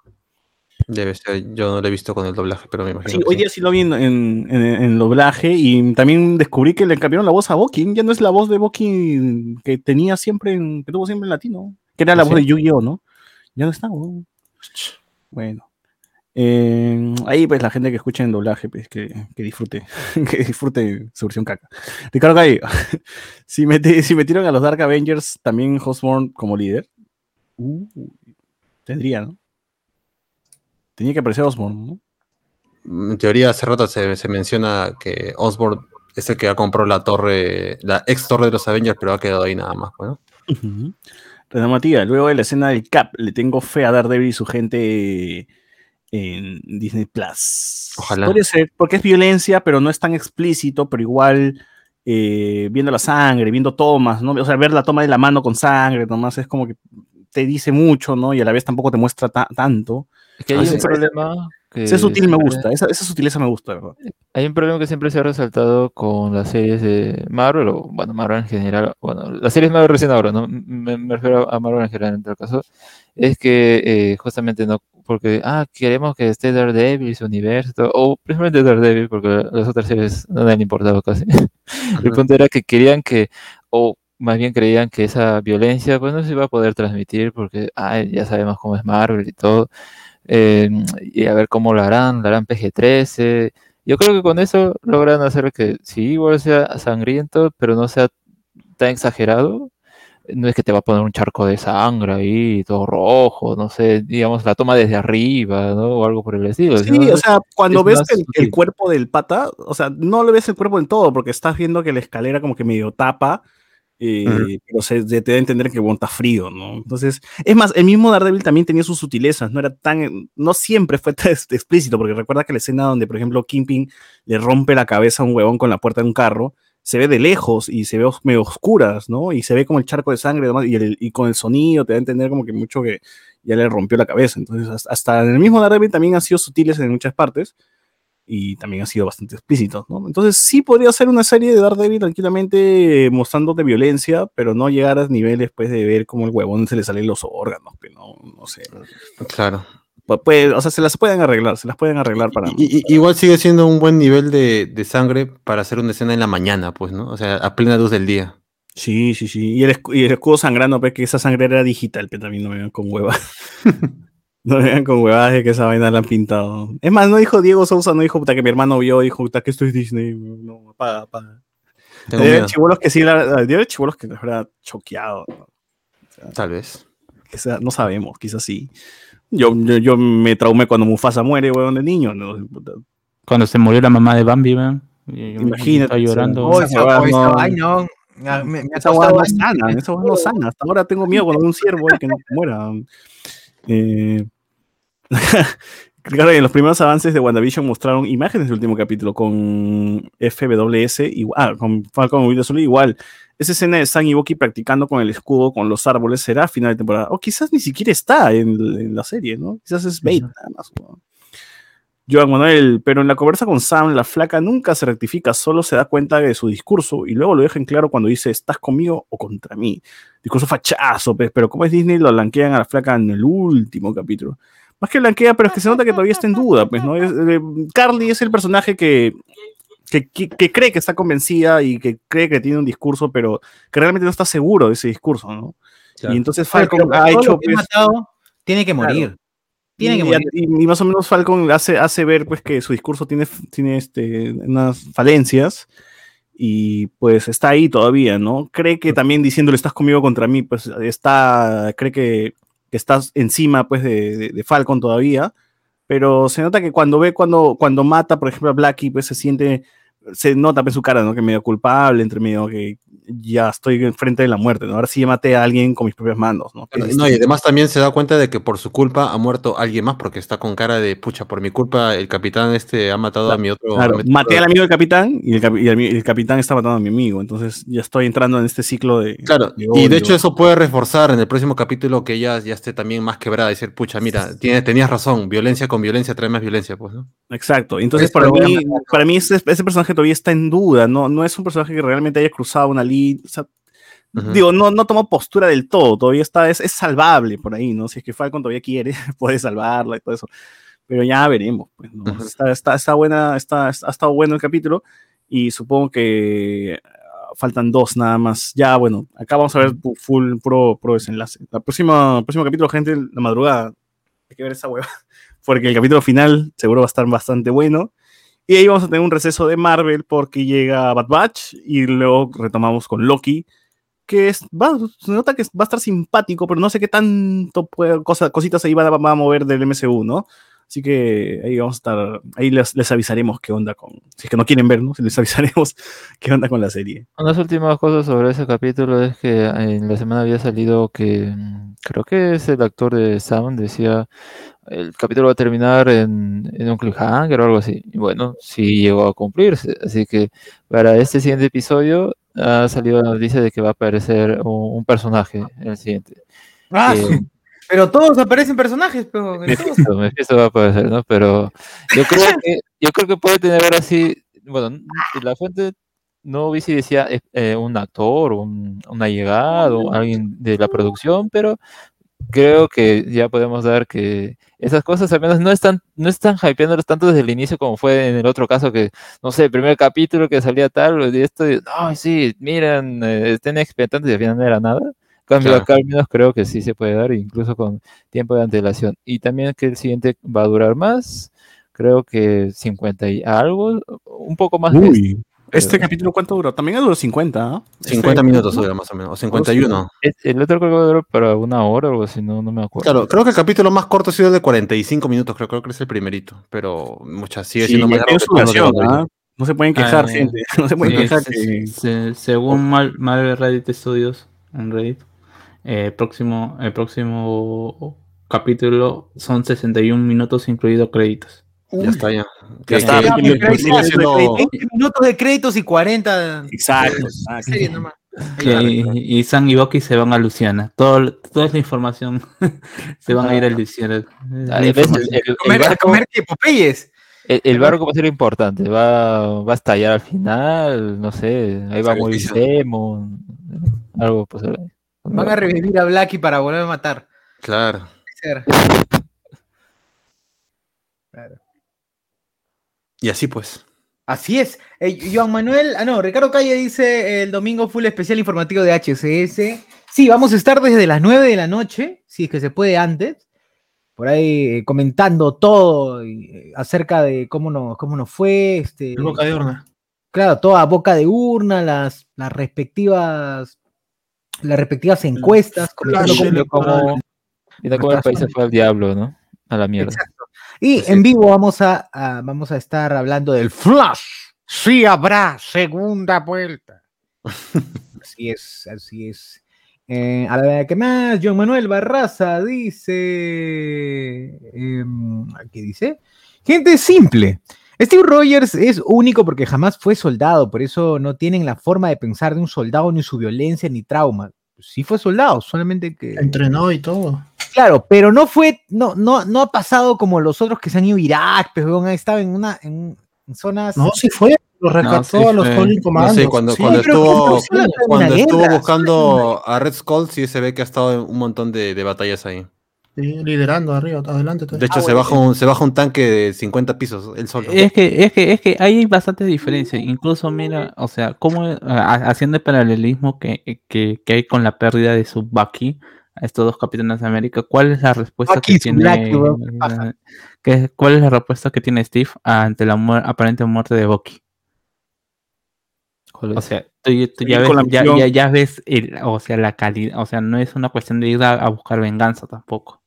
S2: Debe ser, yo no lo he visto con el doblaje, pero me imagino.
S5: Sí, hoy día sí lo vi en, en, en- en doblaje y también descubrí que le cambiaron la voz a Boki. Ya no es la voz de Boki que tenía siempre, en, que tuvo siempre en latino, que era la
S2: ¿Sí?
S5: voz de Yu-Gi-Oh, ¿no? Ya no está, weón. Bueno. Eh, ahí pues la gente que escucha en doblaje, pues que, que disfrute, que disfrute su versión caca. Ricardo Gay, si, meti- si metieron a los Dark Avengers también Osborn como líder, uh, tendría, ¿no? Tenía que aparecer Osborn, ¿no?
S2: En teoría, hace rato se, se menciona que Osborn es el que ha comprado la torre, la ex torre de los Avengers, pero ha quedado ahí nada más.
S5: Renan Matías, luego de la escena del Cap, le tengo fe a Daredevil y su gente en Disney Plus.
S2: Ojalá.
S5: Podría ser, porque es violencia, pero no es tan explícito, pero igual eh, viendo la sangre, viendo tomas, ¿no? O sea, ver la toma de la mano con sangre, nomás es como que te dice mucho, ¿no? Y a la vez tampoco te muestra ta- tanto.
S4: Es que hay
S5: Ah,
S4: un problema que
S5: sutil me gusta, esa, esa sutileza me gusta, ¿verdad?
S4: Hay un problema que siempre se ha resaltado con las series de Marvel, o bueno, Marvel en general, bueno, las series Marvel recién ahora, ¿no? Me, me refiero a Marvel en general en tal caso, es que eh, justamente no, porque, ah, queremos que esté Daredevil su universo, todo, o principalmente Daredevil, porque las otras series no le han importado casi. El punto era que querían que, o más bien creían que esa violencia, pues no se iba a poder transmitir, porque, ah, ya sabemos cómo es Marvel y todo, eh, y a ver cómo lo harán, lo harán PG-13. Yo creo que con eso logran hacer que sí, igual sea sangriento, pero no sea tan exagerado. No es que te va a poner un charco de sangre ahí, todo rojo, no sé, digamos, la toma desde arriba, ¿no? O algo por el estilo.
S5: Sí, o sea, cuando
S4: es
S5: ves el, el cuerpo del pata, o sea, no le ves el cuerpo en todo, porque estás viendo que la escalera como que medio tapa, eh,
S2: Ujú.
S5: pero se, se te da a entender que bueno, está frío, ¿no? Entonces, es más, el mismo Daredevil también tenía sus sutilezas, no era tan, no siempre fue tan ex- explícito, porque recuerda que la escena donde, por ejemplo, Kingpin le rompe la cabeza a un huevón con la puerta de un carro, se ve de lejos y se ve os- medio oscuras, ¿no? Y se ve como el charco de sangre y el- y con el sonido te da a entender como que mucho que ya le rompió la cabeza. Entonces, hasta- en el mismo Daredevil también han sido sutiles en muchas partes y también han sido bastante explícitos, ¿no? Entonces, sí podría ser una serie de Daredevil tranquilamente eh, mostrándote violencia, pero no llegar a niveles pues, de ver cómo el huevón se le salen los órganos, que no, no sé.
S2: Claro.
S5: Pu- puede- o sea, se las pueden arreglar, se las pueden arreglar para.
S2: Y- y- igual sigue siendo un buen nivel de, de sangre para hacer una escena en la mañana, pues, ¿no? O sea, a plena luz del día.
S5: Sí, sí, sí. Y el, y el escudo sangrando, pues que esa sangre era digital, que también no me vean con hueva. No vean con huevadas de que esa vaina la han pintado. Es más, no dijo Diego Sousa, no dijo puta que mi hermano vio, dijo puta que esto es Disney. No, apaga, apaga. Debe
S2: miedo.
S5: chibolos que sí, la, debe haber chibolos que la verdad choqueado. ¿no?
S2: Tal vez.
S5: Quizá- no sabemos, quizás sí. Yo, yo, yo me traumé cuando Mufasa muere, weón, de niño.
S3: Cuando se murió la mamá de Bambi, weón.
S5: Imagínate,
S3: Estaba llorando.
S5: o
S1: Oh,
S5: sea,
S1: esa- oh, esa
S5: no-
S1: vaina, no. Me, me ha
S5: Esa hueá
S1: causado
S5: no
S1: daño.
S5: sana, esa hueá no sana. Hasta ahora tengo miedo cuando veo un ciervo que no se muera. Eh, Claro, en los primeros avances de WandaVision mostraron imágenes del último capítulo con FWS, igual, ah, con Falcon y Winter Soldier igual. Esa escena de Sam y Bucky practicando con el escudo, con los árboles, será final de temporada. O quizás ni siquiera está en, en la serie, ¿no? Quizás es bait nada más. ¿no? Joan Manuel, pero en la conversa con Sam, la flaca nunca se rectifica, solo se da cuenta de su discurso y luego lo deja en claro cuando dice, ¿estás conmigo o contra mí? Discurso fachazo, pues, pero como es Disney, lo blanquean a la flaca en el último capítulo. Más que blanquea, pero es que se nota que todavía está en duda, pues, ¿no? Es- eh, Carly es el personaje que, que, que- que cree que está convencida y que cree que tiene un discurso, pero que realmente no está seguro de ese discurso, ¿no? Y entonces Falcon ha hecho,
S1: que
S5: pues,
S1: matado, tiene que
S5: Claro.
S1: Morir. Tiene que
S5: y,
S1: morir.
S5: y- y más o menos Falcon hace, hace ver pues que su discurso tiene, tiene este, unas falencias y pues está ahí todavía, ¿no? Cree que también diciéndole estás conmigo contra mí, pues está, cree que, que estás encima pues de, de- de Falcon todavía, pero se nota que cuando ve, cuando, cuando mata, por ejemplo, a Blackie, pues se siente, se nota en su cara, ¿no? Que medio culpable, entre medio que ya estoy enfrente de la muerte, ¿no? Ahora sí maté a alguien con mis propias manos, ¿no? Que es
S2: No, y además también se da cuenta de que por su culpa ha muerto alguien más, porque está con cara de pucha, por mi culpa el capitán este ha matado a mi otro.
S5: Claro,
S2: a mi-
S5: maté al amigo del capitán y el, cap- y el mi- el capitán está matando a mi amigo. Entonces ya estoy entrando en este ciclo de.
S2: Claro,
S5: de
S2: y de hecho eso puede reforzar en el próximo capítulo que ella ya esté también más quebrada, decir, pucha, mira, tenías razón, violencia con violencia trae más violencia, pues, ¿no?
S5: Exacto. Entonces, para mí, para mí ese, ese personaje todavía está en duda. No, no es un personaje que realmente haya cruzado una línea. o sea,
S2: Ujú.
S5: Digo, no, no tomó postura del todo. Todavía está, es, es salvable por ahí, ¿no? Si es que Falcon todavía quiere, puede salvarla y todo eso. Pero ya veremos. Pues, ¿no?
S2: Ujú.
S5: está, está, está buena, está, ha estado bueno el capítulo y supongo que ah, faltan dos nada más. Ya, bueno, acá vamos a ver full pro, pro desenlace. La próxima, el próximo capítulo, gente, la madrugada. Hay que ver esa hueva. Porque el capítulo final seguro va a estar bastante bueno. Y ahí vamos a tener un receso de Marvel porque llega Bad Batch y luego retomamos con Loki, que es, se nota que va a estar simpático, pero no sé qué tanto puede- cosa- cositas ahí va, va a mover del MCU, ¿no? Así que ahí vamos a estar, ahí les, les avisaremos qué onda con, si es que no quieren ver, ¿no? Les avisaremos qué onda con la serie.
S4: Unas últimas cosas sobre ese capítulo es que en la semana había salido que mm, creo que es el actor de Sam, decía el capítulo va a terminar en, en un cliffhanger o algo así. Y bueno, sí llegó a cumplirse. Así que para este siguiente episodio ha salido la noticia de que va a aparecer un, un personaje en el siguiente.
S1: Ah,
S4: Eh,
S1: pero todos aparecen personajes, pero.
S4: Mephisto, Mephisto va a aparecer, ¿no? Pero yo creo que, yo creo que puede tener ahora sí, bueno, la fuente no vi si decía eh, un actor, un, un allegado, alguien de la producción, pero creo que ya podemos dar que esas cosas al menos no están, no están hypeándolos tanto desde el inicio como fue en el otro caso que, no sé, el primer capítulo que salía tal, y esto, y, no, sí, miren, eh, estén expectantes y al final no era nada. En cambio,
S2: Claro.
S4: acá al menos creo que sí se puede dar, incluso con tiempo de antelación. Y también que el siguiente va a durar más, creo que 50 y algo, un poco más. que este.
S5: este
S4: pero-
S5: capítulo ¿cuánto duró? También duró 50, ¿ah?
S2: 50
S5: Este-
S2: minutos dura más o menos, o 51.
S4: Es- El otro creo que duró para una hora o algo así, no, no me acuerdo.
S2: Claro, creo que el capítulo más corto ha sido el de 45 minutos, creo, creo que es el primerito, pero muchas sigue
S5: Sí,
S2: siendo más largo.
S5: ¿ah? No se pueden quejar,
S3: Ah,
S5: gente. No se pueden
S3: Sí,
S5: quejar
S3: se-
S5: que...
S3: se- según Mal- Marvel Reddit Studios en Reddit, eh, próximo, el próximo capítulo son 61 minutos incluido créditos.
S2: Ya está, ya.
S5: Ya está, ya, ya, ya, ya,
S1: 20 minutos de créditos y 40
S5: Exacto.
S1: nomás.
S3: Que- y, y Sam y Bucky se van a Luciana. Todo, toda esa información se van a ir a Luciana.
S1: A
S4: barco,
S1: comer que Popeyes.
S4: el- el barco va a ser importante, va, va a estallar al final, no sé, ahí va a morir. Demon, algo pues.
S1: Van a revivir a Blackie para volver a matar.
S2: Claro.
S1: Ser.
S2: Y así pues.
S1: Así es. Eh, Joan Manuel, ah no, Ricardo Calle dice el domingo full especial informativo de HCS. Sí, vamos a estar desde las 9 de la noche, si es que se puede antes. por ahí eh, comentando todo y, eh, acerca de cómo nos, cómo nos fue. Este,
S7: boca de urna.
S1: Claro, toda boca de urna, las, las respectivas las respectivas encuestas, comentando cómo-
S4: cómo, viendo cómo el país se fue al diablo, ¿no? A la mierda.
S1: Exacto. Y en vivo vamos a, a- vamos a estar hablando del Flash. Sí habrá segunda vuelta. así es, así es. Eh, a ver, ¿qué más? John Manuel Barraza dice. em, ¿Qué dice? Gente simple. Steve Rogers es único porque jamás fue soldado, por eso no tienen la forma de pensar de un soldado ni su violencia ni trauma. Sí fue soldado, solamente que.
S7: Entrenó y todo.
S1: Claro, pero no fue, no, no, no ha pasado como los otros que se han ido a Irak, pero weón, ha estado en una, en, en zonas.
S7: No, sí fue. Lo rescató
S2: sí
S7: a los
S2: No cuando,
S7: Sí,
S2: cuando estuvo, buscando a Red Skull, sí se ve que ha estado en un montón de, de batallas ahí.
S7: Sí, liderando arriba, adelante. todo.
S2: De hecho,
S1: Ah,
S2: se,
S1: bueno,
S2: baja un, se baja un tanque de 50 pisos, él solo.
S3: Es que, es que, es que hay bastantes diferencias. Incluso, mira, o sea, como haciendo el paralelismo que, que, que hay con la pérdida de su Bucky a estos dos capitanes de América, ¿cuál es la respuesta
S1: Bucky
S3: que tiene
S1: black,
S3: eh, que- ¿Cuál es la respuesta que tiene Steve ante la muer- aparente muerte de Bucky?
S4: ¿Cuál
S3: O sea, tú, ya, ves, ya, ya- ya ves el, o sea, la calidad, o sea, no es una cuestión de ir a, a buscar venganza tampoco.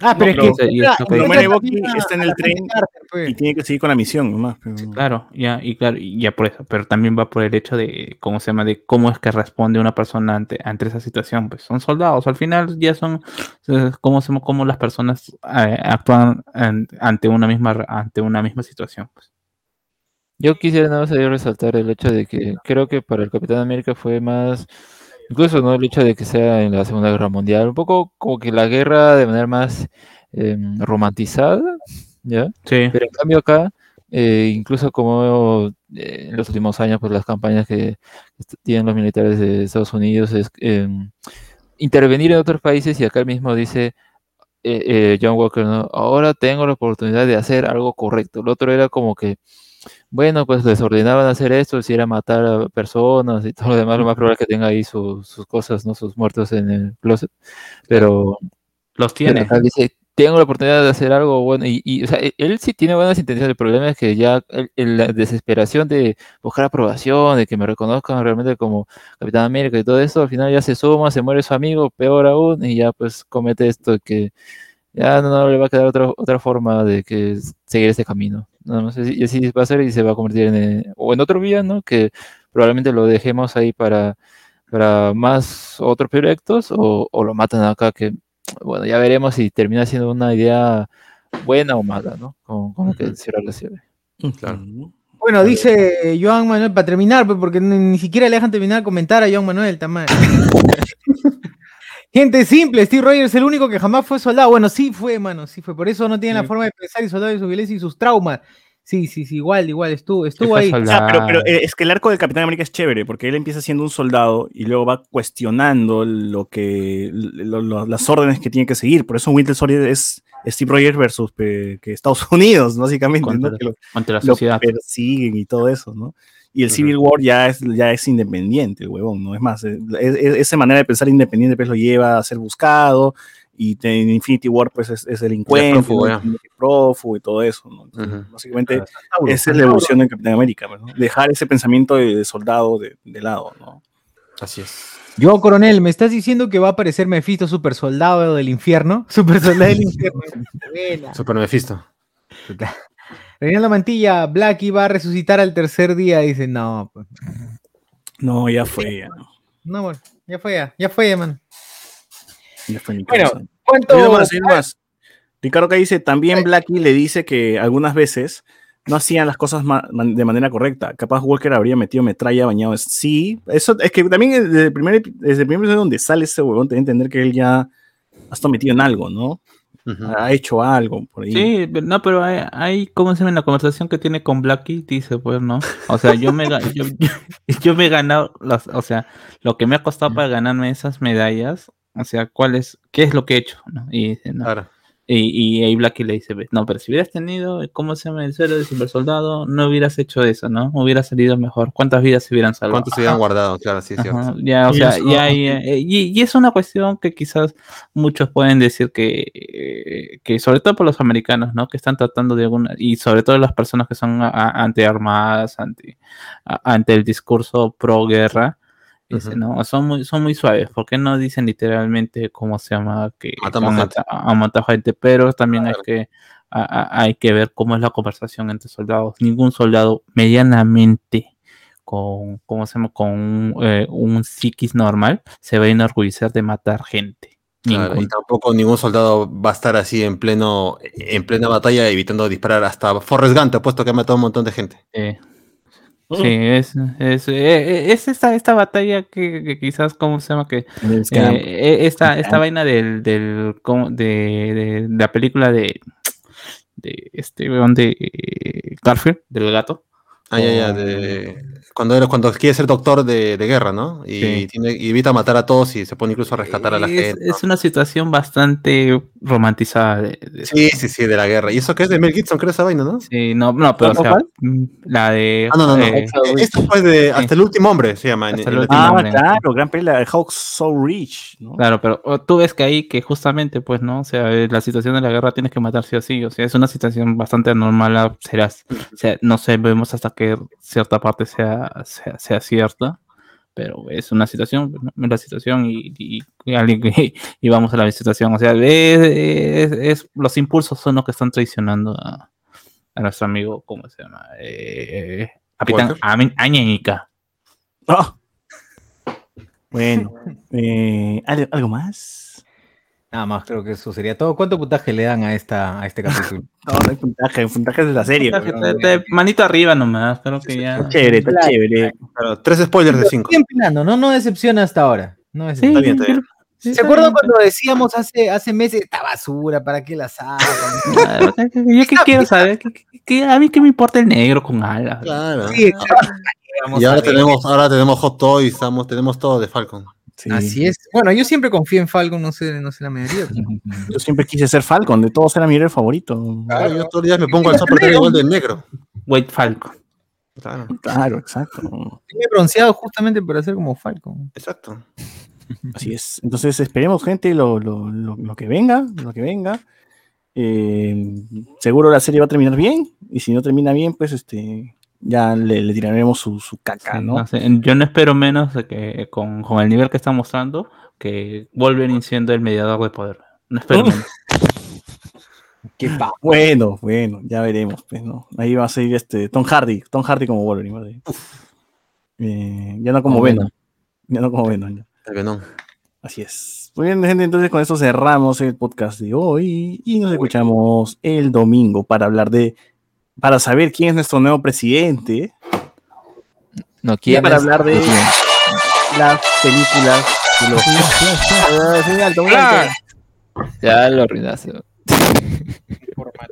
S1: Ah, pero
S5: No,
S1: es que.
S3: y
S1: también a-
S5: está en el
S1: la
S5: tren
S1: pues.
S5: Y tiene que seguir con la misión nomás. pero-
S3: Claro, ya, y claro, y ya por eso, pero también va por el hecho de, ¿cómo se llama? De cómo es que responde una persona ante, ante esa situación. Pues son soldados, al final ya son, cómo, cómo las personas eh, actúan an- ante una misma, ante una misma situación. Pues.
S4: Yo quisiera nada más resaltar el hecho de que creo que para el Capitán América fue más, incluso no el hecho de que sea en la Segunda Guerra Mundial, un poco como que la guerra de manera más em, romantizada, ¿ya?
S3: Sí,
S4: Pero en cambio acá, eh, incluso como eh, en los últimos años, pues las campañas que tienen los militares de Estados Unidos es em, intervenir en otros países y acá mismo dice eh, eh, John Walker, ¿no? Ahora tengo la oportunidad de hacer algo correcto. El otro era como que, bueno, pues les ordenaban hacer esto, si era matar a personas y todo lo demás, lo más probable es que tenga ahí su- sus cosas, ¿no? Sus muertos en el closet. Pero
S3: los tiene.
S4: dice, tengo la oportunidad de hacer algo bueno. Y, y, o sea, e- él sí tiene buenas intenciones. El problema es que ya el- el- la desesperación de buscar aprobación, de que me reconozcan realmente como Capitán América y todo eso, al final ya se suma, se muere su amigo, peor aún, y ya pues comete esto que ya no, no le va a quedar otra, otra forma de que seguir este camino. No, no sé si y así va a ser y se va a convertir en, eh, o en otro villano que probablemente lo dejemos ahí para, para más otros proyectos o, o lo matan acá que bueno, ya veremos si termina siendo una idea buena o mala, ¿no? Con, con lo que cierra la serie.
S2: Claro.
S1: Bueno, dice Joan Manuel, para terminar, pues, porque ni, ni siquiera le dejan terminar de comentar a Joan Manuel, también. Gente simple, Steve Rogers es el único que jamás fue soldado. Bueno, sí fue, mano, sí fue. Por eso no tiene la forma de pensar y soldado y su violencia y sus traumas. Sí, sí, sí, igual, igual, estuvo, estuvo ahí.
S5: Sea, pero, eh, es que el arco del Capitán América es chévere, porque él empieza siendo un soldado y luego va cuestionando lo que, lo- lo- las órdenes que tiene que seguir. Por eso Winter Soldier es Steve Rogers versus eh, que Estados Unidos, básicamente, ¿no?
S3: Contra-
S5: Que lo,
S3: ante la
S5: lo
S3: sociedad.
S5: persiguen y todo eso, ¿no? Y el. Civil War ya es, ya es independiente, el huevón, ¿no? Es más, es- es- esa manera de pensar independiente pues lo lleva a ser buscado y en Infinity War pues es, es delincuente,
S2: prófugo,
S5: ¿no?
S2: ya.
S5: Es prófugo y todo eso, ¿no? Entonces,
S2: Ujú.
S5: Básicamente esa es la evolución del Capitán América, pues, ¿no? Dejar ese pensamiento de, de soldado de, de lado, ¿no?
S2: Así es.
S1: Yo, coronel, ¿me estás diciendo que va a aparecer Mephisto, super soldado del infierno? Super soldado del infierno.
S2: Super Mephisto.
S1: Reinaldo Mantilla, Blacky va a resucitar al tercer día. Dice, no, pues.
S5: No, ya fue, ya, ¿no?
S1: No, bueno, ya fue ya, ya fue ya, man.
S5: Ya fue mi
S1: Bueno,
S5: casa.
S1: ¿Cuánto?
S5: Hay más, hay más. Ricardo que dice, también Blackie le dice que algunas veces no hacían las cosas ma- man- de manera correcta. Capaz Walker habría metido metralla bañado. Sí, eso es que también desde el primer, desde el primer episodio donde sale ese huevón, te a entender que él ya ha estado metido en algo, ¿no? Ha hecho algo por ahí.
S3: Sí, pero- no, pero hay, hay ¿cómo se llama? En la conversación que tiene con Blackie, dice, pues, ¿no? O sea, yo me, yo, yo- me he ganado, las, o sea, lo que me ha costado para ganarme esas medallas, o sea, ¿cuál es, qué es lo que he hecho? ¿no? Y dice, no,
S2: Claro.
S3: Y, y ahí Blackie le dice, no, pero si hubieras tenido, ¿cómo se llama el suelo de super soldado? No hubieras hecho eso, ¿no? Hubiera salido mejor. ¿Cuántas vidas se hubieran salvado?
S2: ¿Cuántos se hubieran guardado? Claro, sí,
S3: ya, o
S7: Y
S3: sea,
S7: eso-
S3: ya hay, eh, y, y es una cuestión que quizás muchos pueden decir que, eh, que sobre todo por los americanos, ¿no? Que están tratando de alguna, y sobre todo las personas que son antiarmadas, anti, ante el discurso pro guerra, dice, no, son muy, son muy suaves, ¿por qué no dicen literalmente cómo se llama que
S2: Matamos
S3: han
S2: gente.
S3: mata- han matado gente? Pero también hay que a- a- hay que ver cómo es la conversación entre soldados. Ningún soldado medianamente con, ¿cómo se llama? con un, eh, un psiquis normal se va a enorgullecer de matar gente.
S2: Claro, y
S3: Ningún.
S2: tampoco ningún soldado va a estar así en pleno en plena batalla evitando disparar hasta Forrest Gump, te que ha matado a un montón de gente.
S3: Eh, Sí, es, es, eh, es esta, esta batalla que, que quizás, ¿cómo se llama? Que eh, eh, esta, esta vaina del, del de, de- de la película de de este weón de Garfield, del gato.
S2: Ah, ya, ya, de, cuando, eres, cuando quiere ser doctor de, de guerra, ¿no? Y,
S3: Sí.
S2: tiene, y evita matar a todos y se pone incluso a rescatar a la
S3: es,
S2: gente. ¿no?
S3: es una situación bastante romantizada. de- de-
S2: Sí, sí, sí, de la guerra. Y eso que es de Mel Gibson, creo esa vaina, ¿no?
S3: Sí, no, no, pero o sea, mm, la de.
S2: Ah, no, no, no.
S3: eh,
S2: Esto fue de Hasta el último hombre, se llama. en-
S3: Hasta
S2: en
S3: el último
S5: Ah,
S3: hombre.
S5: claro, gran pelea de Hawk So Rich, ¿no?
S3: Claro, pero tú ves que ahí que justamente, pues, ¿no? O sea, eh, la situación de la guerra tienes que matar sí o sí. O sea, es una situación bastante anormal. ah, Serás, o sea, no sé, vemos hasta que cierta parte sea, sea, sea cierta. Pero es una situación, pues, la situación y, y, y alguien que- y vamos a la situación. O sea, es, es- es- los impulsos son los que están traicionando a, a nuestro amigo, ¿cómo se llama? Eh, Capitán Añeñica.
S5: Ah. Bueno, eh, ¿algo, algo más?
S1: Nada más, creo que eso sería todo. ¿Cuánto puntaje le dan a, esta, a este capítulo?
S5: No, no hay puntaje, el puntaje es de la serie.
S3: Puntaje,
S5: pero-
S3: te- te- Manito arriba nomás, creo que ya.
S5: Está chévere, está chévere.
S2: Claro, tres spoilers de cinco.
S1: Bien empinando, ¿no? No decepciona hasta ahora. No
S3: Sí,
S1: decepciona.
S2: Está bien, está bien.
S3: sí,
S1: ¿Se acuerdan cuando decíamos hace, hace meses, esta basura, ¿para qué la sacan?
S3: Ah, Yo qué quiero saber, ¿Qué- qué- qué- a mí que me importa el negro con alas.
S2: Claro.
S1: Sí. Vamos
S2: Y ahora tenemos, ahora tenemos Hot Toys, estamos, tenemos todo de Falcon.
S5: Sí.
S1: Así es. Bueno, yo siempre confío en Falcon, no sé, no sé la mayoría.
S5: Yo siempre quise ser Falcon, de todos era mi héroe favorito.
S2: Claro, yo todos los días me pongo al soporte igual del negro.
S3: White Falcon.
S2: Claro,
S5: Claro, exacto.
S1: Me he bronceado justamente para ser como Falcon.
S2: exacto.
S5: Así es. Entonces esperemos, gente, lo, lo, lo, lo que venga, lo que venga. Eh, seguro la serie va a terminar bien. Y si no termina bien, pues este ya le, le tiraremos su, su caca,
S3: Sí,
S5: ¿no?
S3: Yo no espero menos de que con, con el nivel que está mostrando, que Wolverine siendo el mediador de poder. No espero menos.
S1: Qué pa.
S5: Bueno, bueno, ya veremos, pues, ¿no? Ahí va a seguir este Tom Hardy, Tom Hardy como Wolverine, ¿vale? Eh, ya no como Venom. Ya no como Venom. ya.
S2: El Venom.
S5: Así es. Muy bien, gente, entonces con eso cerramos el podcast de hoy y nos escuchamos el domingo para hablar de, para saber quién es nuestro nuevo presidente,
S4: No quiero
S5: para hablar de las películas de los... Ah, sí, alto, muy alto.
S4: Ya lo arruinaste.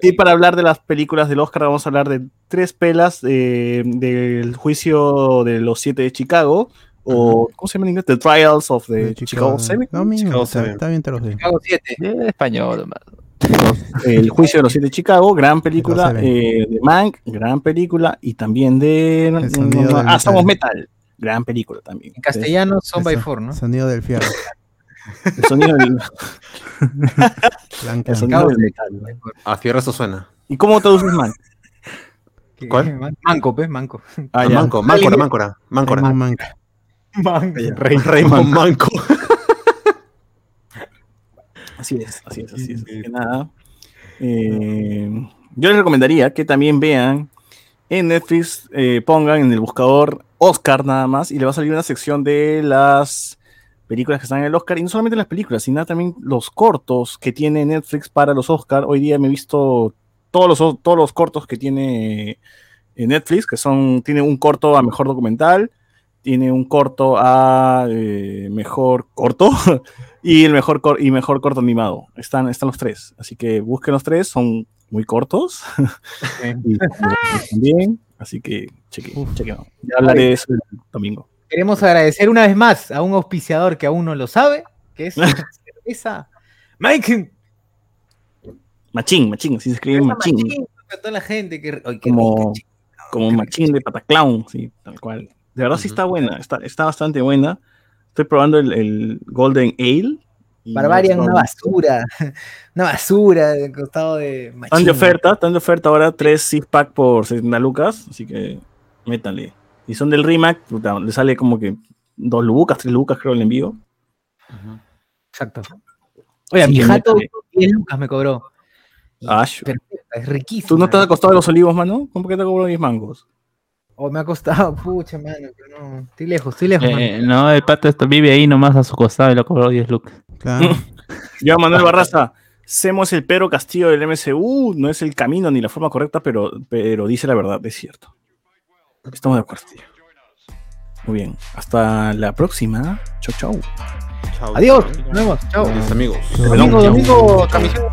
S5: Y para hablar de las películas del Oscar vamos a hablar de tres pelas eh, del juicio de los siete de Chicago, o ¿cómo se llama en inglés? The Trials of the Chicago, Seven.
S6: No, mismo,
S2: Chicago
S6: está,
S2: Seven.
S6: está bien te los digo.
S1: Chicago 7.
S4: Eh, español, nomás.
S5: El juicio de los siete de Chicago, gran película eh, de Mank, gran película, y también de
S6: del
S5: ah,
S6: metal.
S5: Somos Metal, gran película también.
S1: En castellano son by four, ¿no?
S6: Sonido del fierro.
S5: El sonido del,
S6: Blanca.
S5: el sonido del metal. ¿no?
S2: A fierro eso suena.
S5: ¿Y cómo traduces Mank?
S2: ¿Cuál?
S1: man- Manco, pues, manco.
S5: Ah,
S2: Ah,
S5: ya.
S2: manco, máncora, máncora, máncora.
S6: Manca.
S1: Manco.
S2: Raymond Manco.
S5: Así es, así es, así es. Así que nada. eh, yo les recomendaría que también vean en Netflix, eh, pongan en el buscador Oscar nada más y le va a salir una sección de las películas que están en el Oscar y no solamente las películas, sino también los cortos que tiene Netflix para los Oscar. Hoy día me he visto todos los, todos los cortos que tiene en Netflix, que son, tiene un corto a mejor documental, tiene un corto a eh, mejor corto y el mejor cor- y mejor corto animado. Están, están los tres. Así que busquen los tres, son muy cortos. y también. Así que chequen, chequen. Ya hablaré de eso el domingo.
S1: Queremos agradecer una vez más a un auspiciador que aún no lo sabe, que es cerveza Mike.
S5: Machín, machín, así se escribe machín.
S1: Toda la gente que. ay,
S5: Como,
S1: rica,
S5: como machín de pataclown, sí, tal cual. De verdad sí está buena, está, está bastante buena. Estoy probando el, el Golden Ale.
S1: Barbarian, una basura. Una basura del costado de.
S5: Están de oferta, están de oferta ahora tres six pack por 70 lucas, así que métanle. Y son del Rimac, puta, le sale como que dos lucas, tres lucas creo el envío.
S1: Exacto. Oye, a
S5: Sí,
S1: mi jato
S5: métale.
S1: 10 lucas me cobró.
S5: Ash,
S1: Perfecta, es riquísimo.
S5: ¿tú no te has costado los olivos, mano? ¿Cómo que te cobró 10 mangos?
S1: O me ha costado, pucha, mano, que no. Estoy lejos, estoy lejos. mano.
S3: Eh, no, el pata esto vive ahí nomás a su costado y lo cobró 10 lucas.
S6: Claro.
S5: Yo, Manuel Barraza, Semo es el Pedro Castillo del MCU, no es el camino ni la forma correcta, pero, pero dice la verdad, es cierto. Estamos de acuerdo, tío. Muy bien, hasta la próxima. Chau, chau.
S2: Chao.
S1: Adiós, nos vemos. Chao.
S2: Adiós, amigos.
S1: Domingo,
S5: Chau.
S1: domingo, transmisión.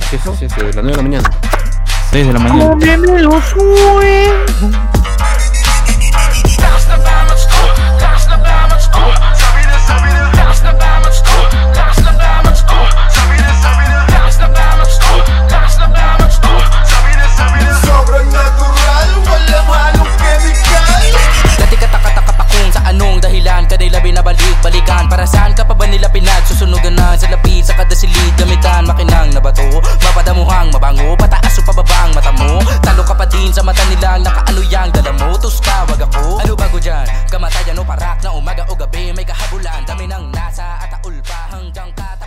S2: Sí, sí, sí, sí, de las 9 de la mañana.
S3: 6 de la mañana.
S1: labi-labi na balik-balikan
S8: Para saan ka pa ba nila pinagsusunugan na Sa lapid, sa kadasilid, gamitan. Makinang na bato, mapadamuhang mabango. Pataas o pababa ang mata mo. Talo ka pa din sa mata nilang Nakaano yang dala mo, tos ka, wag ako. Ano bago dyan? Kamatayan o parak na umaga o gabi May kahabulan, dami ng nasa at aul pa hanggang kata